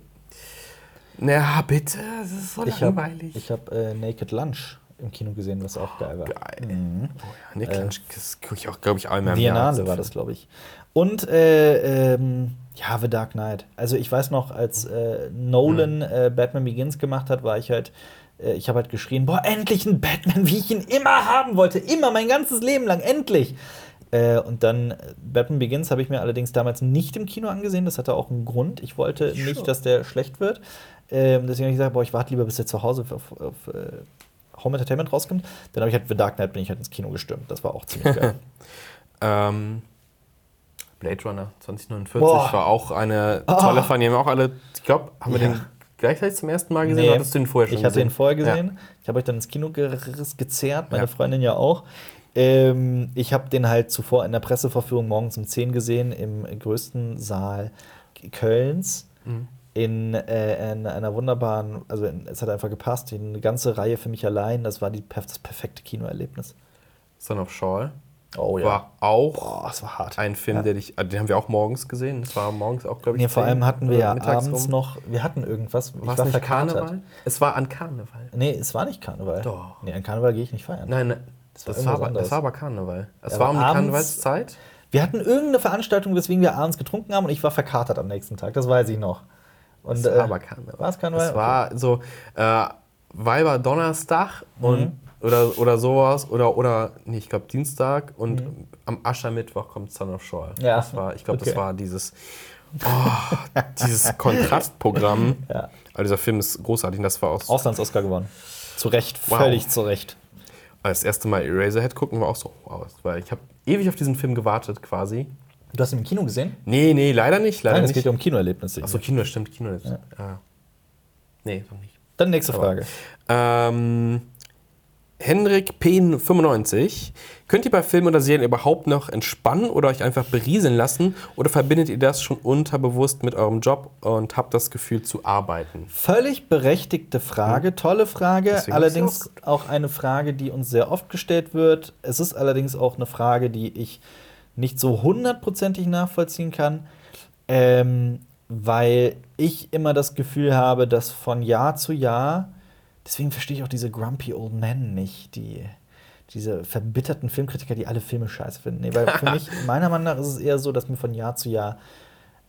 Na, bitte, das ist so Ich habe langweilig. ich hab, äh, Naked Lunch im Kino gesehen, was auch geil war. Geil. Mhm. Oh ja, Nick Lunch, das gucke ich auch, glaube ich, einmal im Jahr. Biennale war das, glaube ich. Und äh, ähm, ja, The Dark Knight. Also ich weiß noch, als äh, Nolan äh, Batman Begins gemacht hat, war ich halt, äh, ich habe halt geschrien, boah, endlich ein Batman, wie ich ihn immer haben wollte. Immer, mein ganzes Leben lang, endlich. Äh, und dann äh, Batman Begins habe ich mir allerdings damals nicht im Kino angesehen. Das hatte auch einen Grund. Ich wollte Sure. nicht, dass der schlecht wird. Ähm, deswegen habe ich gesagt, boah, ich warte lieber, bis der zu Hause auf, auf, äh, Home Entertainment rauskommt. Dann habe ich halt The Dark Knight bin ich halt ins Kino gestürmt. Das war auch ziemlich geil. Ähm, Blade Runner 2049 Boah. war auch eine tolle Fan. Die haben auch alle, ich glaube, haben wir Ja. den gleichzeitig zum ersten Mal gesehen Nee, oder hattest du den vorher schon ich hatte gesehen? ihn vorher gesehen. Ich habe euch dann ins Kino gezerrt, meine Ja. Freundin ja auch. Ähm, ich habe den halt zuvor in der Presseverführung morgens um 10 gesehen, im größten Saal Kölns. Mhm. In, äh, in einer wunderbaren, also in, es hat einfach gepasst, eine ganze Reihe für mich allein. Das war die, das perfekte Kinoerlebnis. Son of Shaw Oh war auch das war ein Film, Ja. der dich, den haben wir auch morgens gesehen. Das war morgens auch, glaube ich. Nee, vor 10 allem hatten wir ja abends rum. noch, wir hatten irgendwas. War es nicht Karneval? Es war an Karneval. Nee, es war nicht Karneval. Doch. Nee, an Karneval gehe ich nicht feiern. Nein, nein. Das war Das, war, aber, das war aber Karneval. Es Ja, war um die Karnevalszeit. Wir hatten irgendeine Veranstaltung, weswegen wir abends getrunken haben und ich war verkatert am nächsten Tag. Das weiß ich noch. Und, Es äh, war aber Karneval. war es Karneval? Es war so äh, Weiber Donnerstag und Mhm. Oder, oder sowas oder oder nee, ich glaube Dienstag und Mhm. am Aschermittwoch kommt Son of Shaw. Ja. Das war, ich glaube, Okay. das war dieses oh, dieses Kontrastprogramm. Ja. Also dieser Film ist großartig. und Das war auch so, Auslands-Oscar gewonnen. Zu Recht, Wow. völlig zu Recht. das erste Mal Eraserhead gucken war auch so. Wow, das war, ich habe ewig auf diesen Film gewartet quasi. Du hast ihn im Kino gesehen? Nee, nee, leider nicht, leider Nein, es geht ja um Kinoerlebnisse. Achso, Kino, stimmt, Kino. Ja. Nee, noch nicht. Dann nächste Aber- Frage. Ähm, Henrik P95. Könnt ihr bei Filmen oder Serien überhaupt noch entspannen oder euch einfach berieseln lassen? Oder verbindet ihr das schon unterbewusst mit eurem Job und habt das Gefühl zu arbeiten? Völlig berechtigte Frage, tolle Frage. Hm. Deswegen allerdings ist auch eine Frage, die uns sehr oft gestellt wird. Es ist allerdings auch eine Frage, die ich nicht so hundertprozentig nachvollziehen kann, ähm, weil ich immer das Gefühl habe, dass von Jahr zu Jahr, deswegen verstehe ich auch diese Grumpy Old Men nicht, die diese verbitterten Filmkritiker, die alle Filme scheiße finden. Nee, weil für mich, meiner Meinung nach, ist es eher so, dass mir von Jahr zu Jahr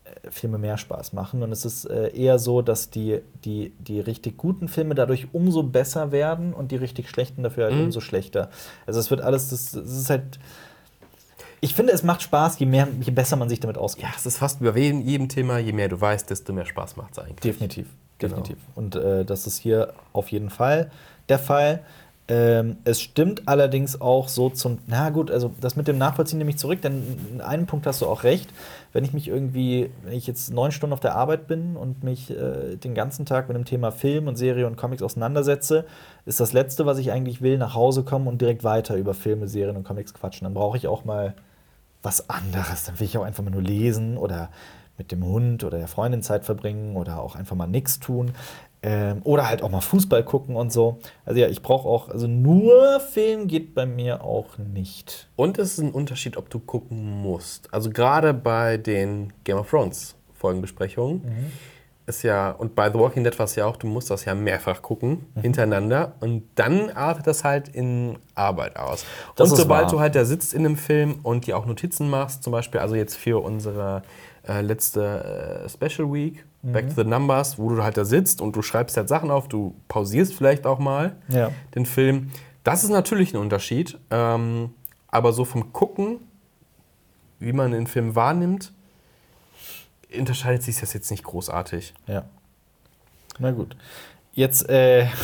äh, Filme mehr Spaß machen. Und es ist äh, eher so, dass die, die, die richtig guten Filme dadurch umso besser werden und die richtig schlechten dafür halt Mhm. umso schlechter. Also es wird alles, das, das ist halt. Ich finde, es macht Spaß, je, mehr, je besser man sich damit auskennt. Ja, es ist fast wie bei jedem jedem Thema, je mehr du weißt, desto mehr Spaß macht es eigentlich. Definitiv, Genau. definitiv. Und äh, das ist hier auf jeden Fall der Fall. Ähm, es stimmt allerdings auch so zum, na gut, also das mit dem Nachvollziehen nehme ich zurück, denn in einem Punkt hast du auch recht. Wenn ich mich irgendwie, wenn ich jetzt neun Stunden auf der Arbeit bin und mich äh, den ganzen Tag mit dem Thema Film und Serie und Comics auseinandersetze, ist das Letzte, was ich eigentlich will, nach Hause kommen und direkt weiter über Filme, Serien und Comics quatschen. Dann brauche ich auch mal was anderes. Dann will ich auch einfach mal nur lesen oder mit dem Hund oder der Freundin Zeit verbringen oder auch einfach mal nichts tun. Ähm, oder halt auch mal Fußball gucken und so. Also ja, ich brauche auch, also nur Film geht bei mir auch nicht. Und es ist ein Unterschied, ob du gucken musst. Also gerade bei den Game of Thrones Folgenbesprechungen Mhm. ist ja, und bei The Walking Dead war es ja auch, du musst das ja mehrfach gucken, Mhm. hintereinander. Und dann artet das halt in Arbeit aus. Das und sobald wahr. du halt da sitzt in einem Film und dir auch Notizen machst, zum Beispiel, also jetzt für unsere äh, letzte äh, Special Week, Mhm. Back to the Numbers, wo du halt da sitzt und du schreibst halt Sachen auf, du pausierst vielleicht auch mal Ja. den Film. Das ist natürlich ein Unterschied. Ähm, aber so vom Gucken, wie man den Film wahrnimmt, unterscheidet sich das jetzt nicht großartig. Ja. Na gut. Jetzt, äh,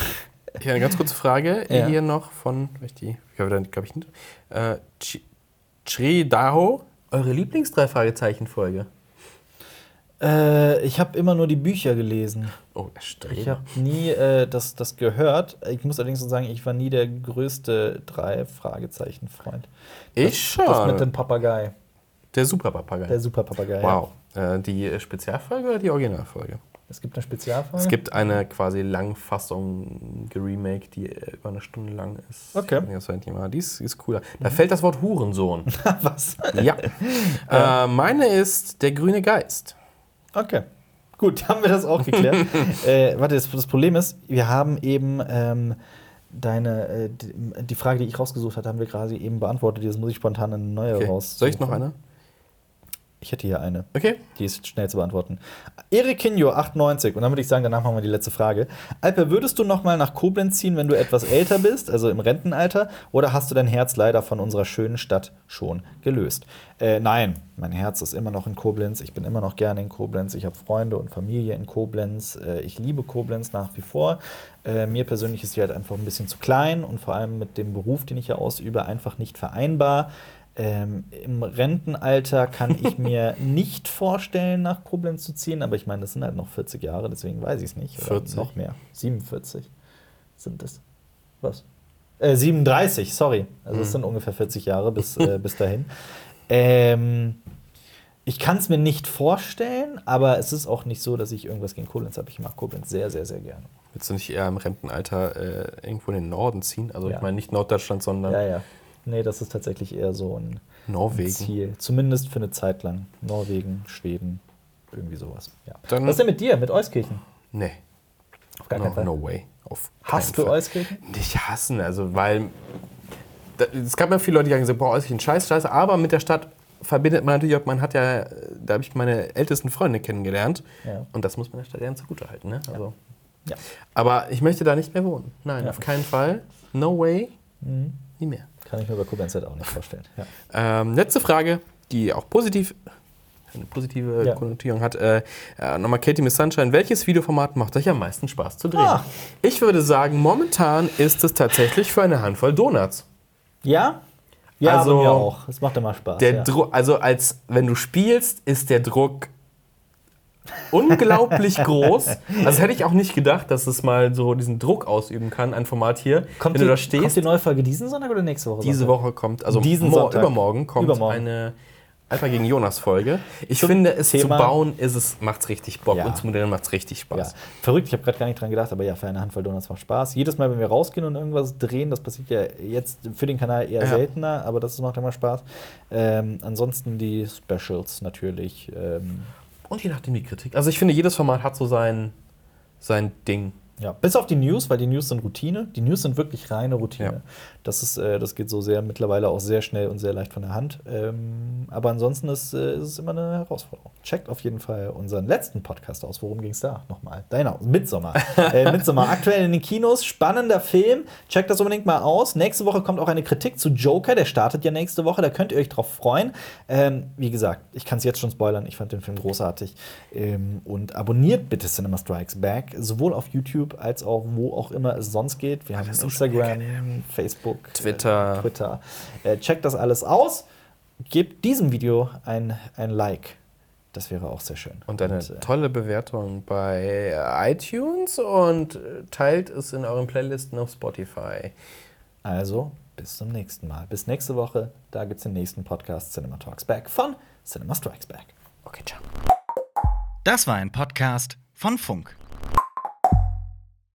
Ich habe eine ganz kurze Frage Ja. hier noch von, ich die, glaube glaub ich nicht, äh, Ch- Chri Daho, eure Lieblings-drei Fragezeichen-Folge. Äh, ich habe immer nur die Bücher gelesen. Oh, der Ich Streber. habe nie äh, das, das gehört. Ich muss allerdings so sagen, ich war nie der größte drei Fragezeichen-Freund. Ich Das mit schon. dem Papagei. Der Super-Papagei. Der Super-Papagei. Wow. Äh, die Spezialfolge oder die Originalfolge? Es gibt eine Spezialfolge. Es gibt eine quasi Langfassung, geremake, die äh, über eine Stunde lang ist. Okay. Ja. Die ist, die ist cooler. Da fällt das Wort Hurensohn. Was? ja. äh, meine ist der grüne Geist. Okay. Gut, haben wir das auch geklärt. äh, warte, das, das, Problem ist, wir haben eben ähm, deine, äh, die, die, Frage, die ich rausgesucht hatte, haben wir quasi eben beantwortet. Jetzt muss ich spontan eine neue okay. raus. Soll ich noch eine? Ich hätte hier eine. Okay. Die ist schnell zu beantworten. Erik Kinjo, 98. Und dann würde ich sagen, danach machen wir die letzte Frage. Alper, würdest du noch mal nach Koblenz ziehen, wenn du etwas älter bist, also im Rentenalter? Oder hast du dein Herz leider von unserer schönen Stadt schon gelöst? Äh, nein, mein Herz ist immer noch in Koblenz. Ich bin immer noch gerne in Koblenz. Ich habe Freunde und Familie in Koblenz. Äh, ich liebe Koblenz nach wie vor. Äh, mir persönlich ist sie halt einfach ein bisschen zu klein und vor allem mit dem Beruf, den ich hier ausübe, einfach nicht vereinbar. Ähm, Im Rentenalter kann ich mir nicht vorstellen, nach Koblenz zu ziehen, aber ich meine, das sind halt noch 40 Jahre, deswegen weiß ich es nicht. Oder 40? Noch mehr. 47 sind es. Was? Äh, 37, sorry. Also es mhm. sind ungefähr 40 Jahre bis, äh, bis dahin. Ähm, ich kann es mir nicht vorstellen, aber es ist auch nicht so, dass ich irgendwas gegen Koblenz habe. Ich mag Koblenz sehr, sehr, sehr gerne. Willst du nicht eher im Rentenalter äh, irgendwo in den Norden ziehen? Also ja. ich meine nicht Norddeutschland, sondern ja, ja. Nee, das ist tatsächlich eher so ein, Norwegen. ein Ziel. Zumindest für eine Zeit lang. Norwegen, Schweden, irgendwie sowas. Ja. Dann Was ist denn mit dir, mit Euskirchen? Nee. Auf gar no, keinen Fall. No way. Auf Hast du Euskirchen? Nicht hassen, also weil. Es gab ja viele Leute, die haben gesagt, boah, Euskirchen, scheiße, scheiße, aber mit der Stadt verbindet man natürlich auch, man hat ja, da habe ich meine ältesten Freunde kennengelernt. Ja. Und das muss man der Stadt gerne zugutehalten. Ne? Also, ja. Aber ich möchte da nicht mehr wohnen. Nein, Ja. auf keinen Fall. No way. Mhm. Nie mehr. Kann ich mir bei halt auch nicht vorstellen. Ja. Ähm, letzte Frage, die auch positiv, eine positive Ja. Konnotierung hat. Äh, äh, nochmal Katie Miss Sunshine. Welches Videoformat macht euch am meisten Spaß zu drehen? Ah. Ich würde sagen, momentan ist es tatsächlich für eine Handvoll Donuts. Ja? Ja, Also, auch. Es macht immer Spaß. Der ja. Druck, also als wenn du spielst, ist der Druck unglaublich groß. Also das hätte ich auch nicht gedacht, dass es mal so diesen Druck ausüben kann, ein Format hier. kommt, wenn die, du da kommt stehst, die neue Folge diesen Sonntag oder nächste Woche? diese Sonntag? Woche kommt, also Diesen Sonntag. übermorgen kommt Übermorgen. eine Alpha gegen Jonas Folge. Ich Zum finde, es Thema- zu bauen, ist es, macht's richtig Bock Ja. und zu modellieren macht's richtig Ja, Spaß. verrückt, ich habe gerade gar nicht dran gedacht, aber ja, für eine Handvoll Donuts macht Spaß. Jedes Mal, wenn wir rausgehen und irgendwas drehen, das passiert ja jetzt für den Kanal eher Ja. seltener, aber das macht immer Spaß. Ähm, ansonsten die Specials natürlich. Ähm, Und je nachdem die Kritik. Also ich finde, jedes Format hat so sein, sein Ding. Ja, bis auf die News, weil die News sind Routine. Die News sind wirklich reine Routine. Ja. Das, ist, äh, das geht so sehr mittlerweile auch sehr schnell und sehr leicht von der Hand. Ähm, aber ansonsten ist, äh, ist es immer eine Herausforderung. Checkt auf jeden Fall unseren letzten Podcast aus. Worum ging es da nochmal? Genau, Midsommer. äh, Midsommer, aktuell in den Kinos. Spannender Film. Checkt das unbedingt mal aus. Nächste Woche kommt auch eine Kritik zu Joker. Der startet ja nächste Woche. Da könnt ihr euch drauf freuen. Ähm, wie gesagt, ich kann es jetzt schon spoilern. Ich fand den Film großartig. Ähm, und abonniert bitte Cinema Strikes Back. Sowohl auf YouTube als auch wo auch immer es sonst geht. Wir haben Instagram, Facebook, Twitter. Äh, Twitter. Äh, checkt das alles aus. Gebt diesem Video ein, ein Like. Das wäre auch sehr schön. Und eine äh, tolle Bewertung bei iTunes und äh, teilt es in euren Playlisten auf Spotify. Also, bis zum nächsten Mal. Bis nächste Woche. Da gibt es den nächsten Podcast Cinema Talks Back von Cinema Strikes Back. Okay, ciao. Das war ein Podcast von Funk.